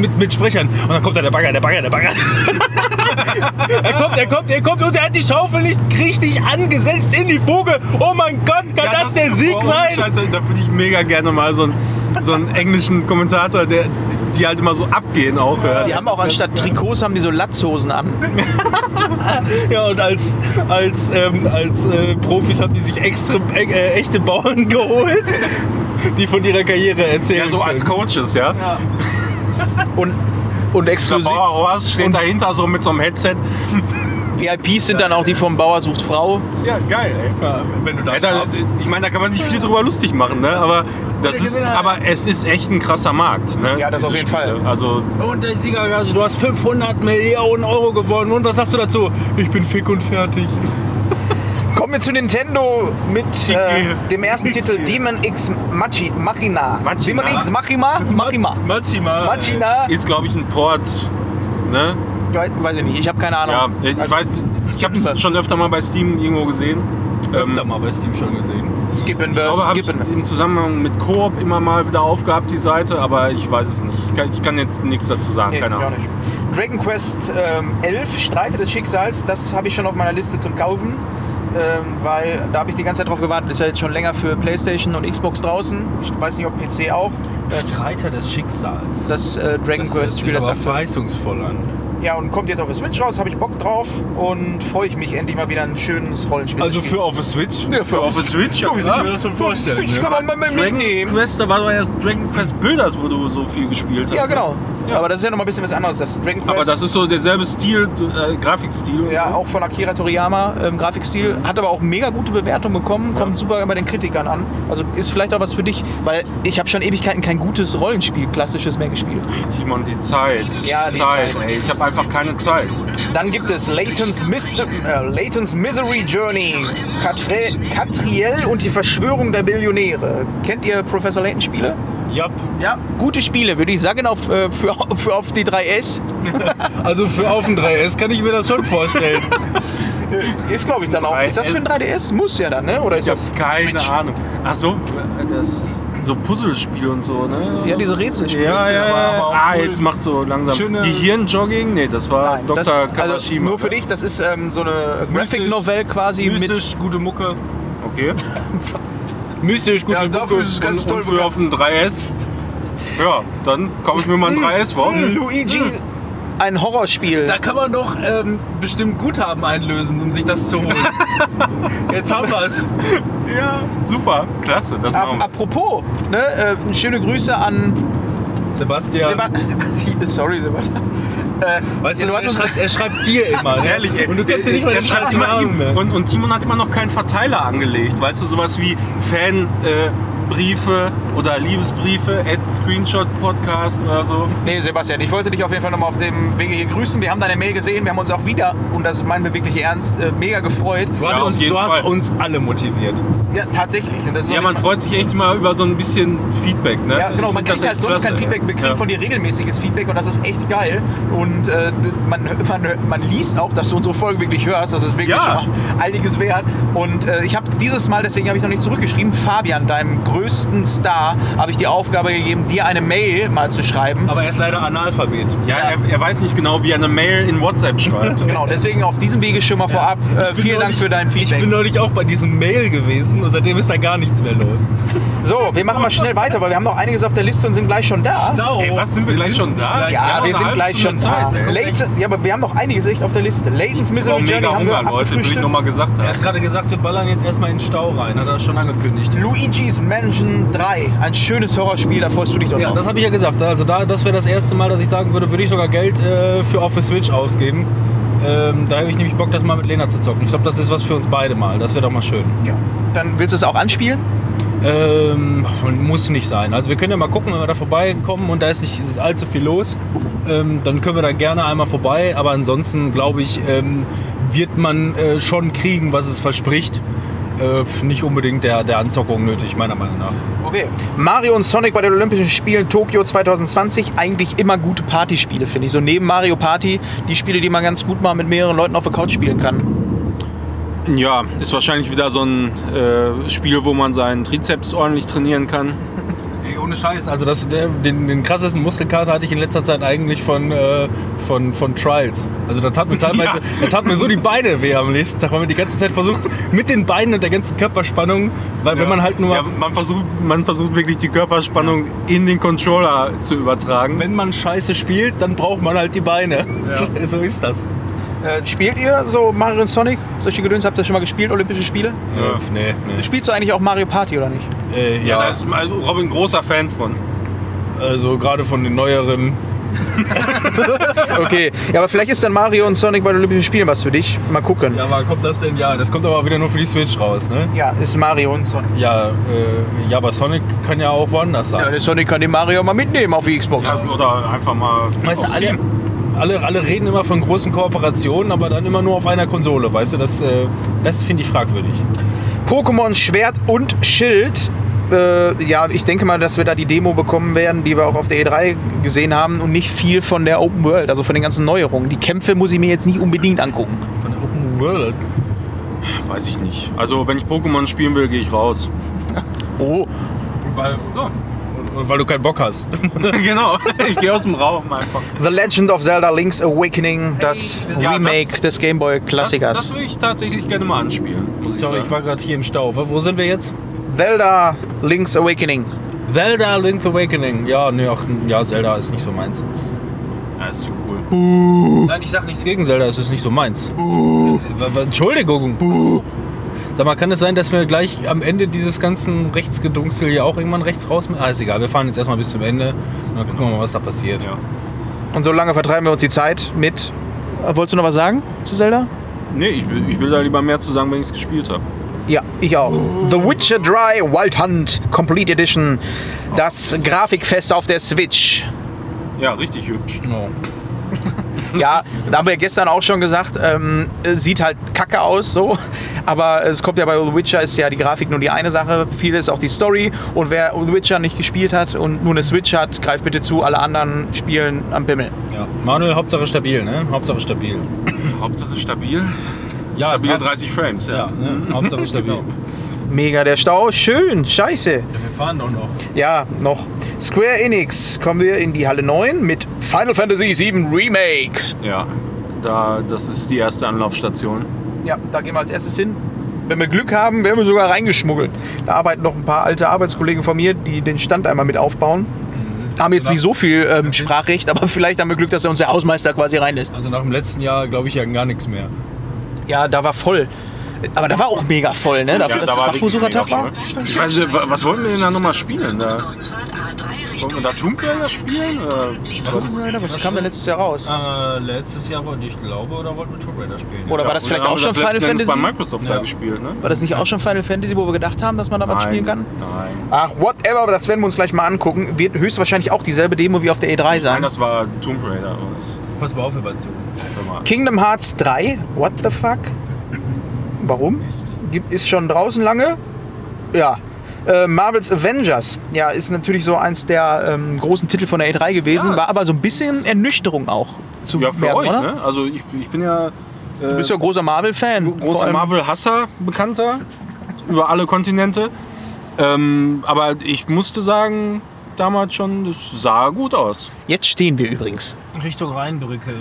mit, mit Sprechern. Und dann kommt da der Bagger, der Bagger, der Bagger. (laughs) er kommt, er kommt, er kommt und er hat die Schaufel nicht richtig angesetzt in die Fuge. Oh mein Gott, kann das, der Sieg oh, sein? Scheiße, da würde ich mega gerne mal so einen, so einen englischen Kommentator, der, die halt immer so abgehen auch. Ja. Die haben auch anstatt Trikots haben die so Latzhosen an. (laughs) Ja, und als, als, ähm, als äh, Profis haben die sich extra, äh, echte Bauern (laughs) geholt, die von ihrer Karriere erzählen. ja, so als. Coaches, ja. Und, und Der exklusiv. Bauer Oas steht dahinter so mit so einem Headset. VIPs sind dann auch die vom Bauer sucht Frau. Ja, geil, ey. Ja, wenn du das Ja, da, hast. ich meine, da kann man sich viel drüber lustig machen, ne? Aber, das Der ist, Gewinner- aber es ist echt ein krasser Markt. Ne? Ja, das auf jeden Fall. Spiele. Also, Und der Siegergage, du hast 500 Millionen Euro gewonnen. Und was sagst du dazu? Ich bin fick und fertig. Kommen wir zu Nintendo mit äh, dem ersten Titel Demon X Machi, Machina. Machina. Demon X Machima? Machima. Maxima. Machina. ist, glaube ich, ein Port. Ne? Weiß, weiß ich nicht, ich habe keine Ahnung. Ja, ich Also, weiß, ich skippen habe es schon öfter mal bei Steam irgendwo gesehen. Öfter Ähm, mal bei Steam schon gesehen. Skippen ich wir, glaube, ich skippen wir. im Zusammenhang mit Koop immer mal wieder aufgehabt, die Seite, aber ich weiß es nicht. Ich kann, ich kann jetzt nichts dazu sagen, Nee, keine Ahnung. Dragon Quest ähm, 11, Streite des Schicksals, das habe ich schon auf meiner Liste zum Kaufen. Ähm, weil da habe ich die ganze Zeit drauf gewartet. Ist ja jetzt schon länger für Playstation und Xbox draußen. Ich weiß nicht, ob PC auch. Das, Reiter des Schicksals. das äh, Dragon Quest Spiel, das aktuell- verheißungsvoll an. Ja, und kommt jetzt auf der Switch raus, habe ich Bock drauf und freue ich mich endlich mal wieder ein schönes Rollenspiel Also für auf der Switch? Ja, für Auf der Switch, ja, Ich klar. kann mir das schon vorstellen. Switch ne? kann man mal mit Dragon mitnehmen. Quest, da war doch erst Dragon Quest Builders, wo du so viel gespielt hast. Ja, ne? Ja. Aber das ist ja noch mal ein bisschen was anderes. Das Dragon Quest, Aber das ist so derselbe Stil, so, äh, Grafikstil. und ja so. auch von Akira Toriyama, ähm, Grafikstil, hat aber auch mega gute Bewertungen bekommen, kommt super bei den Kritikern an. Also ist vielleicht auch was für dich, weil ich habe schon Ewigkeiten kein gutes Rollenspiel, klassisches mehr gespielt. Ey, Timon, die Zeit. Ja, die Zeit, Zeit. ey. Ich habe einfach keine Zeit. Dann gibt es Layton's, Mister, äh, Layton's Misery Journey, Catriel und die Verschwörung der Billionäre. Kennt ihr Professor Layton Spiele? Jap. Ja, gute Spiele, würde ich sagen, auf, äh, für, für auf die 3S. (laughs) Also für auf dem 3S kann ich mir das schon vorstellen. Ist, glaube ich, dann auch. 3S. Ist das für ein 3DS? Muss ja dann, ne? Oder ist Ich das keine Switch? Ahnung. Ach so, das so Puzzlespiele und so, ne? Ja, diese Rätselspiele. Ja, ja, aber- ja. Ah, cool. jetzt macht so langsam Schöne- Gehirnjogging. Nee, das war Nein, Dr. das, also nur für dich, das ist ähm, so eine Graphic Mystisch. Novel quasi Mystisch, gute Mucke. Okay. (laughs) Mystisch, gute Ja, dafür ist es ganz toll für auf dem 3S. Ja, dann kaufe ich mir mal ein 3S vor. (laughs) Luigi. Ein Horrorspiel. Da kann man doch ähm, bestimmt Guthaben einlösen, um sich das zu holen. (laughs) Jetzt haben wir es. Ja, super. Klasse. Das Ap machen wir. apropos, ne, äh, schöne Grüße an Sebastian. Seba Sebastian. (laughs) Sorry, Sebastian. Äh, Weißt du, du er hattest- schreibt, er schreibt dir immer. (laughs) Ne? Ehrlich, ey. Und du kannst dir nicht mal den schreibt immer Namen. Und, und Timon hat immer noch keinen Verteiler angelegt. Weißt du, sowas wie Fanbriefe äh, Briefe oder Liebesbriefe, at Screenshot Podcast oder so. Nee, Sebastian, ich wollte dich auf jeden Fall nochmal auf dem Wege hier grüßen. Wir haben deine Mail gesehen, wir haben uns auch wieder, und das meinen wir wirklich ernst, äh, mega gefreut. Du hast, Ja, uns, du hast uns alle motiviert. Ja, tatsächlich. Und das ist Ja, man freut sich echt immer über so ein bisschen Feedback. Ne? Ja, genau, man kriegt halt sonst kein klasse, Feedback, wir kriegen ja. von dir regelmäßiges Feedback und das ist echt geil. Und äh, man, man, man liest auch, dass du unsere Folge wirklich hörst, das ist wirklich Ja. mal einiges wert. Und äh, ich habe dieses Mal, deswegen habe ich noch nicht zurückgeschrieben, Fabian, deinem größten Star habe ich die Aufgabe gegeben, dir eine Mail mal zu schreiben. Aber er ist leider Analphabet. Ja, er, er weiß nicht genau, wie er eine Mail in WhatsApp schreibt. (laughs) Genau, deswegen auf diesem Wege schon mal vorab. Äh, vielen Dank neulich- für dein Feedback. Ich bin neulich auch bei diesem Mail gewesen und seitdem ist da gar nichts mehr los. so, wir machen mal schnell weiter, weil wir haben noch einiges auf der Liste und sind gleich schon da. Stau. Ey, was, sind wir gleich schon da? gleich Ja, wir sind gleich schon da. Ey. Layton, ja, aber wir haben noch einiges echt auf der Liste. Layton's Ich Misery Journey mega haben wir Hunger, Leute, will ich nochmal gesagt Er haben. hat gerade gesagt, wir ballern jetzt erstmal in den Stau rein. Hat er schon angekündigt. Luigi's Mansion 3, ein schönes Horrorspiel, da freust du dich doch Ja, drauf. das habe ich ja gesagt. Also da, das wäre das erste Mal, dass ich sagen würde, würde ich sogar Geld äh, für der Switch ausgeben. Ähm, da habe ich nämlich Bock, das mal mit Lena zu zocken. Ich glaube, das ist was für uns beide mal. Das wäre doch mal schön. ja. Dann willst du es auch anspielen? Ähm, muss nicht sein. Also wir können ja mal gucken, wenn wir da vorbeikommen und da ist nicht allzu viel los, ähm, dann können wir da gerne einmal vorbei. Aber ansonsten glaube ich, ähm, wird man äh, schon kriegen, was es verspricht. Äh, nicht unbedingt der, der Anzockung nötig, meiner Meinung nach. Okay. Mario und Sonic bei den Olympischen Spielen Tokio 2020, eigentlich immer gute Partyspiele, finde ich. So neben Mario Party, die Spiele, die man ganz gut mal mit mehreren Leuten auf der Couch spielen kann. Ja, ist wahrscheinlich wieder so ein äh, Spiel, wo man seinen Trizeps ordentlich trainieren kann. Ohne Scheiß, also das, den, den krassesten Muskelkater hatte ich in letzter Zeit eigentlich von, äh, von, von Trials. Also da tat mir (laughs) teilweise, Ja. da tat mir so die Beine weh am nächsten Tag, weil man die ganze Zeit versucht, mit den Beinen und der ganzen Körperspannung, weil wenn man halt nur, Ja, man, versucht, man versucht wirklich die Körperspannung in den Controller zu übertragen. wenn man Scheiße spielt, dann braucht man halt die Beine. (laughs) so ist das. Äh, spielt ihr so Mario und Sonic? Solche Gedöns habt ihr schon mal gespielt, Olympische Spiele? Ja. nee, nee. Spielst du eigentlich auch Mario Party oder nicht? Äh, ja, ja, da ist Robin ein großer Fan von. also gerade von den neueren. (laughs) Okay, ja, aber vielleicht ist dann Mario und Sonic bei den Olympischen Spielen was für dich. Mal gucken. Ja, wann kommt das denn? Ja, das kommt aber wieder nur für die Switch raus, ne? Ja, ist Mario und Sonic. Ja, äh, ja, aber Sonic kann ja auch woanders sein. Ja, der Sonic kann den Mario mal mitnehmen auf die Xbox. Ja, oder einfach mal Weißt du, alle, Steam. Alle, alle reden immer von großen Kooperationen, aber dann immer nur auf einer Konsole, weißt du? Das, äh, das finde ich fragwürdig. Pokémon Schwert und Schild. Äh, ja, ich denke mal, dass wir da die Demo bekommen werden, die wir auch auf der E3 gesehen haben und nicht viel von der Open World, also von den ganzen Neuerungen. Die Kämpfe muss ich mir jetzt nicht unbedingt angucken. Von der Open World. Weiß ich nicht. Also, wenn ich Pokémon spielen will, gehe ich raus. Oh, Weil, So. Weil du keinen Bock hast. (laughs) (laughs) genau. Ich gehe aus dem Raum einfach. The Legend of Zelda Link's Awakening, das Ja, Remake das- des Game Boy Das, Klassikers. das würde ich tatsächlich gerne mal anspielen. Muss ich Sorry, sagen. ich war gerade hier im Stau. Wo sind wir jetzt? Zelda Link's Awakening. Zelda Link's Awakening. Ja, nee, ach, ja, Zelda ist nicht so meins. Ja, ist zu cool. Nein, ich sag nichts gegen Zelda, es ist nicht so meins. W- w- Entschuldigung. Sag mal, kann es sein, dass wir gleich am Ende dieses ganzen Rechtsgedungsel hier auch irgendwann rechts raus mit? Ah, ist egal, wir fahren jetzt erstmal bis zum Ende und dann gucken wir mal, was da passiert. Ja. Und so lange vertreiben wir uns die Zeit mit. Wolltest du noch was sagen zu Zelda? Nee, ich will, ich will da lieber mehr zu sagen, wenn ich es gespielt habe. Ja, ich auch. The Witcher 3 Wild Hunt Complete Edition. Das Grafikfest auf der Switch. Ja, richtig hübsch. Oh. (laughs) Ja, da haben wir gestern auch schon gesagt, ähm, es sieht halt kacke aus so. Aber es kommt ja bei The Witcher ist ja die Grafik nur die eine Sache. Viel ist auch die Story. Und wer The Witcher nicht gespielt hat und nur eine Switch hat, greift bitte zu. Alle anderen spielen am Pimmel. Ja. Manuel, Hauptsache stabil, ne? Hauptsache stabil. (laughs) Hauptsache stabil. Ja, Stabile Haupt- 30 Frames, ja. Ja, ne? Hauptsache (laughs) stabil. Mega der Stau. Schön. Scheiße. Wir fahren doch noch. Ja, noch. Square Enix kommen wir in die Halle 9 mit Final Fantasy VII Remake. Ja, da, das ist die erste Anlaufstation. Ja, da gehen wir als erstes hin. Wenn wir Glück haben, werden wir sogar reingeschmuggelt. Da arbeiten noch ein paar alte Arbeitskollegen von mir, die den Stand einmal mit aufbauen. Haben jetzt nicht so viel ähm, Sprachrecht, aber vielleicht haben wir Glück, dass er uns der Hausmeister quasi reinlässt. Also nach dem letzten Jahr glaube ich ja gar nichts mehr. Ja, da war voll. Aber da war auch mega voll, ne? Dafür, Ja, dass da war Fachbesuchertag war. voll. Ich weiß nicht, wa- was wollten wir denn da nochmal spielen? Da, Ausfahrt A3 wollten wir da Tomb Raider spielen? Oder? Tomb Raider, was kam denn letztes Jahr raus? Äh, letztes Jahr wollte ich glaube, oder wollten wir Tomb Raider spielen? Oder war das vielleicht auch schon das Final Fantasy? bei Microsoft da Ja. gespielt, ne? War das nicht auch schon Final Fantasy, wo wir gedacht haben, dass man da was spielen kann? Nein. Ach, whatever, das werden wir uns gleich mal angucken. Wird höchstwahrscheinlich auch dieselbe Demo wie auf der E3 Nein, sein. das war Tomb Raider. Pass mal auf. Kingdom Hearts 3, what the fuck? Warum? Gibt, ist schon draußen lange? Ja. Äh, Marvel's Avengers, ja, ist natürlich so eins der ähm, großen Titel von der E3 gewesen, Ja. war aber so ein bisschen Ernüchterung auch zu Ja, für merken, euch, oder? ne? Also ich, ich bin ja, äh, Du bist ja großer Marvel-Fan. Großer Marvel-Hasser, bekannter über alle Kontinente. Ähm, aber ich musste sagen, damals schon, es sah gut aus. Jetzt stehen wir übrigens. Richtung Rheinbrücke.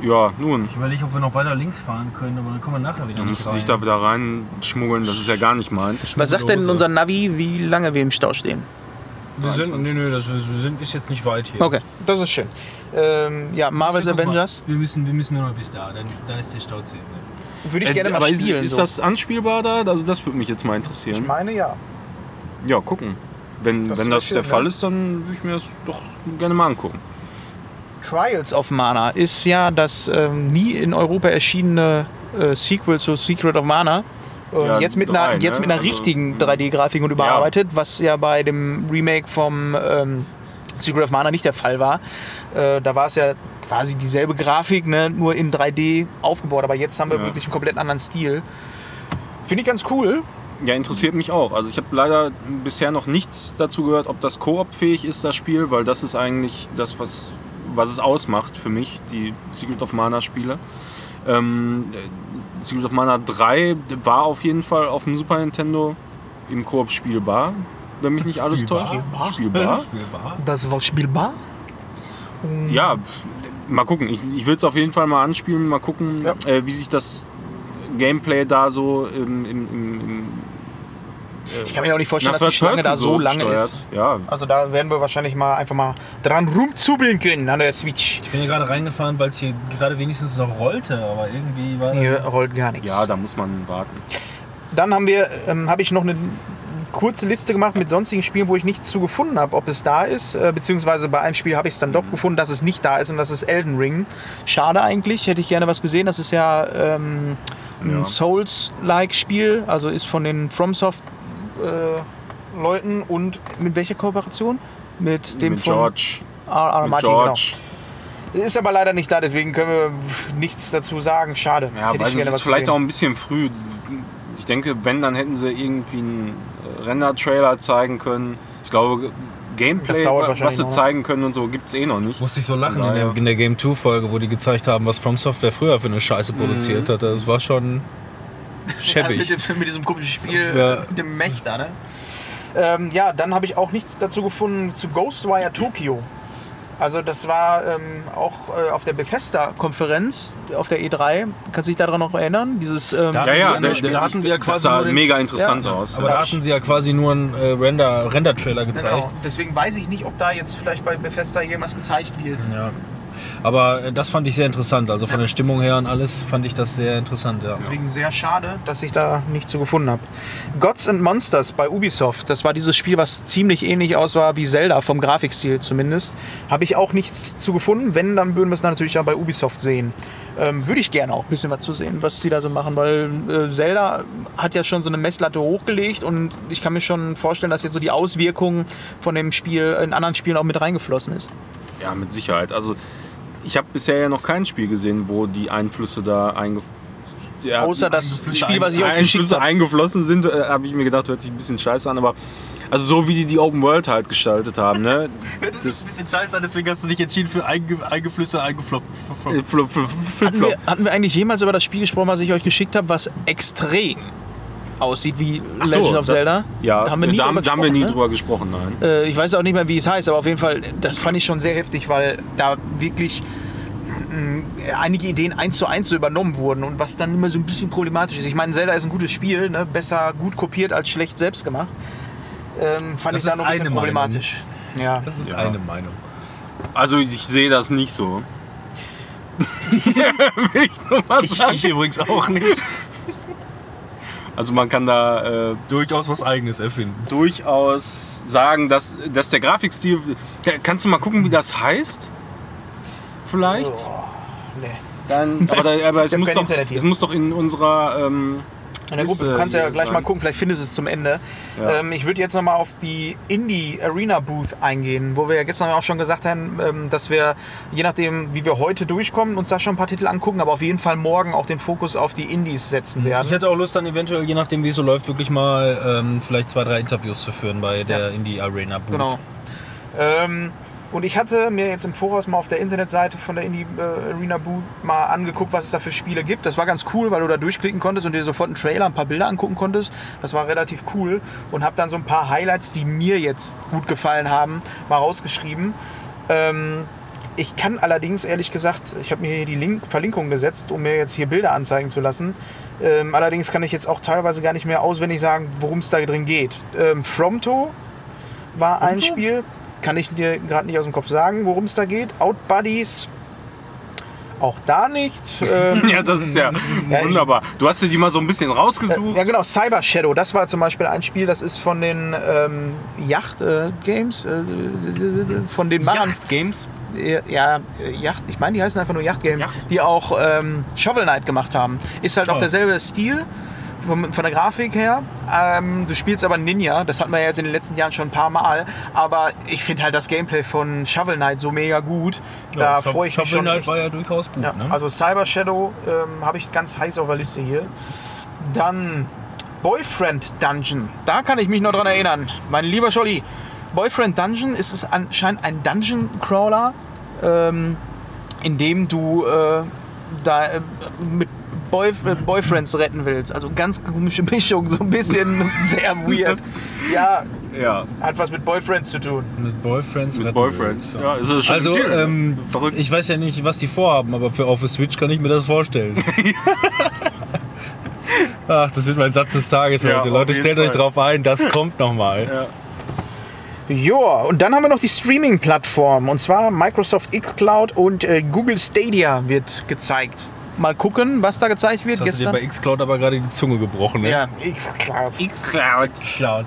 Ja, nun. Ich überlege, ob wir noch weiter links fahren können, aber dann kommen wir nachher wieder Dann musst du dich da wieder reinschmuggeln, das ist ja gar nicht meins. Was sagt denn unser Navi, wie lange wir im Stau stehen? wir sind, nee, nee, das, wir sind, ist jetzt nicht weit hier. Okay, das ist schön. Ähm, ja, Marvel's mal, Avengers Wir müssen, wir müssen nur noch bis da, dann, da ist der Stau zu Ende. würde ich gerne mal Äh, aber ist, spielen. ist so. das anspielbar da? Also das würde mich jetzt mal ich interessieren. meine ja. Ja, gucken. Wenn Das wenn das schön, der ne? Fall ist, dann würde ich mir das doch gerne mal angucken. Trials of Mana ist ja das ähm, nie in Europa erschienene äh, Sequel zu Secret of Mana. Und Ja, jetzt mit, drei, einer, jetzt ne? mit einer Also, richtigen 3D-Grafik und überarbeitet, was ja bei dem Remake vom ähm, Secret of Mana nicht der Fall war. Äh, da war es ja quasi dieselbe Grafik, ne, nur in 3D aufgebaut. Aber jetzt haben wir Ja. wirklich einen komplett anderen Stil. Finde ich ganz cool. Ja, interessiert mich auch. Also ich habe leider bisher noch nichts dazu gehört, ob das Koop-fähig ist, das Spiel, weil das ist eigentlich das, was, was es ausmacht für mich, die Secret of Mana Spiele. Ähm, äh, Secret of Mana 3 war auf jeden Fall auf dem Super Nintendo im Koop spielbar, wenn mich nicht alles Spielbar? täuscht. Spielbar. Spielbar. (laughs) Das war spielbar. Ja, pf, mal gucken. Ich, ich will es auf jeden Fall mal anspielen, mal gucken, Ja. äh, wie sich das Gameplay da so im, im, im, im Ich kann mir auch nicht vorstellen, dass die Schlange da so lange steuert. ist. Ja, Also da werden wir wahrscheinlich mal einfach mal dran rumzubeln können an der Switch. Ich bin hier gerade reingefahren, weil es hier gerade wenigstens noch rollte, aber irgendwie war Hier rollt gar nichts. ja, da muss man warten. Dann haben wir, ähm, habe ich noch eine kurze Liste gemacht mit sonstigen Spielen, wo ich nichts zu gefunden habe, ob es da ist, äh, beziehungsweise bei einem Spiel habe ich es dann doch gefunden, dass es nicht da ist und das ist Elden Ring. Schade eigentlich, hätte ich gerne was gesehen. Das ist ja ähm, ein Ja. Souls-like Spiel, also ist von den FromSoft äh, Leuten und mit welcher Kooperation? Mit dem mit von George. R. R. Mit Martin, George. genau. Ist aber leider nicht da, deswegen können wir nichts dazu sagen. Schade. Ja, Hätte weiß ich ist vielleicht gesehen. auch ein bisschen früh. Ich denke, wenn, dann hätten sie irgendwie einen äh, Render-Trailer zeigen können. Ich glaube, Gameplay, was sie noch, ne? zeigen können und so, gibt es eh noch nicht. Musste ich so lachen in der, in der Game 2 Folge, wo die gezeigt haben, was From Software früher für eine Scheiße produziert hat. Das war schon schäbig. Mit, mit diesem komischen Spiel, Ja. äh, mit dem Mech da, ne? Ähm, ja, dann habe ich auch nichts dazu gefunden zu Ghostwire Tokyo. Also das war ähm, auch äh, auf der Bethesda-Konferenz auf der E3. Kannst du dich daran noch erinnern? Dieses, ähm, Da Ja, ja, Da- da hatten sie ja das quasi sah mega interessant Ja, aus. Aber ja. da hatten sie ja quasi nur einen äh, Render- Render-Trailer gezeigt. genau. Deswegen weiß ich nicht, ob da jetzt vielleicht bei Bethesda irgendwas gezeigt wird. Ja. Aber äh, das fand ich sehr interessant. Also von der Stimmung her und alles fand ich das sehr interessant. Ja. Deswegen sehr schade, dass ich da nichts zu gefunden habe. Gods and Monsters bei Ubisoft, das war dieses Spiel, was ziemlich ähnlich aussah wie Zelda, vom Grafikstil zumindest. Habe ich auch nichts zu gefunden. Wenn, dann würden wir es natürlich ja bei Ubisoft sehen. Ähm, Würde ich gerne auch ein bisschen was zu sehen, was sie da so machen, weil äh, Zelda hat ja schon so eine Messlatte hochgelegt und ich kann mir schon vorstellen, dass jetzt so die Auswirkungen von dem Spiel in anderen Spielen auch mit reingeflossen ist. Ja, mit Sicherheit. Also ich habe bisher ja noch kein Spiel gesehen, wo die Einflüsse da eingeflossen ja, Außer das Spiel, was ich euch geschickt Einflüsse habe. eingeflossen sind, äh, habe ich mir gedacht, hört sich ein bisschen scheiße an, aber also so wie die die Open World halt gestaltet haben, ne? (laughs) Das ist ein bisschen scheiße, deswegen hast du dich entschieden für einge Eingeflüsse eingefloppt. Äh, Hatten wir, hatten wir eigentlich jemals über das Spiel gesprochen, was ich euch geschickt habe, was extrem aussieht wie so, Legend of das- Zelda? Ja, da haben wir nie, da, drüber, da haben wir nie gesprochen, drüber gesprochen, nein. ne? äh, Ich weiß auch nicht mehr, wie es heißt, aber auf jeden Fall, das fand ich schon sehr heftig, weil da wirklich mh, einige Ideen eins zu eins so übernommen wurden und was dann immer so ein bisschen problematisch ist. Ich meine, Zelda ist ein gutes Spiel, ne? besser gut kopiert als schlecht selbst gemacht. Ähm, fand Das ich da noch ein bisschen eine problematisch. Ja. Das ist Ja. eine Meinung. Also ich sehe das nicht so. (laughs) (laughs) Will ich nur mal Ich, sagen. ich übrigens auch nicht. Also man kann da äh, Durchaus was Eigenes erfinden. durchaus sagen, dass, dass der Grafikstil. Kannst du mal gucken, wie das heißt? Vielleicht? Oh, nee. Dann, aber, da, aber es, muss doch, es muss doch in unserer. Ähm, In der Gruppe, du kannst ja gleich mal gucken, vielleicht findest du es zum Ende. Ja. Ähm, ich würde jetzt nochmal auf die Indie Arena Booth eingehen, wo wir ja gestern auch schon gesagt haben, ähm, dass wir, je nachdem, wie wir heute durchkommen, uns da schon ein paar Titel angucken, aber auf jeden Fall morgen auch den Fokus auf die Indies setzen werden. Ich hätte auch Lust, dann eventuell, je nachdem wie es so läuft, wirklich mal ähm, vielleicht zwei, drei Interviews zu führen bei der Indie Arena Booth. Genau. Und ich hatte mir jetzt im Voraus mal auf der Internetseite von der Indie äh, Arena Booth mal angeguckt, was es da für Spiele gibt. Das war ganz cool, weil du da durchklicken konntest und dir sofort einen Trailer, ein paar Bilder angucken konntest. Das war relativ cool. Und habe dann so ein paar Highlights, die mir jetzt gut gefallen haben, mal rausgeschrieben. Ähm, ich kann allerdings, ehrlich gesagt, ich habe mir hier die Link Verlinkung gesetzt, um mir jetzt hier Bilder anzeigen zu lassen. Ähm, allerdings kann ich jetzt auch teilweise gar nicht mehr auswendig sagen, worum es da drin geht. Ähm, Fromto war ein Spiel, kann ich dir gerade nicht aus dem Kopf sagen, worum es da geht. Outbuddies, auch da nicht. (laughs) Ähm, Ja, das ist ja, Ja, ich- wunderbar. Du hast dir die mal so ein bisschen rausgesucht. ja, genau, Cyber Shadow, das war zum Beispiel ein Spiel, das ist von den ähm, Yacht äh, Games, äh, von den Machern. Games. Ja, äh, Yacht, ich meine, die heißen einfach nur Yacht Games, Yacht. die auch ähm, Shovel Knight gemacht haben. Ist halt auch Oh. derselbe Stil von, von der Grafik her. Ähm, du spielst aber Ninja, das hatten wir ja jetzt in den letzten Jahren schon ein paar Mal. Aber ich finde halt das Gameplay von Shovel Knight so mega gut. da freue ich mich schon. echt. war ja durchaus gut. Ja, ne? Also Cyber Shadow ähm, habe ich ganz heiß auf der Liste hier. Dann Boyfriend Dungeon. Da kann ich mich noch dran erinnern. Mein lieber Scholli, Boyfriend Dungeon ist es anscheinend ein Dungeon Crawler, ähm, in dem du äh, da äh, mit Boy, Boyfriends retten willst. Also ganz komische Mischung, so ein bisschen (laughs) sehr weird. Ja, Ja, hat was mit Boyfriends zu tun. mit Boyfriends. mit retten Boyfriends. will. Ja, ist schon Also, ähm, verrückt. ich weiß ja nicht, was die vorhaben, aber für auf der Switch kann ich mir das vorstellen. (laughs) Ach, das wird mein Satz des Tages Ja, heute. Leute, stellt euch Fall. drauf ein, das (laughs) kommt nochmal. ja. Ja, und dann haben wir noch die Streaming-Plattform. Und zwar Microsoft xCloud und äh, Google Stadia wird gezeigt. Mal gucken, was da gezeigt wird. Jetzt hast du dir bei xCloud aber gerade die Zunge gebrochen, ne? ja, xCloud. Xcloud. xCloud.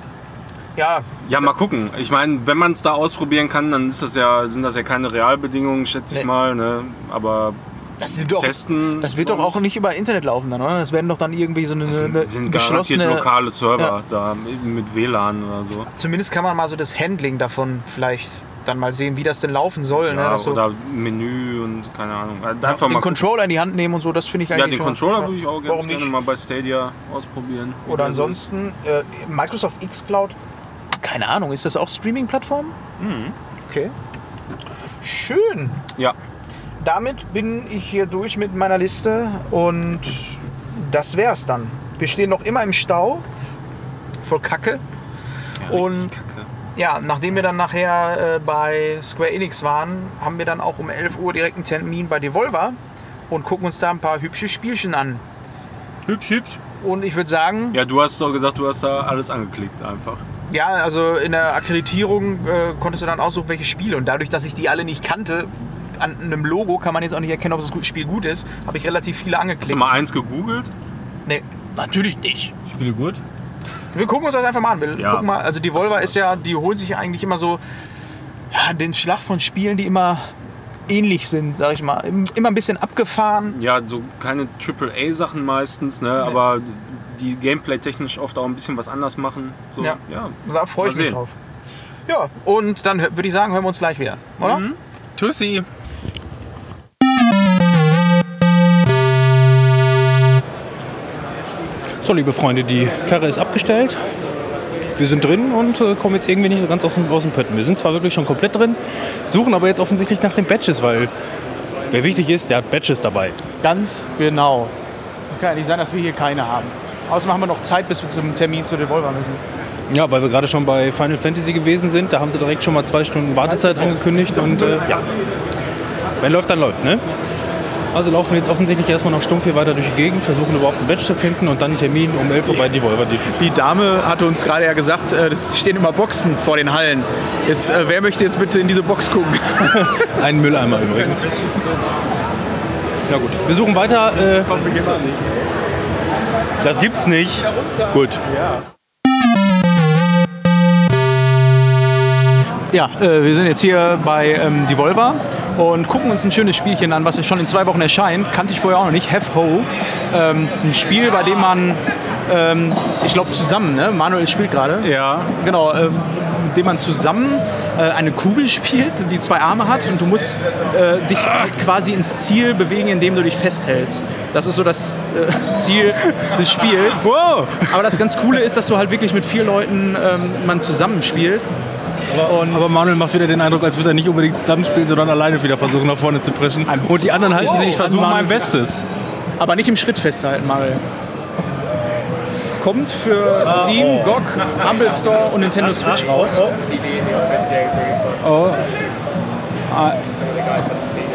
Ja, Ja, mal gucken. Ich meine, wenn man es da ausprobieren kann, dann ist das ja, sind das ja keine Realbedingungen, schätze ich Nee. mal. Ne? Aber das, sind doch, testen. das wird doch auch nicht über Internet laufen dann, oder? Das werden doch dann irgendwie so eine, Das eine sind garantiert geschlossene... lokale Server Ja. da mit WLAN oder so. Zumindest kann man mal so das Handling davon vielleicht dann mal sehen, wie das denn laufen soll. ne? Ja, Dass so, oder Menü und keine Ahnung. Einfach den mal gucken. Controller in die Hand nehmen und so, das finde ich Ja, eigentlich den schon- Controller ja. würde ich auch ganz gerne mal bei Stadia ausprobieren. Oder der so ist. ansonsten, äh, Microsoft xCloud, keine Ahnung, ist das auch Streaming-Plattform? Mhm. Okay. Schön. Ja, Damit bin ich hier durch mit meiner Liste und das wär's dann. Wir stehen noch immer im Stau. Voll Kacke. ja Und- kacke. Ja, nachdem wir dann nachher äh, bei Square Enix waren, haben wir dann auch um 11 Uhr direkt einen Termin bei Devolver und gucken uns da ein paar hübsche Spielchen an. Hübsch, hübsch. Und ich würde sagen, Ja, du hast doch gesagt, du hast da alles angeklickt einfach. Ja, also in der Akkreditierung äh, konntest du dann aussuchen, welche Spiele. Und dadurch, dass ich die alle nicht kannte, an einem Logo kann man jetzt auch nicht erkennen, ob das Spiel gut ist, habe ich relativ viele Hast angeklickt. du mal eins gegoogelt? Nee, natürlich nicht. Spiele gut. Wir gucken uns das einfach mal an. Wir Ja. gucken mal, also Devolver ist ja, die holen sich ja eigentlich immer so ja, den Schlag von Spielen, die immer ähnlich sind, sag ich mal. Im- Immer ein bisschen abgefahren. Ja, so keine AAA-Sachen meistens, ne? aber die Gameplay-technisch oft auch ein bisschen was anders machen. So, Ja. ja. Da freue ich mich sehen. drauf. Ja, und dann würde ich sagen, hören wir uns gleich wieder, oder? Mhm. Tschüssi. So, liebe Freunde, die Karre ist abgestellt. Wir sind drin und äh, kommen jetzt irgendwie nicht so ganz aus dem, aus dem Pötten. Wir sind zwar wirklich schon komplett drin, suchen aber jetzt offensichtlich nach den Badges, weil wer wichtig ist, der hat Badges dabei. Ganz genau. Kann ja nicht sein, dass wir hier keine haben. Außerdem haben wir noch Zeit, bis wir zum Termin zu Devolver müssen. Ja, weil wir gerade schon bei Final Fantasy gewesen sind. Da haben sie direkt schon mal zwei Stunden Wartezeit angekündigt und äh, ja. Wenn läuft, dann läuft, ne? Also laufen wir jetzt offensichtlich erstmal noch stumpf hier weiter durch die Gegend, versuchen überhaupt einen Badge zu finden und dann einen Termin um 11 Uhr bei Devolver. Die Dame hatte uns gerade ja gesagt, äh, es stehen immer Boxen vor den Hallen. Jetzt, äh, wer möchte jetzt bitte in diese Box gucken? (laughs) Ein Mülleimer übrigens. Na gut, wir suchen weiter. Äh, das gibt's nicht. Gut. Ja, äh, wir sind jetzt hier bei ähm, Devolver und gucken uns ein schönes Spielchen an, was ja schon in zwei Wochen erscheint. Kannte ich vorher auch noch nicht. Have Ho. Ähm, ein Spiel, bei dem man, ähm, ich glaube zusammen, ne? Manuel spielt gerade. Ja, Genau, ähm, mit dem man zusammen äh, eine Kugel spielt, die zwei Arme hat und du musst äh, dich halt quasi ins Ziel bewegen, indem du dich festhältst. Das ist so das äh, Ziel des Spiels. Wow. Aber das ganz Coole ist, dass du halt wirklich mit vier Leuten ähm, man zusammenspielt. Aber, aber Manuel macht wieder den Eindruck, als würde er nicht unbedingt zusammenspielen, sondern alleine wieder versuchen, nach vorne zu preschen. Und die anderen halten sich ich an versuche Manuel mein Bestes. Aber nicht im Schritt festhalten, Mario. Kommt für Steam, GOG, Humble Store und Nintendo Switch raus. Oh. Ah.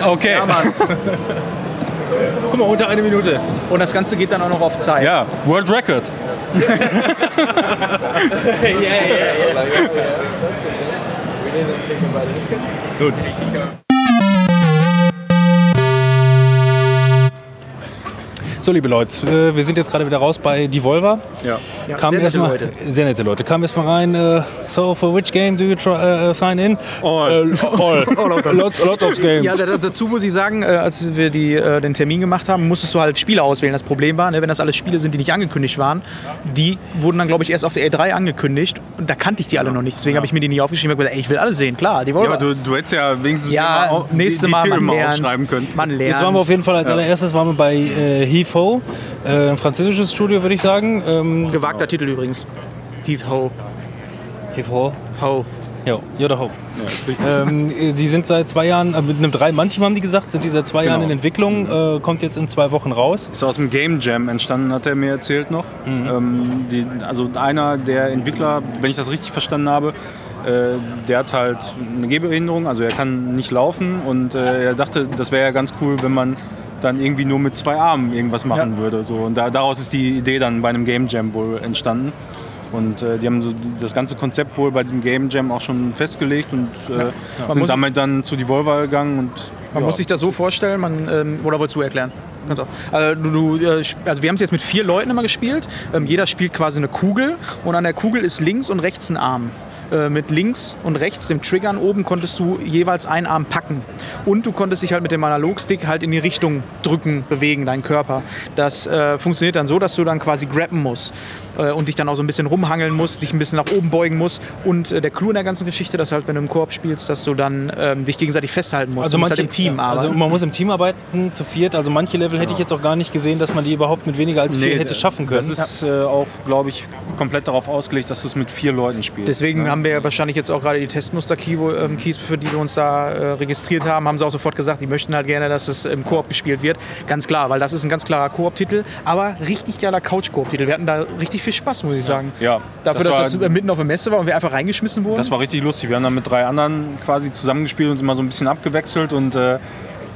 Okay. Ja, Mann. (laughs) Guck mal, unter eine Minute. Und das Ganze geht dann auch noch auf Zeit. Ja, World Record. (laughs) (laughs) They didn't think about it. Good. So, liebe Leute, äh, wir sind jetzt gerade wieder raus bei Devolver. Ja. Ja, Kam sehr nette mal, Leute. Sehr nette Leute. Kam erst mal rein. Äh, so, for which game do you try, äh, sign in? All. Äh, all. (laughs) a, lot, lot of games. Ja, da- dazu muss ich sagen, äh, als wir die, äh, den Termin gemacht haben, musstest du halt Spiele auswählen. Das Problem war, ne, wenn das alles Spiele sind, die nicht angekündigt waren, die wurden dann, glaube ich, erst auf der E3 angekündigt. Und da kannte ich die alle noch nicht. Deswegen habe ich mir die nicht aufgeschrieben. Ich habe gesagt, ey, ich will alle sehen, klar. Die Ja, aber du, du hättest ja wenigstens ja, immer au- nächstes die, die Mal man mal aufschreiben können. Man lernt. Jetzt waren wir auf jeden Fall als allererstes waren wir bei äh, HeFo, äh, ein französisches Studio, würde ich sagen. Ähm, Gewagter Titel übrigens. Heath Ho. HeFo. Ho. Ja, Yoda Ho. Ja, ist richtig. Ähm, äh, die sind seit zwei Jahren, äh, mit einem Drei-Mann-Team haben die gesagt, sind die seit zwei Genau. Jahren in Entwicklung, äh, kommt jetzt in zwei Wochen raus. Ist aus dem Game Jam entstanden, hat er mir erzählt noch. Ähm, die, also einer der Entwickler, wenn ich das richtig verstanden habe, äh, der hat halt eine Gehbehinderung, also er kann nicht laufen und äh, er dachte, das wäre ja ganz cool, wenn man dann irgendwie nur mit zwei Armen irgendwas machen würde. So. Und da, daraus ist die Idee dann bei einem Game Jam wohl entstanden. Und äh, die haben so das ganze Konzept wohl bei diesem Game Jam auch schon festgelegt und äh, Man sind damit dann zu Devolver gegangen. Und, Man ja. muss sich das so vorstellen, man, ähm, oder wolltest du erklären? Kannst auch. Also, du, du, äh, also wir haben es jetzt mit vier Leuten immer gespielt. Ähm, jeder spielt quasi eine Kugel und an der Kugel ist links und rechts ein Arm. Äh, mit links und rechts dem Triggern oben konntest du jeweils einen Arm packen. Und du konntest dich halt mit dem Analogstick halt in die Richtung drücken, bewegen, deinen Körper. Das äh, funktioniert dann so, dass du dann quasi grabben musst äh, und dich dann auch so ein bisschen rumhangeln musst, dich ein bisschen nach oben beugen musst. Und äh, der Clou in der ganzen Geschichte, dass halt, wenn du im Koop spielst, dass du dann ähm, dich gegenseitig festhalten musst. du musst halt im Team arbeiten. Also man muss im Team arbeiten, zu viert. Also manche Level hätte ich jetzt auch gar nicht gesehen, dass man die überhaupt mit weniger als vier Nee, hätte schaffen können. Das ist äh, auch, glaube ich, komplett darauf ausgelegt, dass du es mit vier Leuten spielst. Deswegen ne? Haben wir ja wahrscheinlich jetzt auch gerade die Testmuster-Keys, für die wir uns da äh, registriert haben, haben sie auch sofort gesagt, die möchten halt gerne, dass es im Koop gespielt wird. Ganz klar, weil das ist ein ganz klarer Koop-Titel, aber richtig geiler Couch-Koop-Titel. Wir hatten da richtig viel Spaß, muss ich sagen. Ja, Dafür, das dass das mitten auf der Messe war und wir einfach reingeschmissen wurden. Das war richtig lustig. Wir haben dann mit drei anderen quasi zusammengespielt und immer so ein bisschen abgewechselt und äh,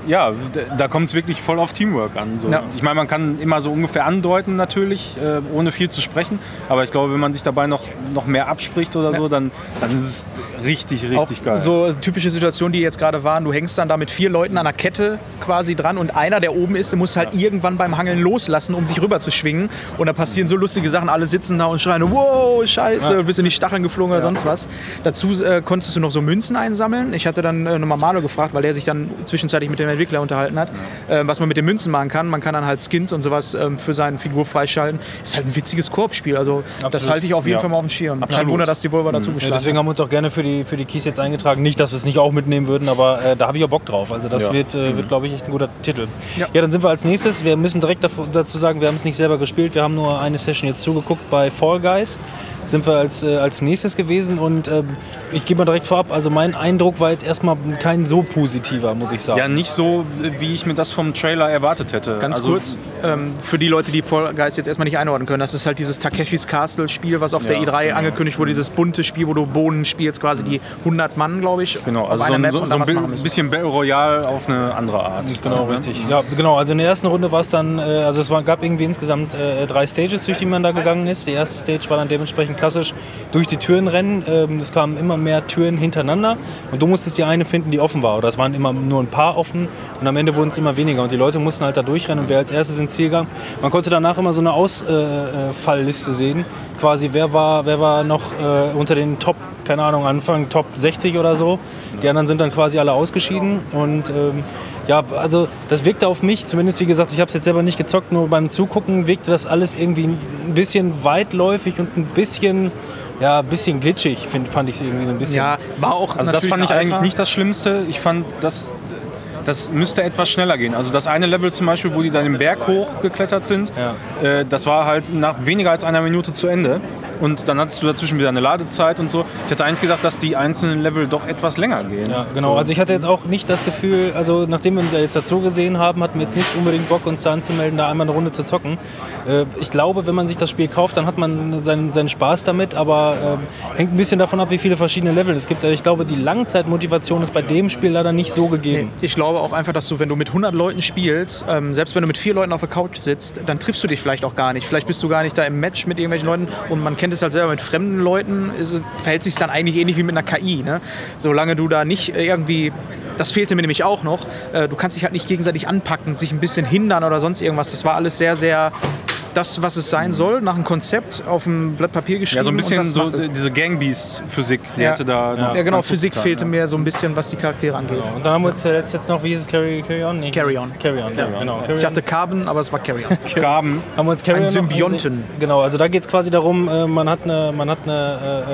ja, da kommt es wirklich voll auf Teamwork an. So. Ja. Ich meine, man kann immer so ungefähr andeuten natürlich, äh, ohne viel zu sprechen. Aber ich glaube, wenn man sich dabei noch, noch mehr abspricht oder so, dann, dann ist es richtig, richtig auch geil. so typische Situationen, die jetzt gerade waren. Du hängst dann da mit vier Leuten an der Kette quasi dran und einer, der oben ist, der muss halt irgendwann beim Hangeln loslassen, um sich rüber zu schwingen. Und da passieren so lustige Sachen. Alle sitzen da und schreien, wow, scheiße, du bist in die Stacheln geflogen oder sonst was. Dazu äh, konntest du noch so Münzen einsammeln. Ich hatte dann äh, nochmal Malo gefragt, weil der sich dann zwischenzeitlich mit dem Entwickler unterhalten hat, äh, was man mit den Münzen machen kann. Man kann dann halt Skins und sowas ähm, für seine Figur freischalten. Ist halt ein witziges Koop-Spiel. Also das Absolut. halte ich auf jeden Ja. Fall mal auf dem Schirm. Kein Absolut. Wunder, dass die Volvo dazu Ja, geschlagen deswegen haben wir uns auch gerne für die, für die Keys jetzt eingetragen. Nicht, dass wir es nicht auch mitnehmen würden, aber äh, da habe ich auch Bock drauf. Also das Ja. wird, äh, wird glaube ich, echt ein guter Titel. Ja. Ja. dann sind wir als nächstes. Wir müssen direkt dazu sagen, wir haben es nicht selber gespielt. Wir haben nur eine Session jetzt zugeguckt bei Fall Guys. Sind wir als, äh, als nächstes gewesen und ähm, ich gebe mal direkt vorab, also mein Eindruck war jetzt erstmal kein so positiver, muss ich sagen. ja, nicht so, wie ich mir das vom Trailer erwartet hätte. Ganz Also, kurz, ähm, für die Leute, die Fall Guys jetzt erstmal nicht einordnen können, das ist halt dieses Takeshis Castle Spiel, was auf der Ja, E3 genau. angekündigt wurde, dieses bunte Spiel, wo du Bohnen spielst, quasi die 100 Mann, glaube ich, Genau, also so ein, so, so ein bisschen Battle Royale auf eine andere Art. Genau, Ne? richtig. Ja, genau. Also in der ersten Runde war es dann, äh, also es war, gab irgendwie insgesamt äh, drei Stages, durch die man da gegangen ist. Die erste Stage war dann dementsprechend klassisch durch die Türen rennen. Ähm, es kamen immer mehr Türen hintereinander und du musstest die eine finden, die offen war. Oder es waren immer nur ein paar offen und am Ende wurden es immer weniger und die Leute mussten halt da durchrennen und wer als erstes ins Ziel kam. Man konnte danach immer so eine Ausfallliste sehen, quasi wer war, wer war noch äh, unter den Top, keine Ahnung, Anfang Top 60 oder so. Die anderen sind dann quasi alle ausgeschieden und ähm, ja, also das wirkte auf mich, zumindest wie gesagt, ich habe es jetzt selber nicht gezockt, nur beim Zugucken wirkte das alles irgendwie ein bisschen weitläufig und ein bisschen, ja, ein bisschen glitschig, find, fand ich es irgendwie so ein bisschen. ja, war auch Also das fand ich eigentlich Alpha. nicht das Schlimmste. Ich fand, das, das müsste etwas schneller gehen. Also das eine Level zum Beispiel, wo die dann den Berg hochgeklettert sind, Ja. äh, das war halt nach weniger als einer Minute zu Ende. Und dann hattest du dazwischen wieder eine Ladezeit und so. Ich hatte eigentlich gedacht, dass die einzelnen Level doch etwas länger gehen. Ja, genau. Also ich hatte jetzt auch nicht das Gefühl, also nachdem wir jetzt dazu gesehen haben, hatten wir jetzt nicht unbedingt Bock, uns da anzumelden, da einmal eine Runde zu zocken. Äh, Ich glaube, wenn man sich das Spiel kauft, dann hat man seinen, seinen Spaß damit, aber ähm, hängt ein bisschen davon ab, wie viele verschiedene Level es gibt. Also Ich glaube, die Langzeitmotivation ist bei dem Spiel leider nicht so gegeben. Ich glaube auch einfach, dass du, wenn du mit 100 Leuten spielst, ähm, selbst wenn du mit vier Leuten auf der Couch sitzt, dann triffst du dich vielleicht auch gar nicht. Vielleicht bist du gar nicht da im Match mit irgendwelchen Leuten und man kennt es halt selber mit fremden Leuten, ist, verhält sich dann eigentlich ähnlich wie mit einer KI. Ne? Solange du da nicht irgendwie, das fehlte mir nämlich auch noch, äh, du kannst dich halt nicht gegenseitig anpacken, sich ein bisschen hindern oder sonst irgendwas. Das war alles sehr, sehr das, was es sein soll, nach einem Konzept auf dem Blatt Papier geschrieben. Ja, so ein bisschen so diese Gangbeast-Physik, die Ja. hätte da. noch Ja, genau, Physik getan, fehlte ja. mir so ein bisschen, was die Charaktere angeht. Genau. Und dann haben wir uns ja jetzt, jetzt noch, wie hieß es, Carry, carry On? Nee. Carry On. Carry On, ja. genau. Carry Ich dachte Carbon, aber es war Carry On. (laughs) Graben. haben wir uns Carry Ein On noch Symbionten. Genau, also da geht es quasi darum, äh, man hat eine, man hat eine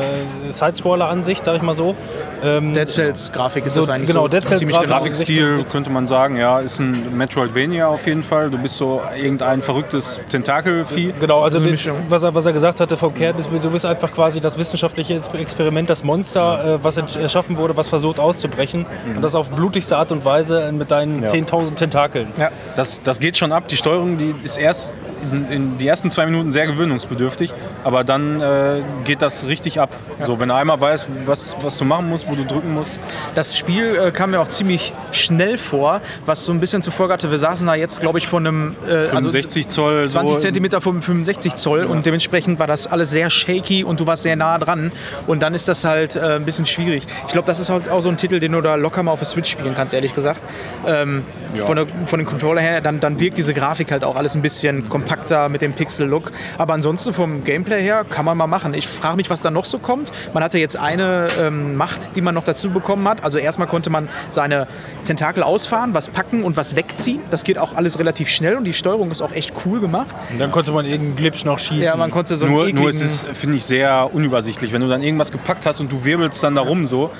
äh, äh, Sidescroller-Ansicht, sag ich mal so. Ähm, Dead Cells Grafik ist So, das eigentlich genau, so. Dead Cells ziemlich Grafik. genau. Grafikstil könnte man sagen, ja, ist ein Metroidvania auf jeden Fall. Du bist so irgendein verrücktes Tentakelvieh. Genau, also den- was er, was er gesagt hatte, verkehrt ist, du bist einfach quasi das wissenschaftliche Experiment, das Monster, äh, was erschaffen wurde, was versucht auszubrechen. Und das auf blutigste Art und Weise mit deinen 10.000 Tentakeln. Ja. Das, das geht schon ab. Die Steuerung, die ist erst in, in die ersten zwei Minuten sehr gewöhnungsbedürftig, aber dann äh, geht das richtig ab. So, wenn du einmal weißt, was, was du machen musst, wo du drücken musst. Das Spiel äh, kam mir auch ziemlich schnell vor, was so ein bisschen zur Folge hatte. Wir saßen da jetzt, glaube ich, von einem äh, also 65 Zoll. 20 so, Zentimeter vom 65 Zoll und dementsprechend war das alles sehr shaky und du warst sehr nah dran und dann ist das halt äh, ein bisschen schwierig. Ich glaube, das ist halt auch so ein Titel, den du da locker mal auf der Switch spielen kannst, ehrlich gesagt. Ähm, von, der, von den Controller her, dann, dann wirkt diese Grafik halt auch alles ein bisschen kompakter mit dem Pixel-Look. Aber ansonsten vom Gameplay her kann man mal machen. Ich frage mich, was da noch so kommt. Man hatte jetzt eine ähm, Macht, die man noch dazu bekommen hat. Also erstmal konnte man seine Tentakel ausfahren, was packen und was wegziehen. Das geht auch alles relativ schnell und die Steuerung ist auch echt cool gemacht. Und dann konnte man irgendeinen Glitch noch schießen. Ja, man konnte so Nur, nur ist es, finde ich, sehr unübersichtlich. Wenn du dann irgendwas gepackt hast und du wirbelst dann da rum so.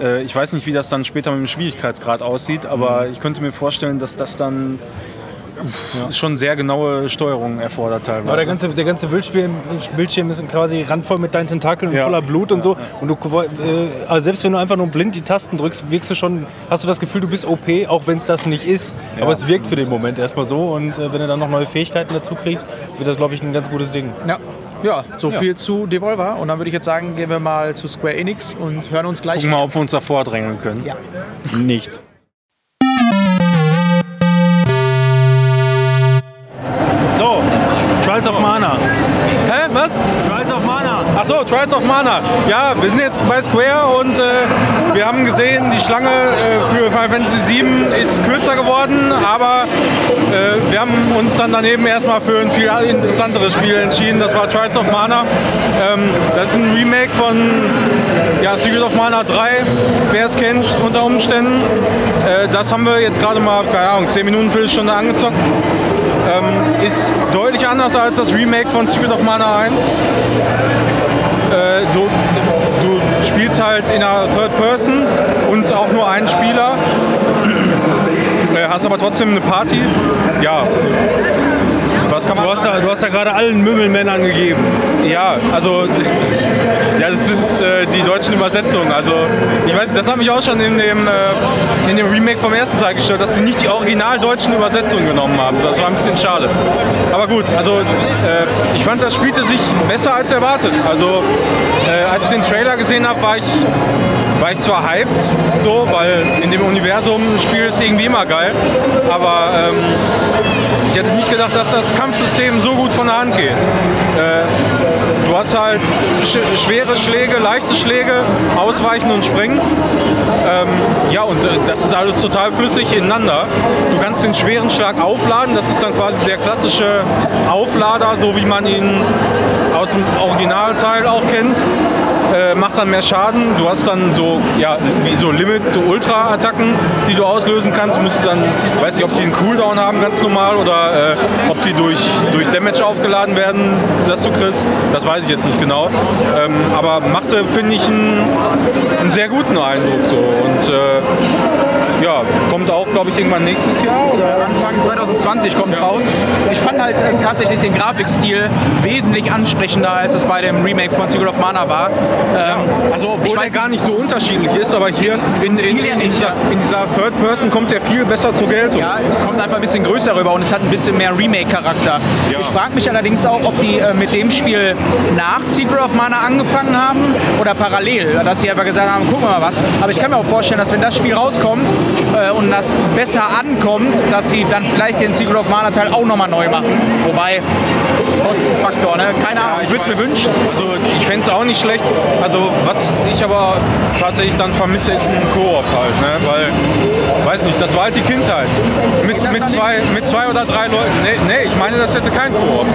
Äh, ich weiß nicht, wie das dann später mit dem Schwierigkeitsgrad aussieht, aber ich könnte mir vorstellen, dass das dann uff, schon sehr genaue Steuerung erfordert teilweise. Aber der ganze, der ganze Bildschirm, Bildschirm ist quasi randvoll mit deinen Tentakeln und Ja. voller Blut und so. Und du, äh, also selbst wenn du einfach nur blind die Tasten drückst, wirkst du schon, hast du das Gefühl, du bist OP, auch wenn es das nicht ist. Aber es wirkt für den Moment erstmal so. Und äh, wenn du dann noch neue Fähigkeiten dazu kriegst, wird das, glaube ich, ein ganz gutes Ding. Ja. Ja, so viel zu Devolver. Und dann würde ich jetzt sagen, gehen wir mal zu Square Enix und hören uns gleich. Gucken mal, ob wir uns da vordrängeln können. Ja. Nicht. Trials of Mana. Hä, was? Trials of Mana. Achso, Trials of Mana. Ja, wir sind jetzt bei Square und äh, wir haben gesehen, die Schlange äh, für Final Fantasy VII ist kürzer geworden, aber äh, wir haben uns dann daneben erstmal für ein viel interessanteres Spiel entschieden. Das war Trials of Mana. Ähm, das ist ein Remake von ja, Secret of Mana 3, wer es kennt unter Umständen. Äh, das haben wir jetzt gerade mal, keine Ahnung, 10 Minuten, Viertelstunde angezockt. Ähm, ist deutlich anders als das Remake von Secret of Mana 1 äh, so, du spielst halt in einer Third Person und auch nur einen Spieler. Äh, hast aber trotzdem eine Party. Ja. Kann man Du hast, da, du hast da gerade allen Mümmelmännern gegeben. ja, also ja, das sind äh, die deutschen Übersetzungen. Also ich weiß, das hat mich auch schon in dem, äh, in dem Remake vom ersten Teil gestört, dass sie nicht die original deutschen Übersetzungen genommen haben. Das war ein bisschen schade. Aber gut, also äh, ich fand, das spielte sich besser als erwartet. Also äh, als ich den Trailer gesehen habe, war ich war ich zwar hyped, so, weil in dem Universum ein Spiel ist irgendwie immer geil, aber ähm, ich hätte nicht gedacht, dass das Kampfsystem so gut von der Hand geht. Äh, du hast halt sch schwere Schläge, leichte Schläge, Ausweichen und Springen. Ähm, ja, und äh, das ist alles total flüssig ineinander. Du kannst den schweren Schlag aufladen, das ist dann quasi der klassische Auflader, so wie man ihn aus dem Originalteil auch kennt. Äh, macht dann mehr Schaden. Du hast dann so, ja, wie so Limit, so Ultra-Attacken, die du auslösen kannst. Du musst dann, weiß nicht, ob die einen Cooldown haben, ganz normal, oder äh, ob die durch, durch Damage aufgeladen werden, das du kriegst. Das weiß ich jetzt nicht genau. Ähm, aber machte, finde ich, einen, einen sehr guten Eindruck so. Und äh, Ja, kommt auch, glaube ich, irgendwann nächstes Jahr. Oder? Anfang 2020 kommt es raus. Ich fand halt äh, tatsächlich den Grafikstil wesentlich ansprechender, als es bei dem Remake von Secret of Mana war. Ähm, Also obwohl der gar nicht so unterschiedlich ist, aber hier in, in, ja in, nicht, dieser, ja. in dieser Third Person kommt der viel besser zur Geltung. Ja, es kommt einfach ein bisschen größer rüber und es hat ein bisschen mehr Remake-Charakter. Ich frage mich allerdings auch, ob die äh, mit dem Spiel nach Secret of Mana angefangen haben oder parallel, dass sie einfach gesagt haben, gucken wir mal was. Aber ich kann mir auch vorstellen, dass wenn das Spiel rauskommt äh, und das besser ankommt, dass sie dann vielleicht den Secret of Mana Teil auch nochmal neu machen. Wobei, Kostenfaktor, ne? Keine Ahnung, ich würde es mir wünschen. Also ich fände es auch nicht schlecht. Also was ich aber tatsächlich dann vermisse, ist ein Koop halt, ne? Weil, weiß nicht, das war halt die Kindheit. Mit, mit, zwei, mit zwei oder drei Leuten. Nee, nee ich meine, das hätte kein Koop.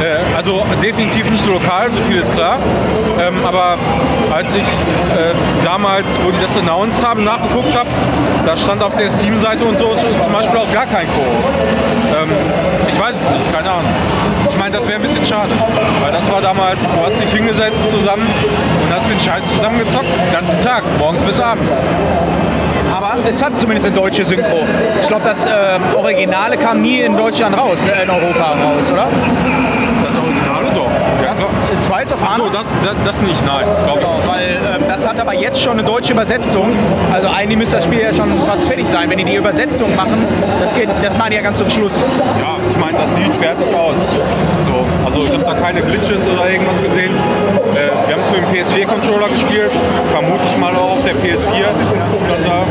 Äh, also definitiv nicht lokal, so viel ist klar. Ähm, aber als ich äh, damals, wo die das announced haben, nachgeguckt habe, da stand auf der Steam-Seite und so zum Beispiel auch gar kein Koop. Ähm, ich weiß es nicht, keine Ahnung. Ich meine, das wäre ein bisschen schade, weil das war damals, du hast dich hingesetzt zusammen und hast den Scheiß zusammengezockt, den ganzen Tag, morgens bis abends. Aber es hat zumindest eine deutsche Synchro. Ich glaube, das äh, Originale kam nie in Deutschland raus, äh, in Europa raus, oder? Das Originale doch. Das, äh, Trials of Achso, Mana? das, das, das nicht, nein, glaube ich Genau, nicht. weil ähm, das hat aber jetzt schon eine deutsche Übersetzung. Also eigentlich müsste das Spiel ja schon fast fertig sein. Wenn die die Übersetzung machen, das, geht, das machen die ja ganz zum Schluss. Ja, ich meine, das sieht fertig aus. So, also ich habe da keine Glitches oder irgendwas gesehen. Äh, wir haben es mit dem PS4-Controller gespielt, vermute ich mal auch der PS4. Dann da.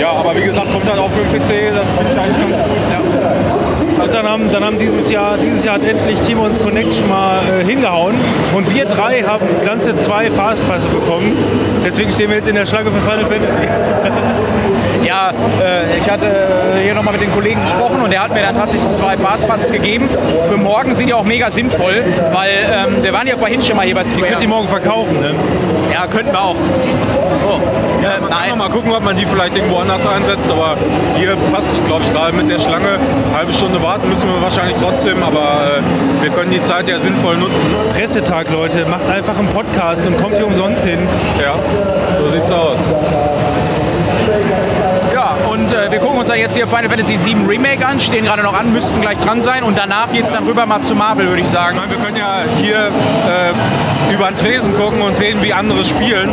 Ja, aber wie gesagt, kommt halt auch für den PC, das finde ich eigentlich ganz gut. Und dann haben, dann haben dieses Jahr, dieses Jahr hat endlich Timons Connection mal äh, hingehauen. Und wir drei haben ganze zwei Fastpässe bekommen. Deswegen stehen wir jetzt in der Schlange für Final Fantasy. (laughs) Ja, äh, ich hatte äh, hier nochmal mit den Kollegen gesprochen und der hat mir dann tatsächlich zwei Fastpasses gegeben. Für morgen sind die auch mega sinnvoll, weil ähm, wir waren ja vorhin schon mal hier bei Square. Könnt ihr morgen verkaufen, ne? ja, könnten wir auch. Oh. Äh, Man kann nein. noch mal gucken, ob man die vielleicht irgendwo anders einsetzt, aber hier passt es, glaube ich, gerade mit der Schlange. Halbe Stunde warten müssen wir wahrscheinlich trotzdem, aber äh, wir können die Zeit ja sinnvoll nutzen. Pressetag, Leute. Macht einfach einen Podcast und kommt hier umsonst hin. Ja, so sieht's aus. Ja, und äh, wir gucken uns dann jetzt hier Final Fantasy VII Remake an, stehen gerade noch an, müssten gleich dran sein und danach geht es dann rüber mal zu Marvel, würde ich sagen. Ich meine, wir können ja hier äh, über den Tresen gucken und sehen, wie andere spielen.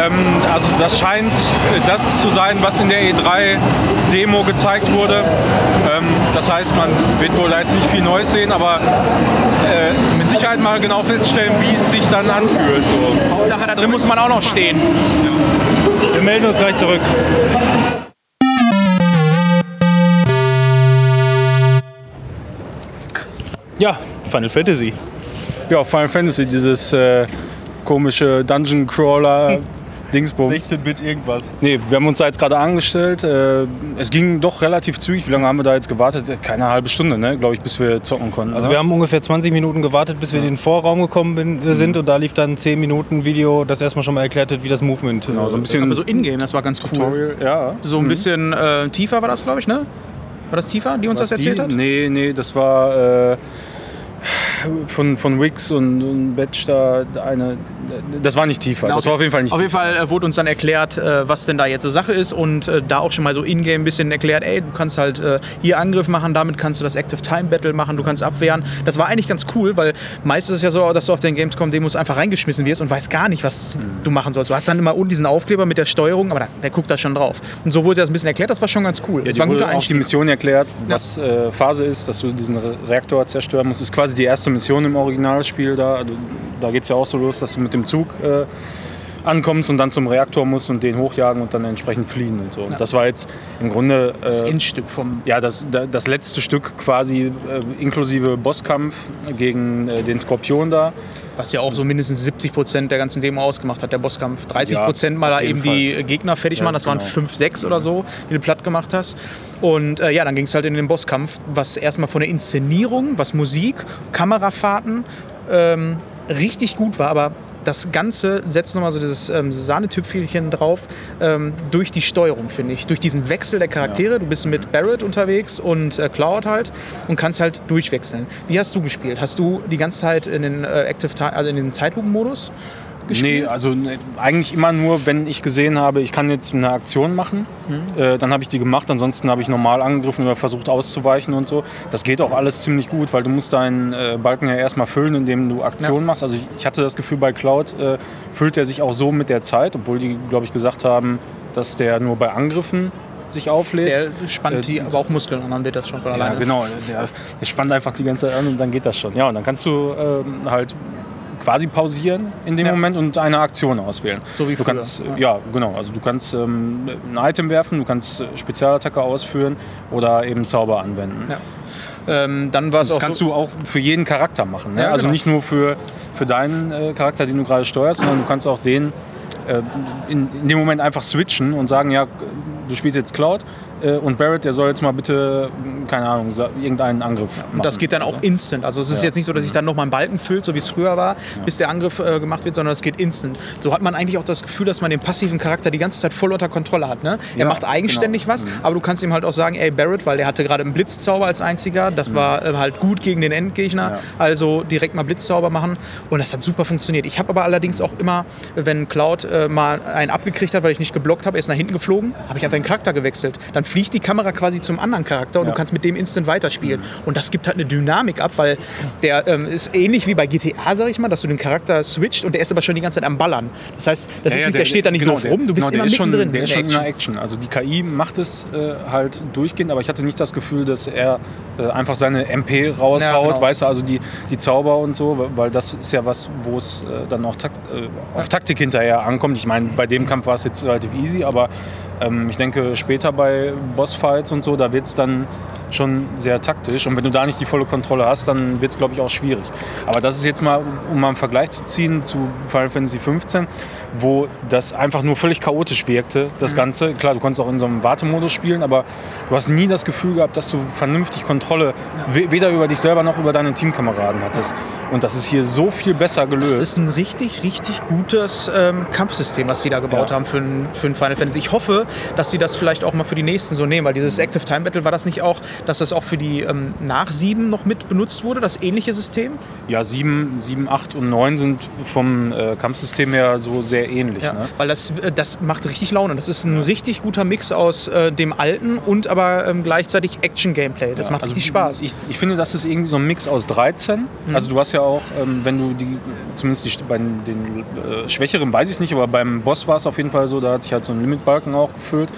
Ähm, also das scheint äh, das zu sein, was in der E3-Demo gezeigt wurde. Ähm, das heißt, man wird wohl da jetzt nicht viel Neues sehen, aber äh, mit Sicherheit mal genau feststellen, wie es sich dann anfühlt. So. Hauptsache, da drin muss man auch noch stehen. Wir melden uns gleich zurück. Ja, Final Fantasy. Ja, Final Fantasy, dieses äh, komische Dungeon Crawler. Dingsbums. 16-Bit irgendwas. Nee, wir haben uns da jetzt gerade angestellt. Äh, es ging doch relativ zügig. Wie lange haben wir da jetzt gewartet? Keine halbe Stunde, ne? glaube ich, bis wir zocken konnten. Also ne? wir haben ungefähr 20 Minuten gewartet, bis wir in den Vorraum gekommen bin, äh, sind und da lief dann 10 Minuten Video, das erstmal schon mal erklärt hat, wie das Movement genau, so ein bisschen Aber so in-game, das war ganz cool. Tutorial. Ja. So ein bisschen äh, tiefer war das, glaube ich, ne? War das tiefer, die uns Was das erzählt die? hat? Nee, nee, das war äh, von, von Wix und, und Batch da eine. Das war nicht tiefer. Na, das war auf jeden Fall nicht Auf jeden tiefer. Fall äh, wurde uns dann erklärt, äh, was denn da jetzt so Sache ist und äh, da auch schon mal so in-game ein bisschen erklärt, ey, du kannst halt hier Angriff machen, damit kannst du das Active Time Battle machen, du kannst abwehren. Das war eigentlich ganz cool, weil meistens ist es ja so, dass du auf den Gamescom-Demos einfach reingeschmissen wirst und weißt gar nicht, was du machen sollst. Du hast dann immer unten diesen Aufkleber mit der Steuerung, aber da, der guckt da schon drauf. Und so wurde das ein bisschen erklärt, das war schon ganz cool. Ja, das war ein guter auch die. Mission erklärt, was äh, Phase ist, dass du diesen Re Reaktor zerstören musst. Das ist quasi die erste Mission im Originalspiel. Da, also, da geht es ja auch so los, dass du mit dem Zug äh, ankommst und dann zum Reaktor musst und den hochjagen und dann entsprechend fliehen und so. Und Das war jetzt im Grunde Das äh, Endstück vom ja, das, da- das letzte Stück quasi äh, inklusive Bosskampf gegen äh, den Skorpion da. Was ja auch so mindestens 70 Prozent der ganzen Demo ausgemacht hat, der Bosskampf. 30 Prozent mal auf da eben die Gegner fertig Ja, machen. Das waren genau. 5, 6 oder so, die du platt gemacht hast. Und äh, ja, dann ging es halt in den Bosskampf, was erstmal von der Inszenierung, was Musik, Kamerafahrten ähm, richtig gut war. Aber das Ganze setzt nochmal so dieses ähm, Sahnetüpfelchen drauf ähm, durch die Steuerung, finde ich. Durch diesen Wechsel der Charaktere. Du bist mit Barrett unterwegs und äh, Cloud halt und kannst halt durchwechseln. Wie hast du gespielt? Hast du die ganze Zeit in den, äh, Active Time, also in den Zeitlupenmodus Nee, also ne, eigentlich immer nur, wenn ich gesehen habe, ich kann jetzt eine Aktion machen, Mhm. äh, dann habe ich die gemacht. Ansonsten habe ich normal angegriffen oder versucht auszuweichen und so. Das geht auch alles ziemlich gut, weil du musst deinen äh, Balken ja erstmal füllen, indem du Aktionen machst. Also ich, ich hatte das Gefühl, bei Cloud äh, füllt er sich auch so mit der Zeit, obwohl die, glaube ich, gesagt haben, dass der nur bei Angriffen sich auflädt. Der spannt Äh, die aber auch Muskeln an, dann wird das schon von Ja, alleine. genau. Der, der spannt einfach die ganze Zeit an und dann geht das schon. Ja, und dann kannst du ähm, halt quasi pausieren in dem Ja. Moment und eine Aktion auswählen. So wie du früher, kannst, ja. ja. genau. Also du kannst ähm, ein Item werfen, du kannst äh, Spezialattacke ausführen oder eben Zauber anwenden. Ja. Ähm, dann war Das kannst so, du auch für jeden Charakter machen. Ne? Also genau. nicht nur für, für deinen äh, Charakter, den du gerade steuerst, sondern du kannst auch den äh, in, in dem Moment einfach switchen und sagen, ja, du spielst jetzt Cloud und Barrett, der soll jetzt mal bitte, mh, keine Ahnung, irgendeinen Angriff machen. Und das geht dann auch instant. Also es ist Ja. jetzt nicht so, dass sich dann nochmal ein Balken füllt, so wie es früher war, bis der Angriff äh, gemacht wird, sondern es geht instant. So hat man eigentlich auch das Gefühl, dass man den passiven Charakter die ganze Zeit voll unter Kontrolle hat. Ne? Er Ja, macht eigenständig was, aber du kannst ihm halt auch sagen, ey Barrett, weil der hatte gerade einen Blitzzauber als einziger, das war äh, halt gut gegen den Endgegner, Ja. also direkt mal Blitzzauber machen und das hat super funktioniert. Ich habe aber allerdings auch immer, wenn Cloud äh, mal einen abgekriegt hat, weil ich nicht geblockt habe, er ist nach hinten geflogen, habe ich einfach den Charakter gewechselt. Dann fliegt die Kamera quasi zum anderen Charakter und Ja. du kannst mit dem instant weiterspielen. Und das gibt halt eine Dynamik ab, weil der ähm, ist ähnlich wie bei GTA, sag ich mal, dass du den Charakter switcht und der ist aber schon die ganze Zeit am Ballern. Das heißt, das ist nicht, der, steht da nicht genau, doof rum, du bist genau, immer der ist schon, mittendrin. Der ist schon der in der Action. Also die KI macht es äh, halt durchgehend, aber ich hatte nicht das Gefühl, dass er äh, einfach seine MP raushaut, Ja, genau. weißt du, also die, die Zauber und so, weil das ist ja was, wo es äh, dann auch Takt, äh, auf Taktik hinterher ankommt. Ich meine, bei dem Kampf war es jetzt relativ easy, aber ähm, ich denke, später bei Bossfights und so, da wird es dann schon sehr taktisch. Und wenn du da nicht die volle Kontrolle hast, dann wird es, glaube ich, auch schwierig. Aber das ist jetzt mal, um mal einen Vergleich zu ziehen zu Final Fantasy 15, wo das einfach nur völlig chaotisch wirkte, das Ganze. Klar, du konntest auch in so einem Wartemodus spielen, aber du hast nie das Gefühl gehabt, dass du vernünftig Kontrolle we- weder über dich selber noch über deine Teamkameraden hattest. Und das ist hier so viel besser gelöst. Das ist ein richtig, richtig gutes ähm, Kampfsystem, was die da gebaut Ja. haben für ein, für ein Final Fantasy. Ich hoffe, dass sie das vielleicht auch mal für die nächsten so nehmen, weil dieses Active Time Battle war das nicht auch, dass das auch für die ähm, nach 7 noch mit benutzt wurde, das ähnliche System? ja, 7, 7, 8 und 9 sind vom äh, Kampfsystem her so sehr ähnlich. Ja, Ne? weil das, äh, das macht richtig Laune. Das ist ein richtig guter Mix aus äh, dem alten und aber ähm, gleichzeitig Action-Gameplay. Das Ja, macht also richtig Spaß. Ich, ich finde, das ist irgendwie so ein Mix aus 13. Also du hast ja auch, ähm, wenn du die, zumindest die, bei den äh, Schwächeren weiß ich nicht, aber beim Boss war es auf jeden Fall so, da hat sich halt so ein Limitbalken auch gefüllt.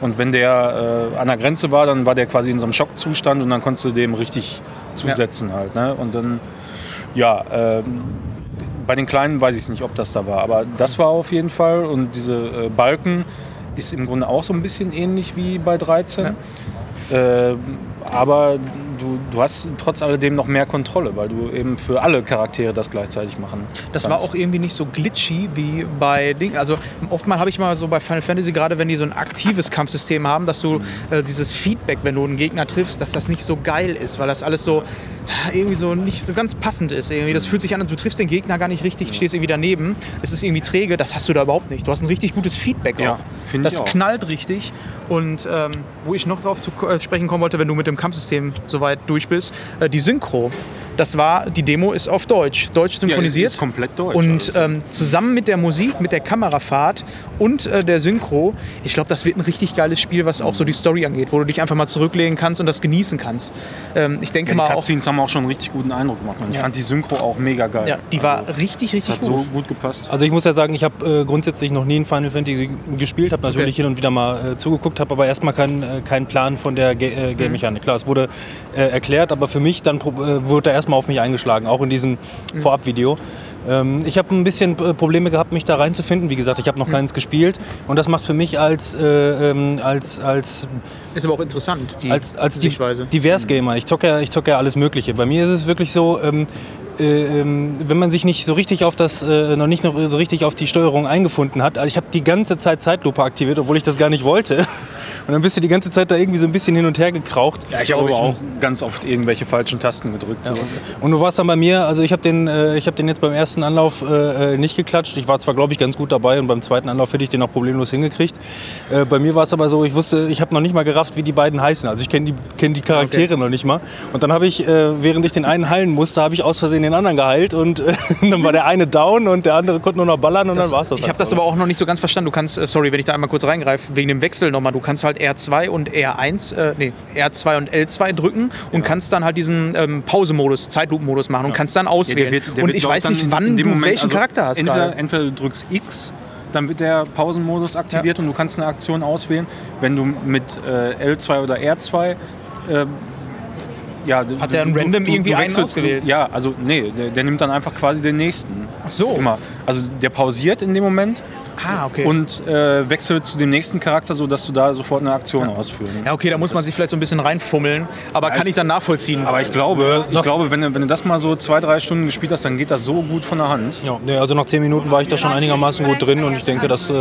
Und wenn der äh, an der Grenze war, dann war der quasi in so einem Schockzustand und dann konntest du dem richtig zusetzen halt. Ne? Und dann, ja, ähm, bei den Kleinen weiß ich es nicht, ob das da war, aber das war auf jeden Fall. Und diese äh, Balken ist im Grunde auch so ein bisschen ähnlich wie bei 13. Äh, aber du, hast trotz alledem noch mehr Kontrolle, weil du eben für alle Charaktere das gleichzeitig machen Das war kannst. auch irgendwie nicht so glitchy wie bei Ding. Also oftmal habe ich mal so bei Final Fantasy, gerade wenn die so ein aktives Kampfsystem haben, dass du äh, dieses Feedback, wenn du einen Gegner triffst, dass das nicht so geil ist, weil das alles so irgendwie so nicht so ganz passend ist. Irgendwie. Das fühlt sich an, du triffst den Gegner gar nicht richtig, stehst irgendwie daneben. Es ist irgendwie träge, das hast du da überhaupt nicht. Du hast ein richtig gutes Feedback Ja, auch. finde ich Das auch. knallt richtig. Und ähm, wo ich noch drauf zu äh, sprechen kommen wollte, wenn du mit dem Kampfsystem soweit durch bist, äh, die Synchro. Das war, die Demo ist auf Deutsch, deutsch ja, synchronisiert. ist komplett deutsch. Und ähm, zusammen mit der Musik, mit der Kamerafahrt und äh, der Synchro, ich glaube, das wird ein richtig geiles Spiel, was auch so die Story angeht, wo du dich einfach mal zurücklegen kannst und das genießen kannst. Ähm, ich denke ja, die mal auch, Cutscenes haben auch schon einen richtig guten Eindruck gemacht. Und ich Ja. fand die Synchro auch mega geil. ja, die war richtig, Das richtig hat gut. so gut gepasst. Also ich muss ja sagen, ich habe äh, grundsätzlich noch nie ein Final Fantasy gespielt, habe natürlich Okay. hin und wieder mal äh, zugeguckt, habe aber erstmal keinen äh, keinen Plan von der Ga äh, Game-Mechanik. Klar, es wurde äh, erklärt, aber für mich dann äh, wurde er erstmal auf mich eingeschlagen, auch in diesem Vorabvideo. Ähm, ich habe ein bisschen äh, Probleme gehabt, mich da reinzufinden. Wie gesagt, ich habe noch keins gespielt und das macht für mich als, äh, ähm, als, als Ist aber auch interessant, die als, als Sichtweise. Divers-Gamer. Ich zocke ja, ich zocke ja alles Mögliche. Bei mir ist es wirklich so, ähm, äh, ähm, wenn man sich nicht so richtig auf das, äh, noch nicht noch so richtig auf die Steuerung eingefunden hat. Also ich habe die ganze Zeit Zeitlupe aktiviert, obwohl ich das gar nicht wollte. (laughs) Und dann bist du die ganze Zeit da irgendwie so ein bisschen hin und her gekraucht. Ja, ich habe aber auch ganz oft irgendwelche falschen Tasten gedrückt. So. Und du warst dann bei mir, also ich habe den, äh, ich hab den jetzt beim ersten Anlauf äh, äh, nicht geklatscht. Ich war zwar, glaube ich, ganz gut dabei und beim zweiten Anlauf hätte ich den auch problemlos hingekriegt. Äh, bei mir war es aber so, ich wusste, ich habe noch nicht mal gerafft, wie die beiden heißen. Also ich kenne die, kenn die Charaktere noch nicht mal. Und dann habe ich, äh, während ich den einen heilen musste, habe ich aus Versehen den anderen geheilt und äh, (laughs) dann war der eine down und der andere konnte nur noch ballern und dann war es das. Ich habe das aber auch noch nicht so ganz verstanden. Du kannst, äh, sorry, wenn ich da einmal kurz reingreife, wegen dem Wechsel nochmal, du kannst halt R2 und R1, äh, nee, R2 und L2 drücken und kannst dann halt diesen ähm, Pause-Modus, Zeitlupen-Modus machen und kannst dann auswählen. und ich weiß nicht, wann du welchen Charakter hast. also Entweder, entweder du drückst X, dann wird der Pausenmodus aktiviert und du kannst eine Aktion auswählen. Wenn du mit äh, L2 oder R2 äh, ja, Hat der ein random irgendwie einen ausgewählt? Du, ja, also nee, der, der nimmt dann einfach quasi den nächsten. Ach so. Immer. Also der pausiert in dem Moment Ah, okay. und äh, wechselt zu dem nächsten Charakter, sodass du da sofort eine Aktion ausführen ja, okay, da muss man sich vielleicht so ein bisschen reinfummeln, aber kann ich dann nachvollziehen. Aber ich glaube, ich glaube wenn, du, wenn du das mal so zwei, drei Stunden gespielt hast, dann geht das so gut von der Hand. Ja, nee, also nach zehn Minuten war ich da schon einigermaßen gut drin und ich denke, das äh,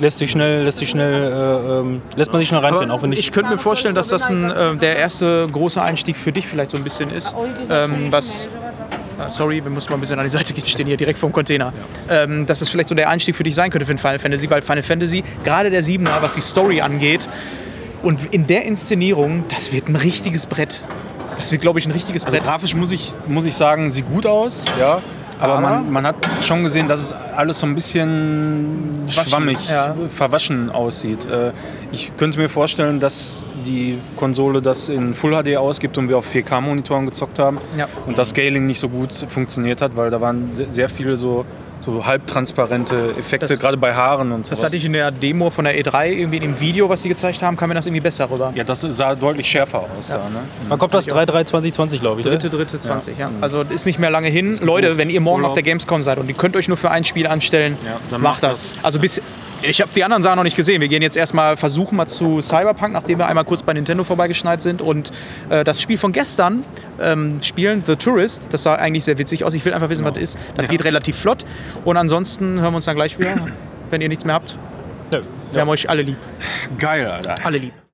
lässt sich schnell, lässt sich schnell, äh, ähm, lässt man sich schnell reinfinden, auch wenn ich, ich könnte mir vorstellen, dass das ein, äh, der erste große Einstieg für dich vielleicht so ein bisschen ist. Ähm, was, sorry, wir müssen mal ein bisschen an die Seite gehen, ich stehe hier direkt vom Container. Ähm, dass das vielleicht so der Einstieg für dich sein könnte für ein Final Fantasy, weil Final Fantasy, gerade der Siebener, was die Story angeht, und in der Inszenierung, das wird ein richtiges Brett. Das wird, glaube ich, ein richtiges Also Brett. grafisch muss ich, muss ich sagen, sieht gut aus, ja. Aber, man, man hat schon gesehen, dass es alles so ein bisschen schwammig, ja. verwaschen aussieht. Äh, Ich könnte mir vorstellen, dass die Konsole das in Full HD ausgibt und wir auf 4K-Monitoren gezockt haben Ja. und das Scaling nicht so gut funktioniert hat, weil da waren se- sehr viele so, so halbtransparente Effekte, Das- gerade bei Haaren und so. Das hatte ich in der Demo von der E3 irgendwie in dem Video, was sie gezeigt haben, kam mir das irgendwie besser rüber. Ja, das sah deutlich schärfer aus da. Ne? wann kommt das 3.3.2020, glaube ich. ne? Dritte, dritte, 20, ja. Also ist nicht mehr lange hin. Leute, wenn ihr morgen Urlaub. auf der Gamescom seid und ihr könnt euch nur für ein Spiel anstellen, Ja, dann macht macht das. Also bis ich habe die anderen Sachen noch nicht gesehen. Wir gehen jetzt erstmal versuchen mal zu Cyberpunk, nachdem wir einmal kurz bei Nintendo vorbeigeschneit sind und äh, das Spiel von gestern ähm, spielen, The Tourist. Das sah eigentlich sehr witzig aus. Ich will einfach wissen, was das ist. Das geht relativ flott. Und ansonsten hören wir uns dann gleich wieder, (clears throat) wenn ihr nichts mehr habt. Wir haben euch alle lieb. Geil, Alter. Alle lieb.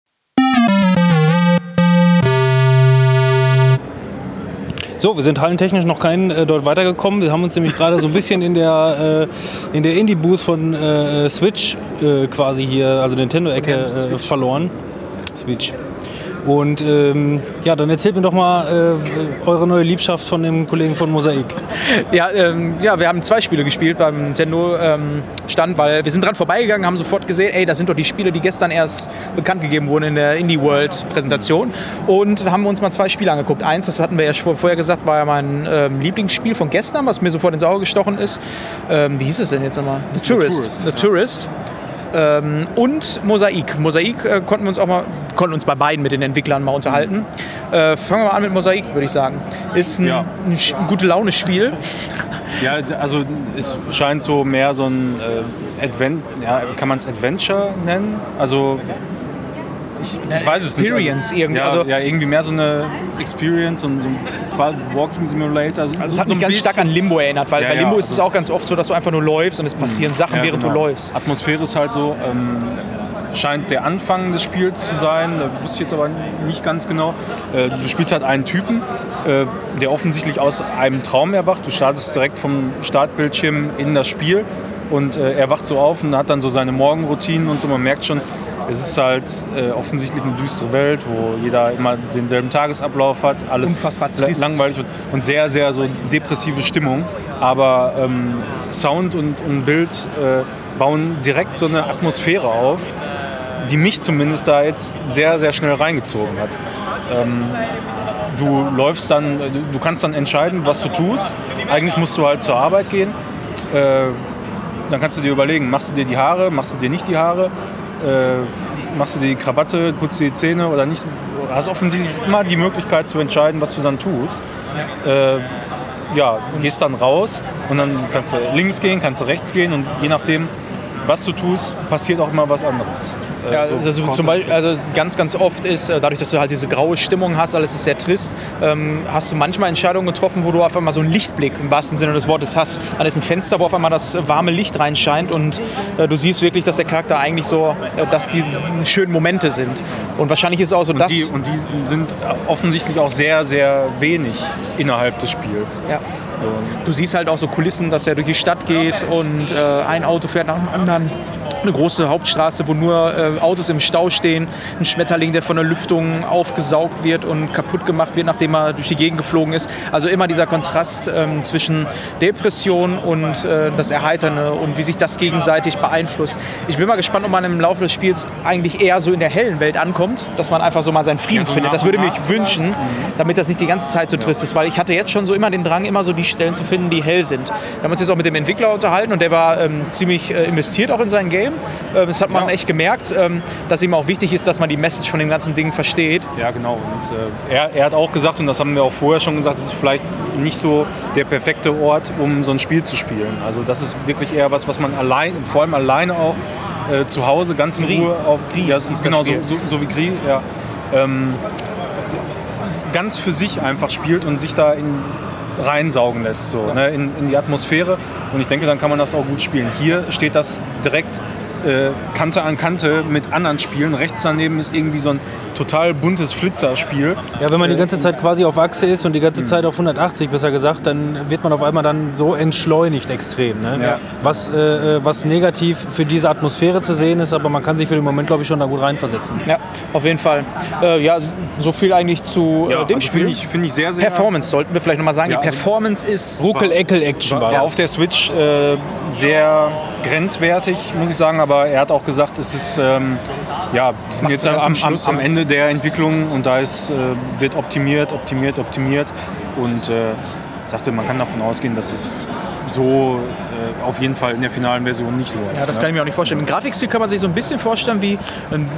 So, wir sind hallentechnisch noch kein äh, dort weitergekommen. Wir haben uns nämlich gerade so ein bisschen in der, äh, in der Indie-Booth von äh, Switch äh, quasi hier, also Nintendo-Ecke, äh, verloren. Switch. Und ähm, ja, dann erzählt mir doch mal äh, eure neue Liebschaft von dem Kollegen von Mosaik. (laughs) Ja, ähm, ja, wir haben zwei Spiele gespielt beim Nintendo ähm, Stand, weil wir sind dran vorbeigegangen, haben sofort gesehen, ey, das sind doch die Spiele, die gestern erst bekannt gegeben wurden in der Indie World Präsentation. Und da haben wir uns mal zwei Spiele angeguckt. Eins, das hatten wir ja vor- vorher gesagt, war ja mein ähm, Lieblingsspiel von gestern, was mir sofort ins Auge gestochen ist. Ähm, wie hieß es denn jetzt nochmal? The Tourist. Tourist, The ja. Ähm, und Mosaik. Mosaik äh, konnten wir uns auch mal, konnten uns bei beiden mit den Entwicklern mal unterhalten. Äh, fangen wir mal an mit Mosaik, würde ich sagen. Ist ein, Ja. ein, ein gute Laune-Spiel. Ja, also es scheint so mehr so ein äh, Advent, ja, kann man es Adventure nennen? Also ich, ich weiß es nicht. Experience also, irgendwie, Ja, also- ja, irgendwie mehr so eine Experience und so ein Walking Simulator. Also es hat so mich ein ganz stark an Limbo erinnert, weil Ja, bei ja, Limbo ist es also- auch ganz oft so, dass du einfach nur läufst und es passieren Sachen, Ja, während genau. du läufst. Atmosphäre ist halt so, ähm, scheint der Anfang des Spiels zu sein, da wusste ich jetzt aber nicht ganz genau. Äh, du spielst halt einen Typen, äh, der offensichtlich aus einem Traum erwacht. Du startest direkt vom Startbildschirm in das Spiel und äh, er wacht so auf und hat dann so seine Morgenroutinen und so. Man merkt schon, es ist halt äh, offensichtlich eine düstere Welt, wo jeder immer denselben Tagesablauf hat, alles Unfassbar trist. langweilig wird und sehr, sehr so depressive Stimmung. Aber ähm, Sound und, und Bild äh, bauen direkt so eine Atmosphäre auf, die mich zumindest da jetzt sehr, sehr schnell reingezogen hat. Ähm, du läufst dann, du kannst dann entscheiden, was du tust. Eigentlich musst du halt zur Arbeit gehen. Äh, dann kannst du dir überlegen, machst du dir die Haare, machst du dir nicht die Haare, äh, machst du die Krawatte, putzt dir die Zähne oder nicht. Du hast offensichtlich immer die Möglichkeit zu entscheiden, was du dann tust. Äh, ja, gehst dann raus und dann kannst du links gehen, kannst du rechts gehen und je nachdem, was du tust, passiert auch immer was anderes. äh, Ja, so also zum Beispiel, also ganz, ganz oft ist, äh, dadurch, dass du halt diese graue Stimmung hast, alles ist sehr trist, ähm, hast du manchmal Entscheidungen getroffen, wo du auf einmal so einen Lichtblick im wahrsten Sinne des Wortes hast. Dann ist ein Fenster, wo auf einmal das äh, warme Licht reinscheint und äh, du siehst wirklich, dass der Charakter eigentlich so, äh, dass die schönen Momente sind. Und wahrscheinlich ist auch so Und das. die, und die sind offensichtlich auch sehr, sehr wenig innerhalb des Spiels. Ja. Du siehst halt auch so Kulissen, dass er durch die Stadt geht und äh, ein Auto fährt nach dem anderen. Eine große Hauptstraße, wo nur äh, Autos im Stau stehen. Ein Schmetterling, der von der Lüftung aufgesaugt wird und kaputt gemacht wird, nachdem er durch die Gegend geflogen ist. Also immer dieser Kontrast ähm, zwischen Depression und äh, das Erheiternde und wie sich das gegenseitig beeinflusst. Ich bin mal gespannt, ob man im Laufe des Spiels eigentlich eher so in der hellen Welt ankommt, dass man einfach so mal seinen Frieden Ja, so findet. Das würde mich wünschen, damit das nicht die ganze Zeit so trist ist, weil ich hatte jetzt schon so immer den Drang, immer so die Stellen zu finden, die hell sind. Wir haben uns jetzt auch mit dem Entwickler unterhalten und der war ähm, ziemlich äh, investiert auch in sein Game. Ähm, das hat man echt gemerkt, ähm, dass ihm auch wichtig ist, dass man die Message von dem ganzen Ding versteht. Ja, genau. Und äh, er, er hat auch gesagt, und das haben wir auch vorher schon gesagt, es ist vielleicht nicht so der perfekte Ort, um so ein Spiel zu spielen. Also das ist wirklich eher was, was man allein, vor allem alleine auch äh, zu Hause ganz in Gris. Ruhe auf Gris ja, genau so, so, so wie Gris, ja. Ähm, ganz für sich einfach spielt und sich da in reinsaugen lässt, so, ne, in, in die Atmosphäre. Und ich denke, dann kann man das auch gut spielen. Hier steht das direkt äh, Kante an Kante mit anderen Spielen. Rechts daneben ist irgendwie so ein total buntes Flitzerspiel. Ja, wenn man die ganze Zeit quasi auf Achse ist und die ganze Zeit auf 180 besser gesagt, dann wird man auf einmal dann so entschleunigt extrem. Ne? Ja. Was, äh, was negativ für diese Atmosphäre zu sehen ist, aber man kann sich für den Moment, glaube ich, schon da gut reinversetzen. Ja, auf jeden Fall. Äh, ja, so viel eigentlich zu äh, dem also Spiel. finde ich, finde ich sehr, sehr Performance sollten wir vielleicht nochmal sagen. Ja, die also- Performance ist Ruckel-Eckel-Action war, war war auf der Switch äh, sehr grenzwertig, muss ich sagen, aber er hat auch gesagt, es ist ähm, ja, wir sind jetzt am, am, am. Ende der Entwicklung und da ist, äh, wird optimiert, optimiert, optimiert und äh, sagte, man kann davon ausgehen, dass es so äh, auf jeden Fall in der finalen Version nicht läuft. Ja, das ne? kann ich mir auch nicht vorstellen. Im Grafikstil kann man sich so ein bisschen vorstellen wie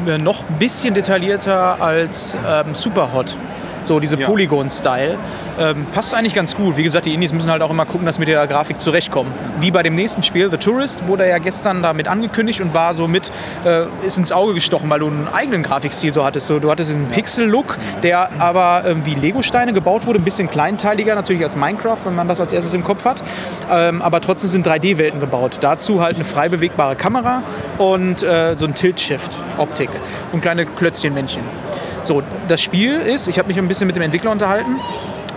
äh, noch ein bisschen detaillierter als ähm, Superhot. So diese Ja. Polygon-Style. Ähm, passt eigentlich ganz gut. Wie gesagt, die Indies müssen halt auch immer gucken, dass sie mit der Grafik zurechtkommen. Wie bei dem nächsten Spiel, The Tourist, wurde ja gestern damit angekündigt und war so mit, äh, ist ins Auge gestochen, weil du einen eigenen Grafikstil so hattest. So, du hattest diesen Pixel-Look, der aber ähm, wie Lego-Steine gebaut wurde, ein bisschen kleinteiliger natürlich als Minecraft, wenn man das als erstes im Kopf hat. Ähm, aber trotzdem sind 3D-Welten gebaut. Dazu halt eine frei bewegbare Kamera und äh, so ein Tilt-Shift-Optik und kleine Klötzchenmännchen. So, das Spiel ist, ich habe mich ein bisschen mit dem Entwickler unterhalten,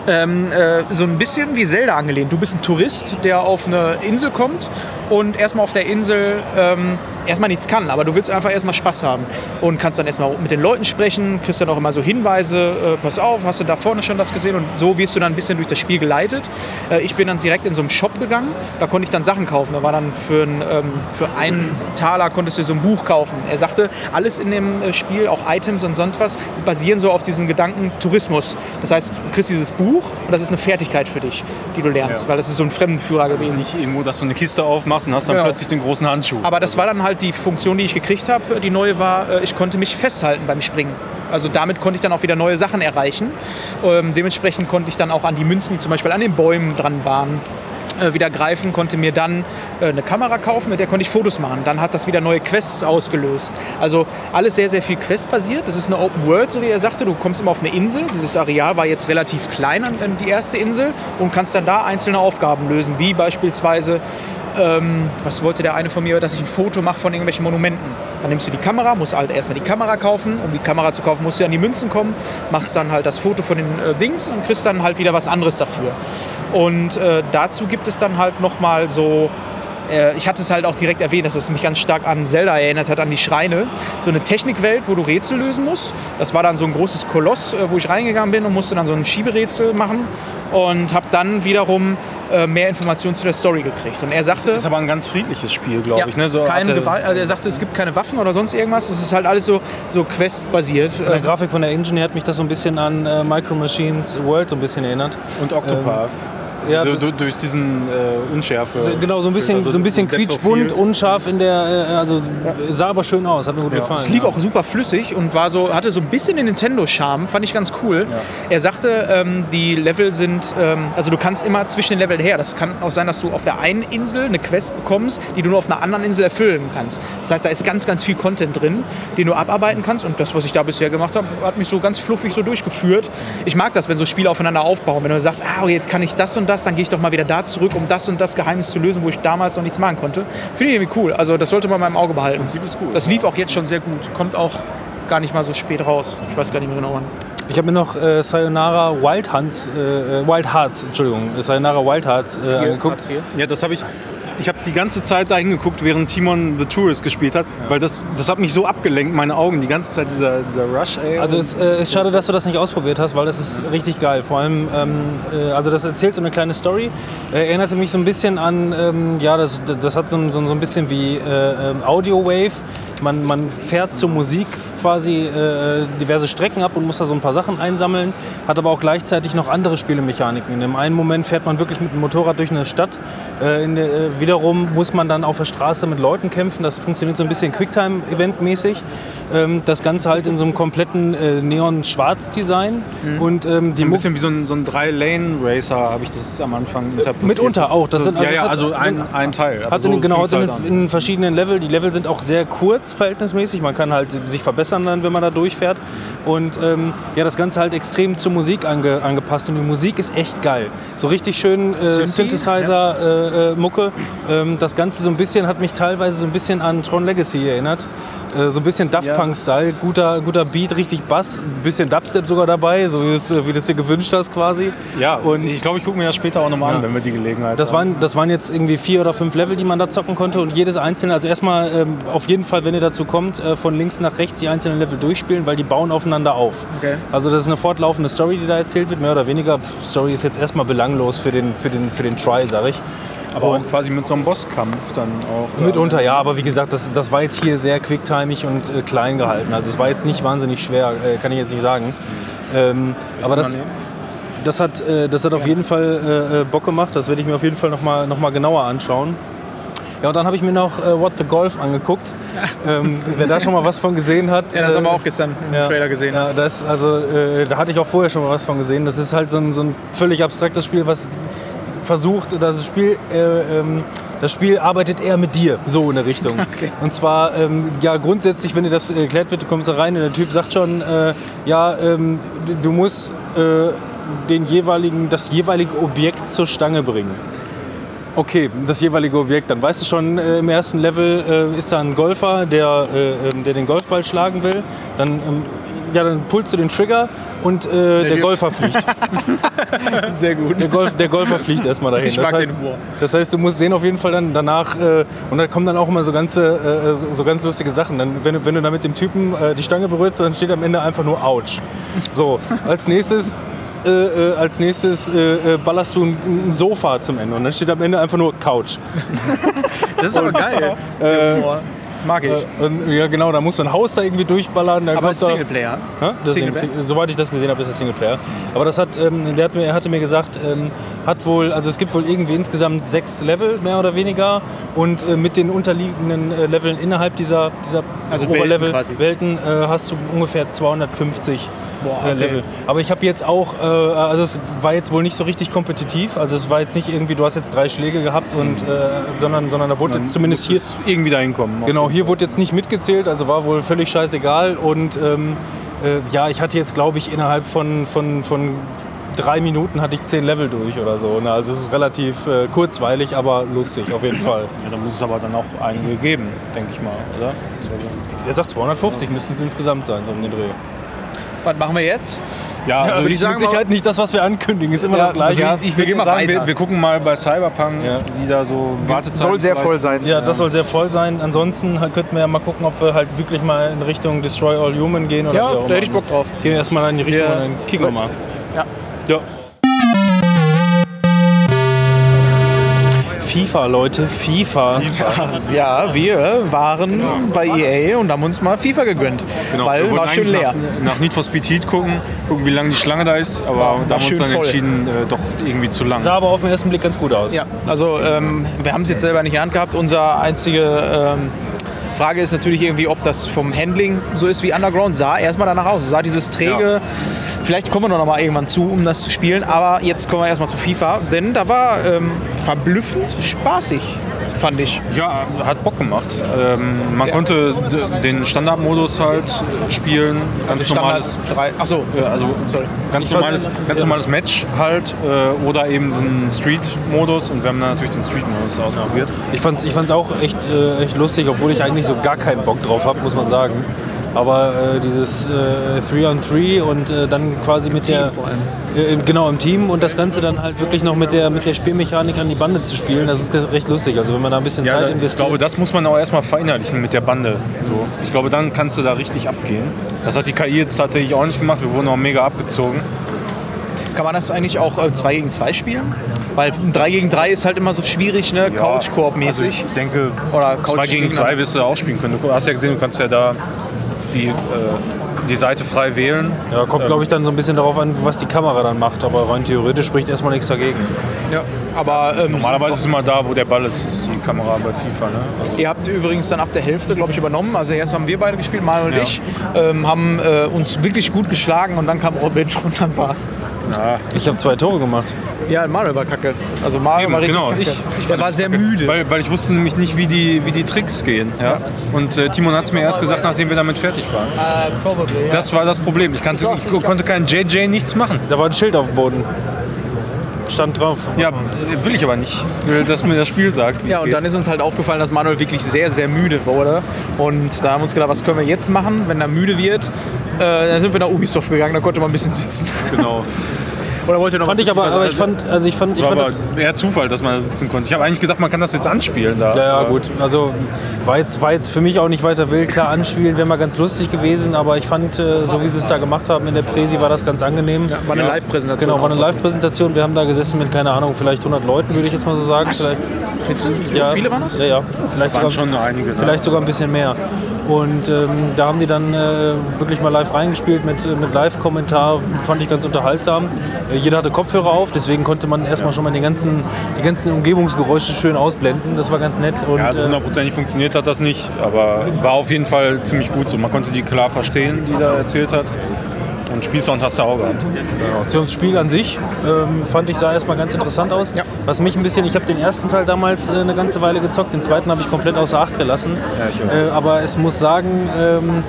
ähm, äh, so ein bisschen wie Zelda angelehnt. Du bist ein Tourist, der auf eine Insel kommt und erstmal auf der Insel ähm, erstmal nichts kann, aber du willst einfach erstmal Spaß haben und kannst dann erstmal mit den Leuten sprechen, kriegst dann auch immer so Hinweise, äh, pass auf, hast du da vorne schon das gesehen und so wirst du dann ein bisschen durch das Spiel geleitet. Äh, ich bin dann direkt in so einen Shop gegangen, da konnte ich dann Sachen kaufen. Da war dann für, ein, ähm, für einen Taler konntest du so ein Buch kaufen. Er sagte, alles in dem äh, Spiel, auch Items und sonst was, basieren so auf diesem Gedanken Tourismus. Das heißt, du kriegst dieses Buch und das ist eine Fertigkeit für dich, die du lernst, Ja. weil das ist so ein Fremdenführer ist gewesen. nicht irgendwo, dass du eine Kiste aufmachst und hast dann Genau. plötzlich den großen Handschuh. Aber das war dann halt die Funktion, die ich gekriegt habe. Die neue war, äh, ich konnte mich festhalten beim Springen. Also damit konnte ich dann auch wieder neue Sachen erreichen. Ähm, dementsprechend konnte ich dann auch an die Münzen, die zum Beispiel an den Bäumen dran waren, äh, wieder greifen, konnte mir dann äh, eine Kamera kaufen, mit der konnte ich Fotos machen. Dann hat das wieder neue Quests ausgelöst. Also alles sehr, sehr viel Quest-basiert. Das ist eine Open World, so wie er sagte. Du kommst immer auf eine Insel. Dieses Areal war jetzt relativ klein, an, an die erste Insel, und kannst dann da einzelne Aufgaben lösen, wie beispielsweise ähm, was wollte der eine von mir, dass ich ein Foto mache von irgendwelchen Monumenten. Dann nimmst du die Kamera, musst halt erstmal die Kamera kaufen. Um die Kamera zu kaufen, musst du an die Münzen kommen, machst dann halt das Foto von den äh, Dings und kriegst dann halt wieder was anderes dafür. Und äh, dazu gibt es dann halt nochmal so ich hatte es halt auch direkt erwähnt, dass es mich ganz stark an Zelda erinnert hat, an die Schreine. So eine Technikwelt, wo du Rätsel lösen musst. Das war dann so ein großes Koloss, äh, wo ich reingegangen bin und musste dann so ein Schieberätsel machen und habe dann wiederum äh, mehr Informationen zu der Story gekriegt. Und er sagte, ist aber ein ganz friedliches Spiel, glaube ja, ich. Ne? So keine Gewalt, also er sagte, es gibt keine Waffen oder sonst irgendwas. Es ist halt alles so, so Quest-basiert. Von der Äh, Grafik von der Engine hat mich das so ein bisschen an äh, Micro Machines World so ein bisschen erinnert. Und Octopath. Ja, das- du- durch diesen äh, Unschärfe. Genau, so ein bisschen, Also so ein bisschen quietschbunt, unscharf in der, äh, also sah aber schön aus, hat mir gut gefallen. Es lief ja. auch super flüssig und war so, hatte so ein bisschen den Nintendo-Charme, fand ich ganz cool. Er sagte, ähm, die Level sind, ähm, also du kannst immer zwischen den Leveln her. Das kann auch sein, dass du auf der einen Insel eine Quest bekommst, die du nur auf einer anderen Insel erfüllen kannst. Das heißt, da ist ganz, ganz viel Content drin, den du abarbeiten kannst. Und das, was ich da bisher gemacht habe, hat mich so ganz fluffig so durchgeführt. Ich mag das, wenn so Spiele aufeinander aufbauen. Wenn du sagst, ah, jetzt kann ich das und das, dann gehe ich doch mal wieder da zurück, um das und das Geheimnis zu lösen, wo ich damals noch nichts machen konnte. Finde ich irgendwie cool. Also das sollte man mal im Auge behalten. Das lief auch jetzt schon sehr gut. Kommt auch gar nicht mal so spät raus. Ich weiß gar nicht mehr genau wann. Ich habe mir noch äh, Sayonara Wild Hearts, äh, äh, Wild Hearts, Entschuldigung, Sayonara Wild Hearts äh, angeguckt. Ja, das habe ich. Ich habe die ganze Zeit da hingeguckt, während Timon The Tourist gespielt hat, weil das, das hat mich so abgelenkt, meine Augen, die ganze Zeit dieser, dieser Rush, ey. Also es äh, ist schade, dass du das nicht ausprobiert hast, weil das ist richtig geil. Vor allem, ähm, äh, also das erzählt so eine kleine Story. Äh, erinnerte mich so ein bisschen an, ähm, ja, das, das hat so, ein- so, so ein bisschen wie äh, ähm, Audio Wave. Man, man fährt zur Musik quasi äh, diverse Strecken ab und muss da so ein paar Sachen einsammeln, hat aber auch gleichzeitig noch andere Spielemechaniken. In dem einen Moment fährt man wirklich mit dem Motorrad durch eine Stadt. Äh, der, äh, wiederum muss man dann auf der Straße mit Leuten kämpfen. Das funktioniert so ein bisschen Quicktime-Event-mäßig. Ähm, das Ganze halt in so einem kompletten äh, Neon-Schwarz-Design. Und ähm, die so ein bisschen wie so ein, so ein Drei-Lane-Racer habe ich das am Anfang interpretiert. mitunter auch. Das sind- also ja, ja, also ein, ein Teil. Hat so in, genau, hat in, halt in verschiedenen Level. Die Level sind auch sehr kurz verhältnismäßig. Man kann halt sich verbessern dann, wenn man da durchfährt. Und ähm, ja, das Ganze halt extrem zur Musik ange, angepasst. Und die Musik ist echt geil. So richtig schön äh, Synthesizer-Mucke. ähm, das Ganze so ein bisschen hat mich teilweise so ein bisschen an Tron Legacy erinnert. Äh, so ein bisschen Daft Punk-Style. Guter, guter Beat, richtig Bass. Ein bisschen Dubstep sogar dabei, so wie, es, wie du es dir gewünscht hast quasi. Ja, Und- und ich glaube, ich gucke mir das später auch nochmal Ja. an, wenn wir die Gelegenheit Das haben. waren, das waren jetzt irgendwie vier oder fünf Level, die man da zocken konnte und jedes einzelne, also erstmal ähm, auf jeden Fall, wenn ihr dazu kommt, äh, von links nach rechts die einzelnen Level durchspielen, weil die bauen aufeinander auf. Okay. Also das ist eine fortlaufende Story, die da erzählt wird, mehr oder weniger. Pff, Story ist jetzt erstmal belanglos für den, für den, für den Try, sag ich. Aber auch quasi mit so einem Bosskampf dann auch. Mitunter, ja, aber wie gesagt, das, das war jetzt hier sehr quicktimig und äh, klein gehalten. Also es war jetzt nicht wahnsinnig schwer, äh, kann ich jetzt nicht sagen. Ähm, aber das, das hat, äh, das hat auf jeden Fall äh, äh, Bock gemacht. Das werde ich mir auf jeden Fall nochmal noch mal genauer anschauen. Ja, und dann habe ich mir noch äh, What the Golf angeguckt. (laughs) Ähm, wer da schon mal was von gesehen hat. Ja, das haben wir äh, auch gestern im ja, Trailer gesehen. Ja, das, also, äh, da hatte ich auch vorher schon mal was von gesehen. Das ist halt so ein, so ein völlig abstraktes Spiel, was versucht, das Spiel, äh, ähm, das Spiel arbeitet eher mit dir, so in der Richtung. (laughs) Und zwar, ähm, ja, grundsätzlich, wenn dir das erklärt wird, du kommst da rein und der Typ sagt schon, äh, ja, ähm, du- du musst äh, den jeweiligen, das jeweilige Objekt zur Stange bringen. Okay, das jeweilige Objekt. Dann weißt du schon, äh, im ersten Level äh, ist da ein Golfer, der, äh, ähm, der den Golfball schlagen will. Dann, ähm, ja, dann pulst du den Trigger und äh, der, wirft. Golfer fliegt. (laughs) Sehr gut. Der, Golf, der Golfer fliegt erstmal dahin. Ich das, mag heißt, den Humor. das heißt, du musst den auf jeden Fall dann danach, äh, und da kommen dann auch immer so, ganze, äh, so, so ganz lustige Sachen. Dann, wenn, du, wenn du dann mit dem Typen äh, die Stange berührst, dann steht am Ende einfach nur Ouch. So, als nächstes äh, äh, als nächstes äh, äh, ballerst du ein, ein Sofa zum Ende und dann steht am Ende einfach nur Couch. Das ist aber geil. Mag ich. äh, und, ja genau, da musst du ein Haus da irgendwie durchballern. Aber ist da, Singleplayer. Ist Singleplayer? Sing- soweit ich das gesehen habe, ist das Singleplayer. Aber das hat, ähm, der hat mir, er hatte mir gesagt, ähm, hat wohl, also es gibt wohl irgendwie insgesamt sechs Level, mehr oder weniger. Und äh, mit den unterliegenden äh, Leveln innerhalb dieser, dieser Also Oberlevel Welten. Welten äh, hast du ungefähr 250 Boah, äh, okay. Level. Aber ich habe jetzt auch, äh, also es war jetzt wohl nicht so richtig kompetitiv. Also es war jetzt nicht irgendwie, du hast jetzt drei Schläge gehabt und, äh, sondern, sondern da wurde jetzt zumindest hier, irgendwie dahin kommen. Genau, hier wurde jetzt nicht mitgezählt, also war wohl völlig scheißegal. Und ähm, äh, ja, ich hatte jetzt, glaube ich, innerhalb von, von, von drei Minuten hatte ich zehn Level durch oder so. Ne? Also es ist relativ äh, kurzweilig, aber lustig auf jeden Fall. Ja, da muss es aber dann auch einige geben, denke ich mal, oder? Er sagt 250 müssten es insgesamt sein, so um den Dreh. Was machen wir jetzt? Ja, also würde ich, ich sagen, Mit Sicherheit nicht das, was wir ankündigen, ist immer Ja, das Gleiche. also ich- wir gehen mal sagen, weiter. wir, wir gucken mal bei Cyberpunk, Ja. wie da so Wartezeiten Soll sehr vielleicht voll sein. Ja, das soll sehr voll sein. Ansonsten könnten wir ja mal gucken, ob wir halt wirklich mal in Richtung Destroy All Human gehen. Oder Ja, da hätte ich Bock drauf. Gehen wir erstmal in die Richtung Ja. und dann kicken wir mal. Ja. Ja. FIFA, Leute, FIFA. (laughs) Ja, wir waren bei EA und haben uns mal FIFA gegönnt. Genau. Weil war schön leer. Nach, nach Need for Speed Heat gucken, gucken, wie lange die Schlange da ist. Aber War- da war haben wir uns dann voll. entschieden, äh, doch irgendwie zu lang. Sah aber auf den ersten Blick ganz gut aus. Ja, also ähm, wir haben es jetzt selber nicht in der Hand gehabt. Unsere einzige ähm, Frage ist natürlich irgendwie, ob das vom Handling so ist wie Underground. Sah erstmal danach aus. Sah dieses träge. Vielleicht kommen wir noch mal irgendwann zu, um das zu spielen. Aber jetzt kommen wir erstmal zu FIFA. Denn da war ähm, verblüffend spaßig, fand ich. Ja, hat Bock gemacht. Ähm, man Ja. konnte den Standardmodus halt spielen, ganz Also normales, drei. Achso, ja, also sorry. ganz Ich normales, ganz normales Match halt äh, oder eben diesen Street-Modus und wir haben dann natürlich den Street-Modus ausprobiert. Ich fand's, ich fand's auch echt, äh, echt lustig, obwohl ich eigentlich so gar keinen Bock drauf habe, muss man sagen. Aber äh, dieses 3-on-3 und äh, dann quasi mit der. vor allem. Äh, genau, im Team und das Ganze dann halt wirklich noch mit der, mit der Spielmechanik an die Bande zu spielen, das ist recht lustig. Also, wenn man da ein bisschen Ja, Zeit da, ich investiert. glaube, das muss man auch erstmal verinnerlichen mit der Bande. So. Ich glaube, dann kannst du da richtig abgehen. Das hat die KI jetzt tatsächlich auch nicht gemacht. Wir wurden auch mega abgezogen. Kann man das eigentlich auch 2 gegen 2 spielen? Weil 3 gegen 3 ist halt immer so schwierig, ne? Also Couch-Koop-mäßig. ich denke, Oder Couch 2 gegen 2 wirst du auch spielen können. Du hast ja gesehen, du kannst ja da die, äh, die Seite frei wählen. ja, kommt, glaube ich, dann so ein bisschen darauf an, was die Kamera dann macht. Aber rein theoretisch spricht erstmal nichts dagegen. ja. Aber ähm, Normalerweise ist immer da, wo der Ball ist, ist die Kamera bei FIFA. Ne? Also, Ihr habt übrigens dann ab der Hälfte, glaube ich, übernommen. Also erst haben wir beide gespielt, Manuel und Ja. ich, ähm, haben äh, uns wirklich gut geschlagen und dann kam Robin und dann war... ja, Ich habe zwei Tore gemacht. Ja, Manuel war kacke. Also Manuel Eben, war richtig genau. kacke. Ich- ich Der war sehr müde. weil, weil ich wusste nämlich nicht, wie die, wie die Tricks gehen. Ja? Und äh, Timon hat es mir erst gesagt, nachdem wir damit fertig waren. Das war das Problem. Ich, kannte, ich konnte kein JJ nichts machen. Da war ein Schild auf dem Boden. Stand drauf. Ja, will ich aber nicht. Ich will, dass mir das Spiel sagt, Ja, und geht. dann ist uns halt aufgefallen, dass Manuel wirklich sehr, sehr müde wurde. Und da haben wir uns gedacht, was können wir jetzt machen, wenn er müde wird? Äh, dann sind wir nach Ubisoft gegangen, da konnte man ein bisschen sitzen. genau. (laughs) Oder wollt ihr noch Fand was ich aber, aber ich sagen? fand, also ich fand, ich War fand aber das, eher Zufall, dass man da sitzen konnte. Ich habe eigentlich gedacht, man kann das jetzt anspielen da. Ja, ja, Aber gut. Also war jetzt, war jetzt für mich auch nicht weiter wild. Klar, anspielen wäre mal ganz lustig gewesen, aber ich fand, äh, so wie sie es da gemacht haben in der Präsi, war das ganz angenehm. War eine Live-Präsentation. Genau, war eine Live-Präsentation. Wir haben da gesessen mit, keine Ahnung, vielleicht 100 Leuten, würde ich jetzt mal so sagen. Vielleicht, Ja. Viele waren das? Ja, ja. Vielleicht waren sogar, schon einige. vielleicht sogar ein bisschen mehr. Und ähm, da haben die dann äh, wirklich mal live reingespielt mit, äh, mit Live-Kommentar. Fand ich ganz unterhaltsam. Äh, jeder hatte Kopfhörer auf, deswegen konnte man erstmal schon mal die ganzen, die ganzen Umgebungsgeräusche schön ausblenden. Das war ganz nett. Und, Ja, also äh, hundertprozentig funktioniert hat das nicht, aber war auf jeden Fall ziemlich gut so. Man konnte die klar verstehen, die da erzählt hat. Und Spielsound hast du auch gehabt. Zum Spiel an sich ähm, fand ich sah erstmal ganz interessant aus. Ja. Was mich ein bisschen, ich habe den ersten Teil damals äh, eine ganze Weile gezockt, den zweiten habe ich komplett außer Acht gelassen. ich auch. äh, aber es muss sagen, ähm,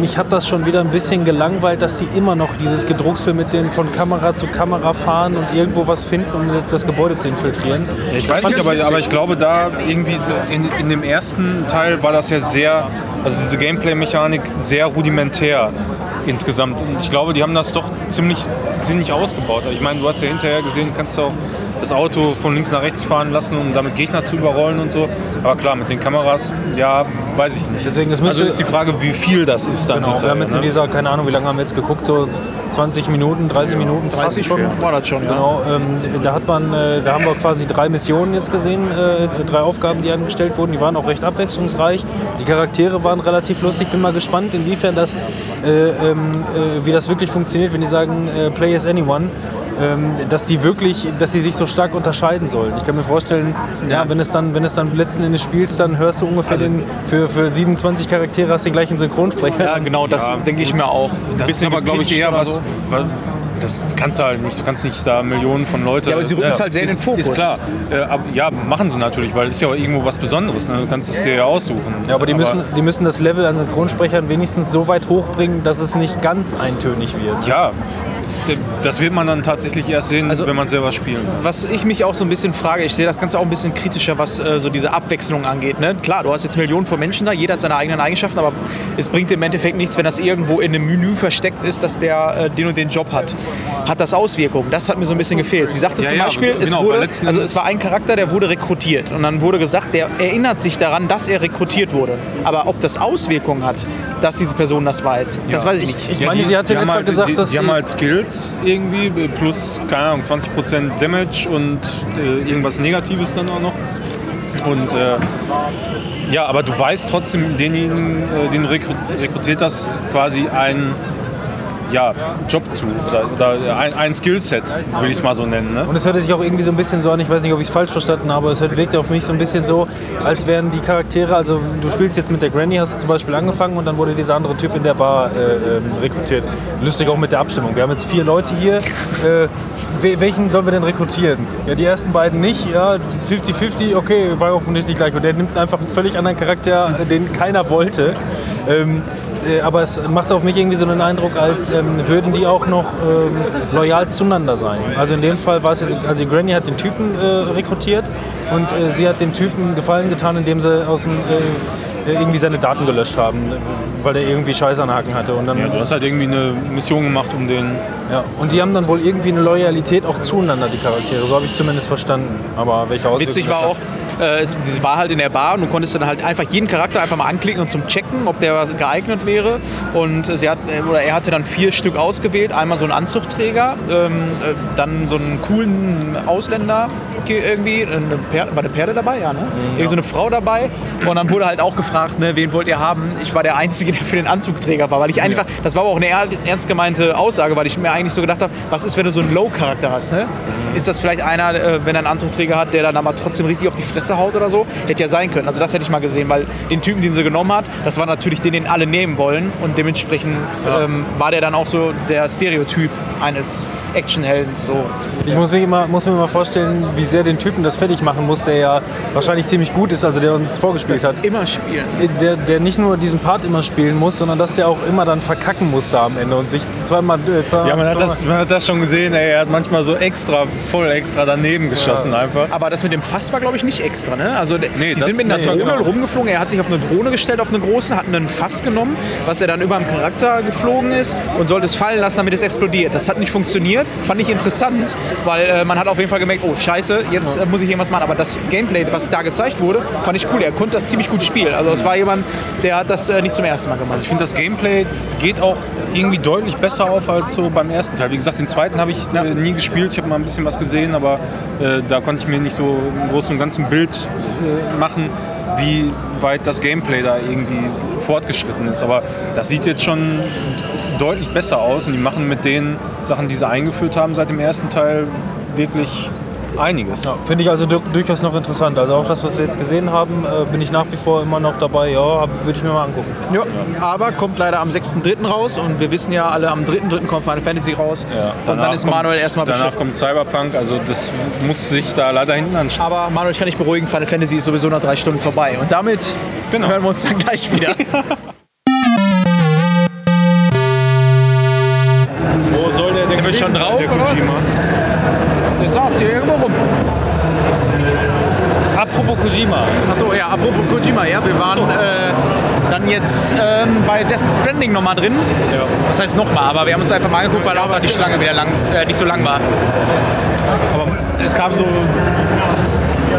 mich hat das schon wieder ein bisschen gelangweilt, dass die immer noch dieses Gedrucksel mit den von Kamera zu Kamera fahren und irgendwo was finden, um das Gebäude zu infiltrieren. Ich Das weiß nicht, aber, aber ich glaube, da irgendwie in, in dem ersten Teil war das ja sehr, also diese Gameplay-Mechanik sehr rudimentär insgesamt. Und ich glaube, die haben das doch ziemlich sinnig ausgebaut. Ich meine, du hast ja hinterher gesehen, du kannst auch das Auto von links nach rechts fahren lassen, um damit Gegner zu überrollen und so. Aber klar, mit den Kameras, ja, weiß ich nicht. Deswegen, es also ist die Frage, wie viel das ist dann Genau, wir haben jetzt in ne? dieser, keine Ahnung, wie lange haben wir jetzt geguckt, so 20 Minuten, 30 Minuten, fast 30 schon. war das schon, ja. Genau, ähm, da hat man, äh, da haben wir quasi drei Missionen jetzt gesehen, äh, drei Aufgaben, die angestellt wurden. Die waren auch recht abwechslungsreich. Die Charaktere waren relativ lustig. Bin mal gespannt, inwiefern das, äh, ähm, äh, wie das wirklich funktioniert, wenn die sagen äh, Play as anyone. Ähm, dass die wirklich, dass sie sich so stark unterscheiden sollen. Ich kann mir vorstellen, ja. wenn es dann, wenn es dann letzten Endes spielst, dann hörst du ungefähr den, für, für 27 Charaktere hast du den gleichen Synchronsprecher. Ja, genau, das Ja. denke ich mir auch. Ein Das ist aber, glaube ich, eher was. so. was das kannst du halt nicht. Du kannst nicht da Millionen von Leuten. Ja, aber sie rücken es halt sehr in den ist, Fokus. Ist klar. Äh, aber, ja, machen sie natürlich, weil es ist ja auch irgendwo was Besonderes. Ne? Du kannst es dir ja aussuchen. Ja, aber die müssen, die müssen das Level an Synchronsprechern wenigstens so weit hochbringen, dass es nicht ganz eintönig wird. Ja, das wird man dann tatsächlich erst sehen, Also- wenn man selber kann. Was ich mich auch so ein bisschen frage, ich sehe das Ganze auch ein bisschen kritischer, was äh, so diese Abwechslung angeht. Ne? Klar, du hast jetzt Millionen von Menschen da, jeder hat seine eigenen Eigenschaften, aber es bringt im Endeffekt nichts, wenn das irgendwo in einem Menü versteckt ist, dass der äh, den und den Job hat. Hat das Auswirkungen? Das hat mir so ein bisschen gefehlt. Sie sagte Ja, zum ja, Beispiel, es, genau, weil wurde, also es war ein Charakter, der wurde rekrutiert und dann wurde gesagt, der erinnert sich daran, dass er rekrutiert wurde. Aber ob das Auswirkungen hat, dass diese Person das weiß, das weiß ich nicht. Ich meine, sie hat haben etwa halt, gesagt, die, dass die haben sie- halt Skills irgendwie, plus, keine Ahnung, 20% Damage und äh, irgendwas Negatives dann auch noch. Und äh, ja, aber du weißt trotzdem, denjenigen, äh, den rekru rekrutiert das quasi ein ja, Job zu oder, oder ein, ein Skillset, will ich es mal so nennen. Ne? Und es hörte sich auch irgendwie so ein bisschen so an, ich weiß nicht, ob ich es falsch verstanden habe, es hört- wirkte auf mich so ein bisschen so, als wären die Charaktere, also du spielst jetzt mit der Granny, hast du zum Beispiel angefangen und dann wurde dieser andere Typ in der Bar äh, ähm, rekrutiert. Lustig auch mit der Abstimmung. Wir haben jetzt vier Leute hier. Äh, we- welchen sollen wir denn rekrutieren? Ja, die ersten beiden nicht, ja, 50-50, okay, war offensichtlich gleich. Und der nimmt einfach einen völlig anderen Charakter, äh, den keiner wollte. Ähm, äh, aber es macht auf mich irgendwie so einen Eindruck, als ähm, würden die auch noch ähm, loyal zueinander sein. Also in dem Fall war es jetzt, also Granny hat den Typen äh, rekrutiert und äh, sie hat dem Typen Gefallen getan, indem sie aus dem, äh, äh, irgendwie seine Daten gelöscht haben, äh, weil er irgendwie Scheiße an Haken hatte. Und dann, Ja, du hast halt irgendwie eine Mission gemacht, um den. ja. Und die haben dann wohl irgendwie eine Loyalität auch zueinander, die Charaktere. So habe ich es zumindest verstanden. Aber welche Auswirkungen Witzig war hat- auch, äh, es, sie war halt in der Bar und du konntest dann halt einfach jeden Charakter einfach mal anklicken und zum Checken, ob der geeignet wäre. Und äh, sie hat, äh, oder er hatte dann vier Stück ausgewählt. Einmal so einen Anzugträger, ähm, äh, dann so einen coolen Ausländer ge- irgendwie, eine Perle, war eine Perle dabei? Ja, ne? Irgendwie so eine Frau dabei. Und dann wurde halt auch gefragt, ne, wen wollt ihr haben? Ich war der Einzige, der für den Anzugträger war, weil ich einfach, das war aber auch eine er- ernst gemeinte Aussage, weil ich mir eigentlich so gedacht habe, was ist, wenn du so einen Low-Charakter hast, ne? Ist das vielleicht einer, wenn er einen Anzugträger hat, der dann aber trotzdem richtig auf die Fresse haut oder so? Hätte ja sein können. Also das hätte ich mal gesehen, weil den Typen, den sie genommen hat, das war natürlich den, den alle nehmen wollen und dementsprechend ähm, war der dann auch so der Stereotyp eines Actionheldens. So. Ich muss, mich immer, muss mir mal vorstellen, wie sehr den Typen das fertig machen muss, der ja wahrscheinlich ziemlich gut ist, also der uns vorgespielt hat. Immer spielen. Der, der nicht nur diesen Part immer spielen muss, sondern dass der auch immer dann verkacken muss da am Ende und sich zweimal. Äh, zweimal Ja, man hat, zweimal- das, man hat das schon gesehen, ey, er hat manchmal so extra, voll extra daneben geschossen einfach. Aber das mit dem Fass war, glaube ich, nicht extra. Ne? Also die Nee, das- sind mit einer nee, Drohne genau. rumgeflogen. Er hat sich auf eine Drohne gestellt, auf eine große, hat einen Fass genommen, was er dann über dem Charakter geflogen ist und sollte es fallen lassen, damit es explodiert. Das hat nicht funktioniert. Fand ich interessant, weil äh, man hat auf jeden Fall gemerkt, oh scheiße, jetzt äh, muss ich irgendwas machen. Aber das Gameplay, was da gezeigt wurde, fand ich cool. Er konnte das ziemlich gut spielen. Also es war jemand, der hat das äh, nicht zum ersten Mal gemacht. Also ich finde, das Gameplay geht auch irgendwie deutlich besser auf als so beim ersten Teil. Wie gesagt, den zweiten habe ich äh, nie gespielt. Ich habe mal ein bisschen was gesehen, aber äh, da konnte ich mir nicht so im Großen und Ganzen Bild äh, machen, wie weit das Gameplay da irgendwie fortgeschritten ist. Aber das sieht jetzt schon deutlich besser aus und die machen mit den Sachen, die sie eingeführt haben seit dem ersten Teil, wirklich einiges. Finde ich also du durchaus noch interessant. Also auch das, was wir jetzt gesehen haben, äh, bin ich nach wie vor immer noch dabei. Ja, würde ich mir mal angucken. Ja, aber kommt leider am 6.3. raus und wir wissen ja alle, am 3.3. kommt Final Fantasy raus. Ja, und dann danach ist kommt- Manuel erstmal Danach beschäftigt. kommt Cyberpunk, also das muss sich da leider hinten anstellen. Aber Manuel, ich kann dich beruhigen, Final Fantasy ist sowieso nach drei Stunden vorbei. Und damit Genau. hören wir uns dann gleich wieder. (laughs) Wo soll der denn Sind wir schon drauf, der oder? Kojima? Der saß hier irgendwo rum. Apropos Kojima. Achso, ja, apropos Kojima, ja, wir waren äh, dann jetzt ähm, bei Death Stranding nochmal drin. Ja. Das heißt nochmal, aber wir haben uns einfach mal angeguckt, weil auch was nicht lange wieder lang, äh, nicht so lang war. Aber es kam so,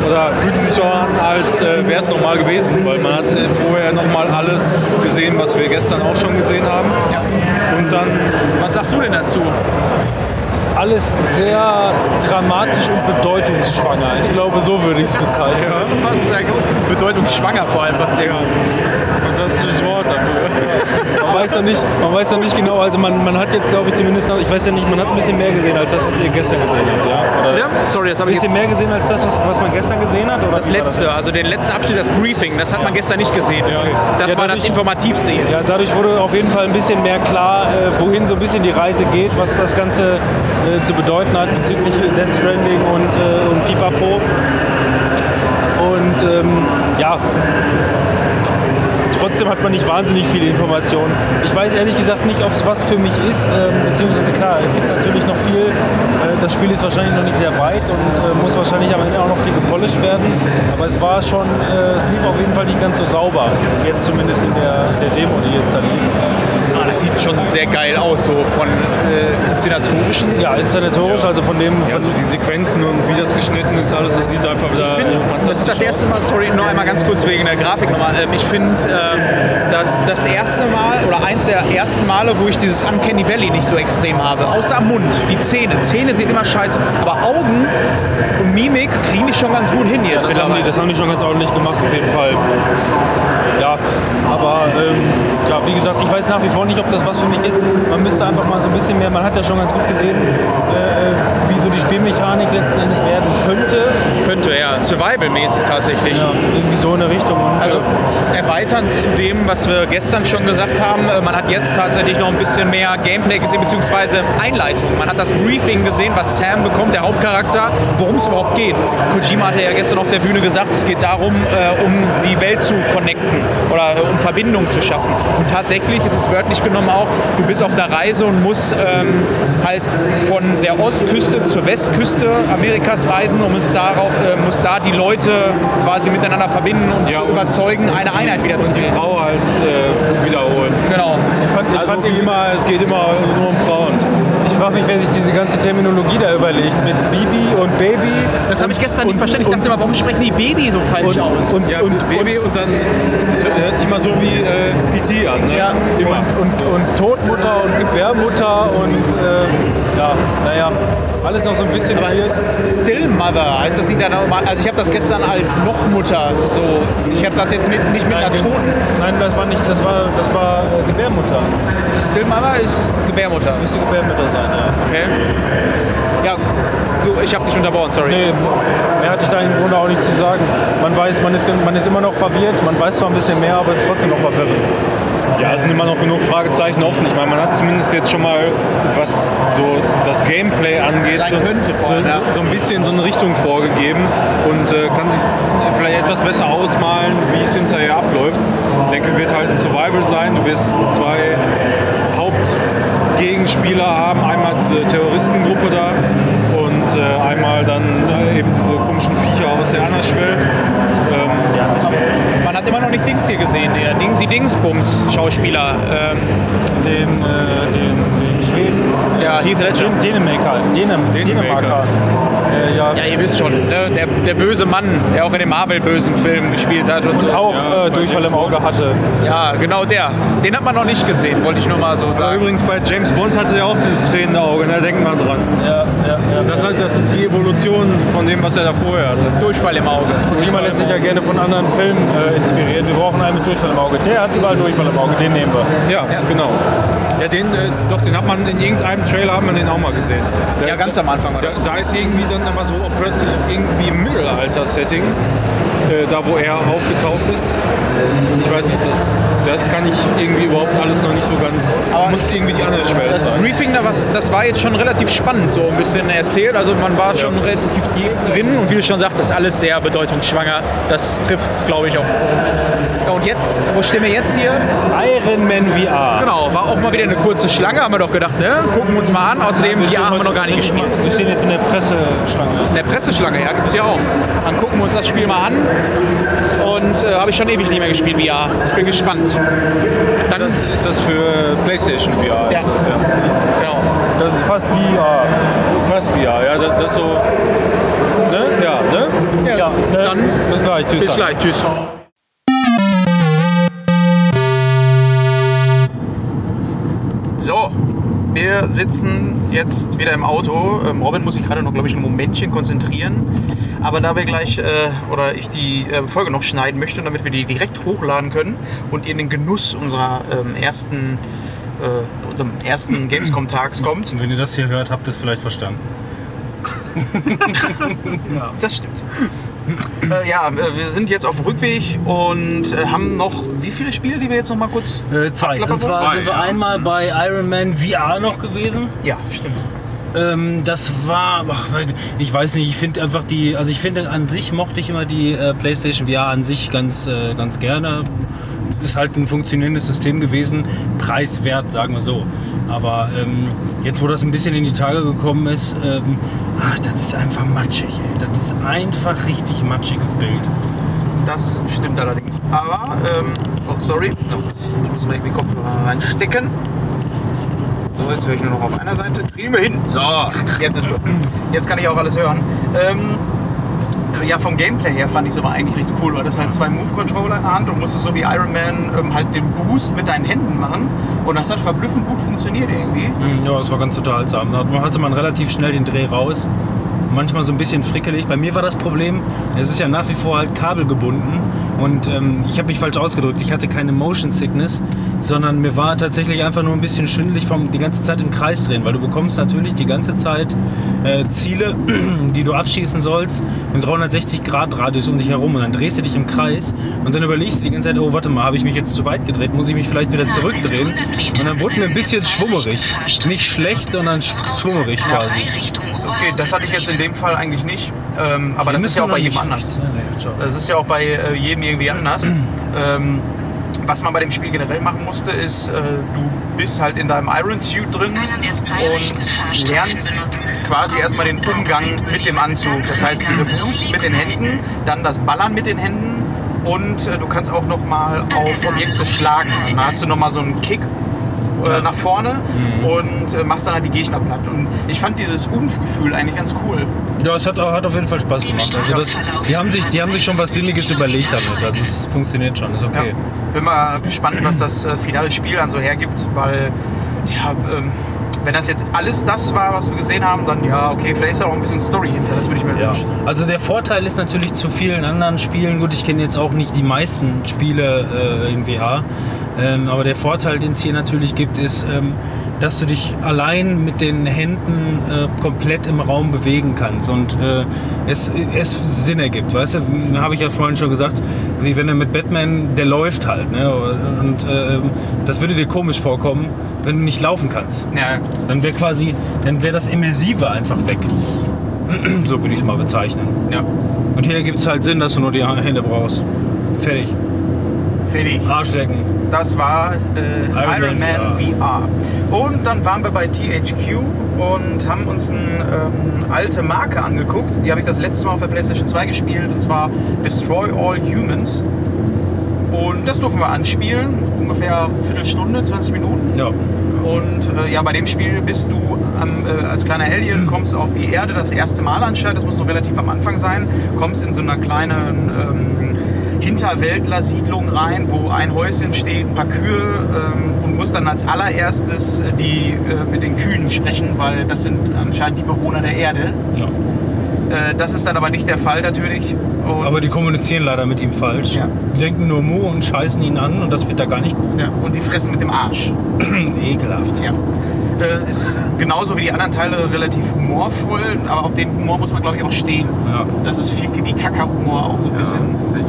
oder fühlte sich so an, als äh, wäre es nochmal gewesen, weil man hat äh, vorher nochmal alles gesehen, was wir gestern auch schon gesehen haben. Ja. Und dann, Was sagst du denn dazu? Alles sehr dramatisch und bedeutungsschwanger. Ich glaube, so würde ich es bezeichnen. Passt sehr gut. Bedeutungsschwanger vor allem, was der fantastisches Wort dafür. Man weiß ja nicht, man weiß ja nicht genau, also man, man hat jetzt glaube ich zumindest noch, ich weiß ja nicht, man hat ein bisschen mehr gesehen als das, was ihr gestern gesehen habt, ja? Oder Ja, sorry, das habe Ein ich bisschen jetzt. mehr gesehen als das, was, man gestern gesehen hat? Oder Das letzte, also den letzten Abschnitt, das Briefing, das hat man gestern nicht gesehen. Das Ja, war das Informativste jetzt. Ja, dadurch wurde auf jeden Fall ein bisschen mehr klar, äh, wohin so ein bisschen die Reise geht, was das Ganze äh, zu bedeuten hat bezüglich Death Stranding und, äh, und Pipapo. Und ähm, ja, trotzdem hat man nicht wahnsinnig viele Informationen. Ich weiß ehrlich gesagt nicht, ob es was für mich ist, ähm, beziehungsweise klar, es gibt natürlich noch viel. Äh, das Spiel ist wahrscheinlich noch nicht sehr weit und äh, muss wahrscheinlich am Ende auch noch viel gepolished werden. Aber es war schon, äh, es lief auf jeden Fall nicht ganz so sauber. Jetzt zumindest in der, in der Demo, die jetzt da lief. Das sieht schon sehr geil aus, so von äh, inszenatorischen. Ja, inszenatorisch, also von dem, von, Also die Sequenzen und wie das geschnitten ist, alles, das sieht einfach wieder so Das ist das erste Mal, sorry, nur einmal ganz kurz wegen der Grafik nochmal. Ähm, ich finde, ähm, das, das erste Mal oder eins der ersten Male, wo ich dieses Uncanny Valley nicht so extrem habe. Außer am Mund, die Zähne. Zähne sehen immer scheiße. Aber Augen und Mimik kriegen die schon ganz gut hin jetzt Das haben, die, das haben die schon ganz ordentlich gemacht, auf jeden Fall. Ja, aber ähm, ja, wie gesagt, ich weiß nach wie vor nicht, ob das was für mich ist. Man müsste einfach mal so ein bisschen mehr, man hat ja schon ganz gut gesehen, äh, so die Spielmechanik letzten Endes werden könnte. Könnte, ja. Survival-mäßig tatsächlich. Ja, irgendwie so in eine Richtung. Und, Also äh, erweiternd zu dem, was wir gestern schon gesagt haben, äh, man hat jetzt tatsächlich noch ein bisschen mehr Gameplay gesehen, beziehungsweise Einleitung. Man hat das Briefing gesehen, was Sam bekommt, der Hauptcharakter, worum es überhaupt geht. Kojima hatte ja gestern auf der Bühne gesagt, es geht darum, äh, um die Welt zu connecten oder um Verbindungen zu schaffen. Und tatsächlich ist es wörtlich genommen auch, du bist auf der Reise und musst ähm, halt von der Ostküste zur Westküste Amerikas reisen, um es darauf, äh, muss da die Leute quasi miteinander verbinden und Ja, zu und- überzeugen, eine Einheit wieder zu Die bilden. Frau halt äh, wiederholen. Genau. ich fand, ich Also fand immer, es geht immer nur um Frauen. Ich frage mich, wer sich diese ganze Terminologie da überlegt. Mit Bibi und Baby. Das habe ich gestern nicht und- verstanden. Ich dachte immer, warum sprechen die Baby so falsch und, aus? und, Ja, und, Baby und dann das hört sich mal so wie äh, PT an, ne? Ja. immer. und, und Todmutter und Gebärmutter und äh, ja, naja, alles noch so ein bisschen Aber weird. Still Mother heißt das nicht dann normal? Also ich habe das gestern als Nochmutter so. Ich habe das jetzt mit, nicht mit einer Nein, toten. nein, das war nicht, das war, das war äh, Gebärmutter. Still Mother ist Gebärmutter. Müsste Gebärmutter sein, ja. Okay. Ja, du, ich habe dich unterbrochen, sorry. Nee, mehr hatte ich da im Grunde auch nicht zu sagen. Man weiß, man ist, man ist immer noch verwirrt, man weiß zwar ein bisschen mehr, aber es ist trotzdem noch verwirrend. Ja, es sind immer noch genug Fragezeichen offen. Ich meine, man hat zumindest jetzt schon mal, was so das Gameplay angeht, so, allem, ja. so, so ein bisschen so eine Richtung vorgegeben und äh, kann sich vielleicht etwas besser ausmalen, wie es hinterher abläuft. Ich denke, wird halt ein Survival sein. Du wirst zwei Hauptgegenspieler haben. Einmal diese Terroristengruppe da und äh, einmal dann äh, eben diese komischen Viecher aus der Anderswelt. Ähm, Man hat immer noch nicht Dings hier gesehen, der Dingsy Dingsbums Schauspieler. Ähm, Den, äh, den, den Schweden, ja, Heath Ledger. den Dänemarker, Dänem, Dänemarker. Äh, ja, Ja, ihr wisst schon, ne? der, der böse Mann, der auch in dem Marvel-bösen Film gespielt hat und so. auch Ja, äh, Durchfall im Auge hatte. Ja, genau der. Den hat man noch nicht gesehen, wollte ich nur mal so aber sagen. übrigens bei James Bond hatte er auch dieses tränende Auge, ne? denkt mal dran. Ja, ja, ja. Das, halt, das ist die Evolution von dem, was er da vorher hatte. Durchfall im Auge. Kojima lässt sich ja gerne von anderen Filmen äh, inspirieren. Wir brauchen einen mit Durchfall im Auge. Der hat überall Durchfall im Auge, den nehmen wir. Ja, genau. Ja, den, äh, doch, den hat man in irgendeinem Trailer hat man den auch mal gesehen. Da, Ja, ganz am Anfang war da, das. da ist irgendwie dann aber so plötzlich irgendwie im Mittelalter-Setting, äh, da wo er aufgetaucht ist. Ich weiß nicht, das, das kann ich irgendwie überhaupt alles noch nicht so ganz. Aber muss irgendwie die andere Schwelle Das sein. Briefing, da was, das war jetzt schon relativ spannend, so ein bisschen erzählt. Also man war schon relativ drin und wie du schon sagtest, alles sehr bedeutungsschwanger. Das trifft, glaube ich, auf Punkt. Ja, und jetzt, wo stehen wir jetzt hier? Iron Man VR. Genau, war auch mal wieder eine kurze Schlange, haben wir doch gedacht, ne? Gucken wir uns mal an. Außerdem, stehen VR haben wir noch gar nicht gespielt. Wir stehen jetzt in der Presseschlange. In der Presseschlange, ja, gibt es ja auch. Dann gucken wir uns das Spiel mal an. Und äh, habe ich schon ewig nicht mehr gespielt, VR. Ich bin gespannt. Dann, Das ist das für PlayStation VR. Ja. Ist das, ja. genau. Das ist fast VR. Fast VR, ja. Das, das so. Ne? Ja, ne? Ja, ne? dann bis gleich. Tschüss. bis dann. gleich. Tschüss. So, wir sitzen jetzt wieder im Auto. Ähm, Robin muss sich gerade noch, glaube ich, ein Momentchen konzentrieren. Aber da wir gleich äh, oder ich die äh, Folge noch schneiden möchte, damit wir die direkt hochladen können und ihr in den Genuss unserer ähm, ersten, äh, unserem ersten (clears throat) Gamescom-Tags kommt. Und wenn ihr das hier hört, habt ihr es vielleicht verstanden. (laughs) Das stimmt. Äh, ja, äh, wir sind jetzt auf dem Rückweg und äh, haben noch wie viele Spiele, die wir jetzt noch mal kurz. Äh, zwei. Und zwar wollen? sind wir einmal bei Iron Man VR noch gewesen. Ja, stimmt. Ähm, das war, ach, ich weiß nicht, ich finde einfach die, also ich finde an sich mochte ich immer die äh, PlayStation VR an sich ganz, äh, ganz gerne. Ist halt ein funktionierendes System gewesen, preiswert, sagen wir so. Aber ähm, jetzt, wo das ein bisschen in die Tage gekommen ist, ähm, ach, das ist einfach matschig, ey. Das ist einfach richtig matschiges Bild. Das stimmt allerdings. Aber, ähm, oh, sorry. So, ich muss mal irgendwie Kopfhörer reinstecken. So, jetzt höre ich nur noch auf einer Seite. Kriegen wir hin. So, jetzt ist. Jetzt kann ich auch alles hören. Ähm, Ja, vom Gameplay her fand ich es aber eigentlich recht cool, weil das halt zwei Move-Controller in der Hand und musstest so wie Iron Man ähm, halt den Boost mit deinen Händen machen. Und das hat verblüffend gut funktioniert irgendwie. Hm, Ja, es war ganz unterhaltsam. Da hatte man relativ schnell den Dreh raus. Manchmal so ein bisschen frickelig. Bei mir war das Problem, es ist ja nach wie vor halt kabelgebunden. Und ähm, ich habe mich falsch ausgedrückt. Ich hatte keine Motion Sickness, sondern mir war tatsächlich einfach nur ein bisschen schwindelig vom die ganze Zeit im Kreis drehen. Weil du bekommst natürlich die ganze Zeit äh, Ziele, (clears throat) die du abschießen sollst, im 360-Grad-Radius um dich herum. Und dann drehst du dich im Kreis und dann überlegst du die ganze Zeit, oh warte mal, habe ich mich jetzt zu weit gedreht? Muss ich mich vielleicht wieder zurückdrehen? Und dann wurde mir ein bisschen schwummerig. Nicht schlecht, sondern sch- schwummerig quasi. Okay, das hatte ich jetzt in dem Fall eigentlich nicht. Ähm, aber das ist ja auch bei jedem anders. Das ist ja auch bei äh, jedem irgendwie anders. (clears throat) ähm, was man bei dem Spiel generell machen musste, ist, äh, du bist halt in deinem Iron Suit drin und lernst quasi erstmal den Umgang mit dem Anzug. Das heißt, diese Boost mit den Händen, dann das Ballern mit den Händen und äh, du kannst auch noch mal auf Objekte schlagen. Und da hast du noch mal so einen Kick äh, nach vorne und äh, machst dann halt die Gegner platt. Und ich fand dieses Umfgefühl eigentlich ganz cool. Ja, es hat, hat auf jeden Fall Spaß gemacht. Also das, die, haben sich, die haben sich schon was Sinniges überlegt damit. Also es funktioniert schon, ist okay. Ja. Bin mal gespannt, was das äh, finale Spiel dann so hergibt, weil ja, ähm, wenn das jetzt alles das war, was wir gesehen haben, dann ja, okay, vielleicht ist da auch ein bisschen Story hinter, das würde ich mir Ja. wünschen. Also der Vorteil ist natürlich zu vielen anderen Spielen, gut, ich kenne jetzt auch nicht die meisten Spiele äh, in VR, ähm, aber der Vorteil, den es hier natürlich gibt, ist, ähm, dass du dich allein mit den Händen äh, komplett im Raum bewegen kannst und äh, es, es Sinn ergibt, weißt du, habe ich ja vorhin schon gesagt, wie wenn du mit Batman, der läuft halt, ne? und äh, das würde dir komisch vorkommen, wenn du nicht laufen kannst. Ja, Dann wäre quasi, dann wäre das Immersive einfach weg. so würde ich es mal bezeichnen. ja. Und hier gibt es halt Sinn, dass du nur die Hände brauchst. Fertig. Fertig. Arschlecken. Das war äh, Iron, Iron Man VR. Und dann waren wir bei THQ und haben uns eine ähm, alte Marke angeguckt. Die habe ich das letzte Mal auf der PlayStation 2 gespielt, und zwar Destroy All Humans. Und das durften wir anspielen, ungefähr eine Viertelstunde, 20 Minuten. Ja. Und äh, ja, bei dem Spiel bist du am, äh, als kleiner Alien, (clears throat) kommst auf die Erde das erste Mal anscheinend, das muss noch relativ am Anfang sein, kommst in so einer kleinen ähm, Hinterwäldler-Siedlung rein, wo ein Häuschen steht, ein paar Kühe ähm, und musst dann als allererstes äh, die äh, mit den Kühen sprechen, weil das sind anscheinend die Bewohner der Erde. ja. Äh, das ist dann aber nicht der Fall natürlich. Und, Aber die kommunizieren leider mit ihm falsch. Ja. Die denken nur Mu und scheißen ihn an und das wird da gar nicht gut. ja, und die fressen mit dem Arsch. (clears throat) Ekelhaft. Ja. Äh, ist genauso wie die anderen Teile relativ humorvoll, aber auf den Humor muss man glaube ich auch stehen. Ja. Das ist viel wie Kaka-Humor auch so ein bisschen.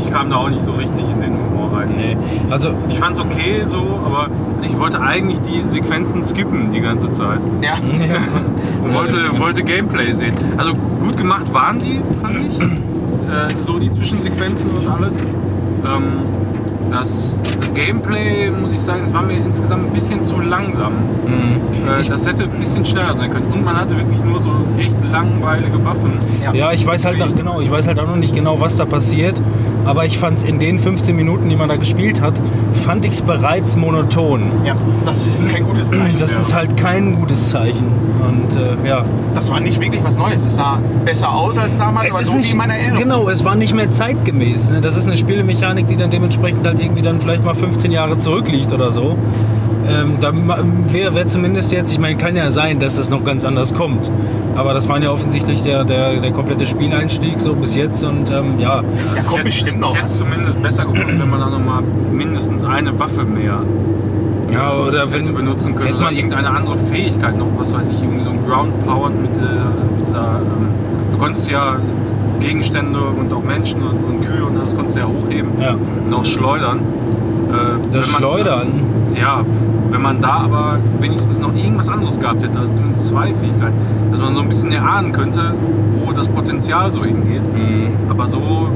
Ich kam da auch nicht so richtig in den Humor rein. Nee. Also, Ich fand's okay so, aber ich wollte eigentlich die Sequenzen skippen die ganze Zeit. Ja. Und (laughs) wollte, wollte Gameplay sehen. Also gut gemacht waren die, fand ich. (clears throat) Äh, so die Zwischensequenzen und alles. Ähm, das, das Gameplay, muss ich sagen, es war mir insgesamt ein bisschen zu langsam. mh. Äh, das hätte ein bisschen schneller sein können. Und man hatte wirklich nur so echt langweilige Waffen. Ja, ich weiß halt auch, genau, ich weiß halt auch noch nicht genau, was da passiert. Aber ich fand es in den 15 Minuten, die man da gespielt hat, fand ich es bereits monoton. ja, das ist kein gutes Zeichen. Das ja. ist halt kein gutes Zeichen. Und äh, ja, das war nicht wirklich was Neues. Es sah besser aus als damals, aber so wie in meiner Erinnerung. Genau, es war nicht mehr zeitgemäß. Ne? Das ist eine Spielemechanik, die dann dementsprechend halt irgendwie dann vielleicht mal 15 Jahre zurückliegt oder so. Ähm, da wäre wär zumindest jetzt, ich meine, kann ja sein, dass es noch ganz anders kommt. Aber das war ja offensichtlich der, der, der komplette Spieleinstieg so bis jetzt und ähm, ja. Ja, Ich kommt hätte- bestimmt noch Ich hätte es zumindest besser gefunden, wenn man da nochmal mindestens eine Waffe mehr Ja, oder hätte wenn benutzen können. hätte Oder man- irgendeine andere Fähigkeit noch, was weiß ich, irgendwie so ein Ground Power mit, äh, mit dieser, ähm, du konntest ja Gegenstände und auch Menschen und, und Kühe und alles konntest du ja hochheben Ja. und auch schleudern. Äh, Das man- Schleudern. Ja, wenn man da aber wenigstens noch irgendwas anderes gehabt hätte, also zumindest zwei Fähigkeiten, dass man so ein bisschen erahnen könnte, wo das Potenzial so hingeht. Aber so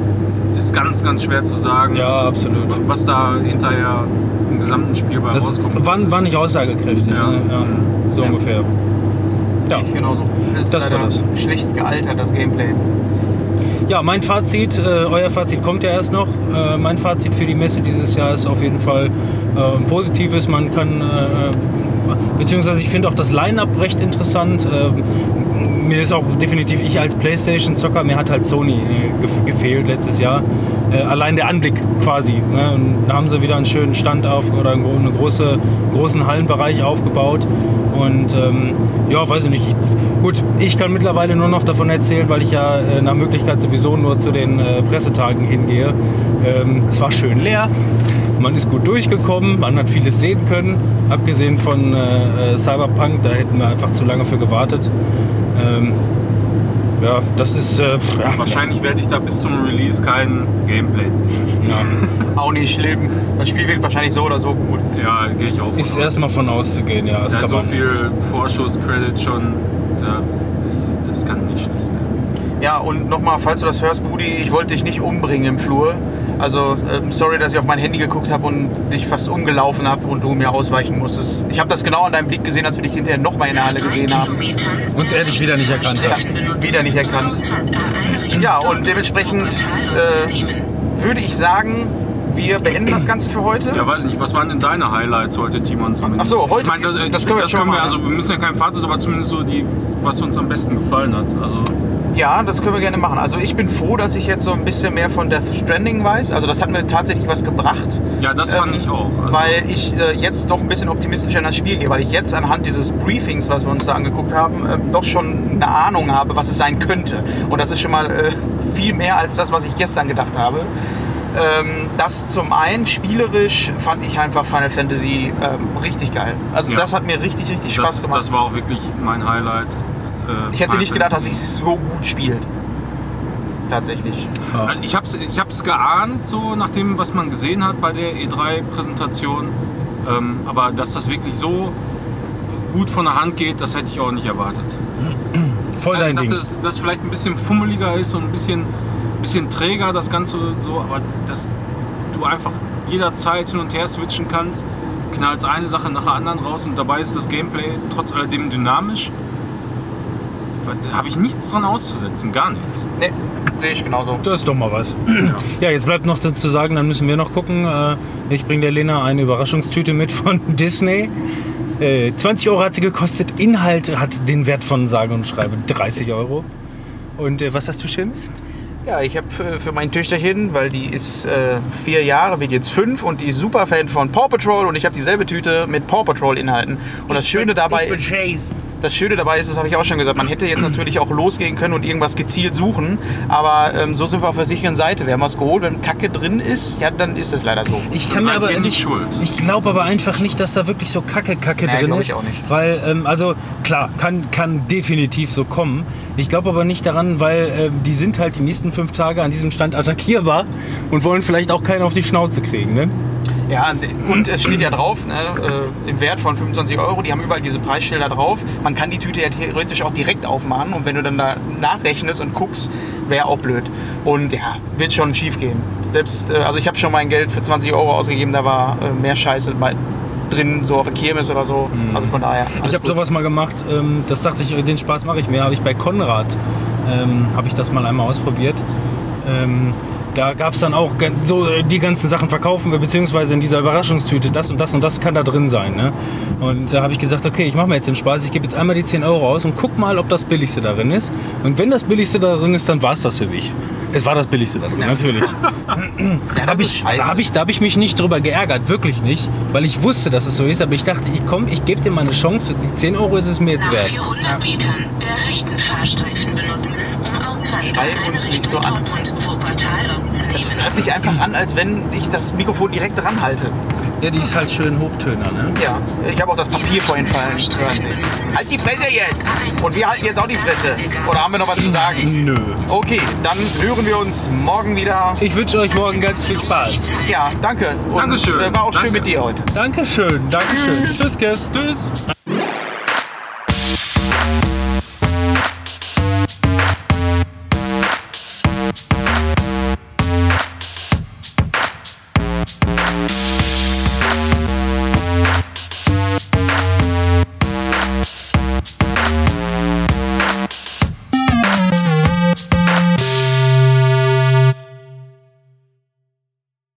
ist ganz, ganz schwer zu sagen, Ja, absolut. was da hinterher im gesamten Spiel bei Das rauskommt. war, war nicht aussagekräftig. Ja. Ne? Ja, so Ja. ungefähr. Ja. Genauso. Ist Das war leider das. schlecht gealtert, das Gameplay. Ja, mein Fazit, äh, euer Fazit kommt ja erst noch. Äh, mein Fazit für die Messe dieses Jahr ist auf jeden Fall äh, ein positives. Man kann, äh, beziehungsweise ich finde auch das Line-Up recht interessant. Äh, mir ist auch definitiv, ich als Playstation-Zocker, mir hat halt Sony äh, gef gefehlt letztes Jahr. Äh, allein der Anblick quasi. Ne? Und da haben sie wieder einen schönen Stand auf oder einen, gro- einen große, großen Hallenbereich aufgebaut. Und ähm, ja, weiß ich nicht. Ich, gut, ich kann mittlerweile nur noch davon erzählen, weil ich ja äh, nach Möglichkeit sowieso nur zu den äh, Pressetagen hingehe. Ähm, es war schön leer. Man ist gut durchgekommen, man hat vieles sehen können. Abgesehen von äh, äh, Cyberpunk, da hätten wir einfach zu lange für gewartet. Ähm, ja, das ist äh, ja, Wahrscheinlich werde ich da bis zum Release kein Gameplay sehen. (laughs) Auch nicht schlimm. Das Spiel wird wahrscheinlich so oder so gut. Ja, gehe ich auch von Ist aus. erstmal von auszugehen, ja. Das Ja, so viel Vorschuss-Credit schon, da, ich, das kann nicht schlecht werden. Ja, und nochmal, falls du das hörst, Budi, ich wollte dich nicht umbringen im Flur. Also, ähm, sorry, dass ich auf mein Handy geguckt habe und dich fast umgelaufen habe und du mir ausweichen musstest. Ich habe das genau an deinem Blick gesehen, als wir dich hinterher nochmal in der Halle gesehen haben. Und er dich wieder nicht erkannt hat. wieder nicht erkannt. Ja, und dementsprechend äh, würde ich sagen, wir beenden das Ganze für heute. Ja, weiß nicht, was waren denn deine Highlights heute, Timon? Zumindest? Ach so, heute- Ich meine, das, äh, das können wir das schon können wir, mal also wir müssen ja kein Fazit, aber zumindest so die, was uns am besten gefallen hat. Also, Ja, das können wir gerne machen. Also ich bin froh, dass ich jetzt so ein bisschen mehr von Death Stranding weiß. Also das hat mir tatsächlich was gebracht. ja, das fand Ähm, ich auch. Also, weil ich äh, jetzt doch ein bisschen optimistischer in das Spiel gehe, weil ich jetzt anhand dieses Briefings, was wir uns da angeguckt haben, äh, doch schon eine Ahnung habe, was es sein könnte. Und das ist schon mal äh, viel mehr als das, was ich gestern gedacht habe. Ähm, das zum einen, spielerisch fand ich einfach Final Fantasy ähm, richtig geil. Also Ja. das hat mir richtig, richtig Spaß das, gemacht. das war auch wirklich mein Highlight. Äh, ich hätte nicht gedacht, dass Fantasy. es so gut spielt. Tatsächlich. Also Ich habe es ich hab's geahnt, so nach dem, was man gesehen hat bei der E3-Präsentation. Ähm, aber dass das wirklich so gut von der Hand geht, das hätte ich auch nicht erwartet. (clears throat) Voll Ich dein dachte, Ding. dass das vielleicht ein bisschen fummeliger ist und ein bisschen, bisschen träger, das Ganze so, aber dass du einfach jederzeit hin und her switchen kannst, knallst eine Sache nach der anderen raus und dabei ist das Gameplay trotz alledem dynamisch. Da habe ich nichts dran auszusetzen, gar nichts. Ne, sehe ich genauso. Das ist doch mal was. Ja, jetzt bleibt noch zu sagen, dann müssen wir noch gucken. Äh, Ich bringe der Lena eine Überraschungstüte mit von (laughs) Disney. Äh, 20 Euro hat sie gekostet. Inhalt hat den Wert von sage und schreibe 30 Euro. Und äh, was hast du Schönes? Ja, ich habe äh, für mein Töchterchen, weil die ist äh, vier Jahre, wird jetzt fünf und die ist super Fan von Paw Patrol und ich habe dieselbe Tüte mit Paw Patrol Inhalten. Und das Schöne dabei ist, das Schöne dabei ist, das habe ich auch schon gesagt, man hätte jetzt natürlich auch losgehen können und irgendwas gezielt suchen, aber ähm, so sind wir auf der sicheren Seite. Wir haben was geholt, wenn Kacke drin ist, ja, dann ist es leider so. Ich Dann seid ihr nicht schuld. Ich glaube aber einfach nicht, dass da wirklich so Kacke Kacke Nee, drin ist. ich auch nicht. Weil, ähm, also klar, kann, kann definitiv so kommen. Ich glaube aber nicht daran, weil ähm, die sind halt die nächsten fünf Tage an diesem Stand attackierbar und wollen vielleicht auch keinen auf die Schnauze kriegen. Ne? Ja, und es steht ja drauf, ne, äh, im Wert von 25 Euro, die haben überall diese Preisschilder drauf. Man kann die Tüte ja theoretisch auch direkt aufmachen und wenn du dann da nachrechnest und guckst, wäre auch blöd. Und ja, wird schon schief gehen. Selbst, äh, also ich habe schon mein Geld für 20 Euro ausgegeben, da war äh, mehr Scheiße bei, drin, so auf der Kirmes oder so. Also von daher. Ich habe sowas mal gemacht, ähm, das dachte ich, den Spaß mache ich mir. Habe ich bei Konrad, ähm, habe ich das mal einmal ausprobiert. Ähm, da gab es dann auch so äh, die ganzen Sachen verkaufen, wir, beziehungsweise in dieser Überraschungstüte, das und das und das kann da drin sein. Ne? Und da habe ich gesagt, okay, ich mache mir jetzt den Spaß, ich gebe jetzt einmal die 10 Euro aus und guck mal, ob das Billigste darin ist. Und wenn das Billigste darin ist, dann war es das für mich. Es war das Billigste darin, natürlich. (laughs) ja, Da das habe ist ich, da hab ich, da hab ich mich nicht drüber geärgert, wirklich nicht, weil ich wusste, dass es so ist. Aber ich dachte, ich komm, ich gebe dir mal eine Chance. Die 10 Euro ist es mir jetzt Nach wert. 400 Metern der rechten Fahrstreifen benutzen, um Ausfahrt in eine Richtung so an. Dortmund-Wuppertal das hört sich einfach an, als wenn ich das Mikrofon direkt dran halte. Ja, die ist halt schön Hochtöner, ne? Ja, ich habe auch das Papier vorhin fallen hören. Halt die Fresse jetzt! Und wir halten jetzt auch die Fresse. Oder haben wir noch was zu sagen? Nö. Okay, dann hören wir uns morgen wieder. Ich wünsche euch morgen ganz viel Spaß. Ja, danke. Und Dankeschön. Äh, war auch schön Danke. mit dir heute. Dankeschön, Dankeschön. Tschüss, Kiss. Tschüss.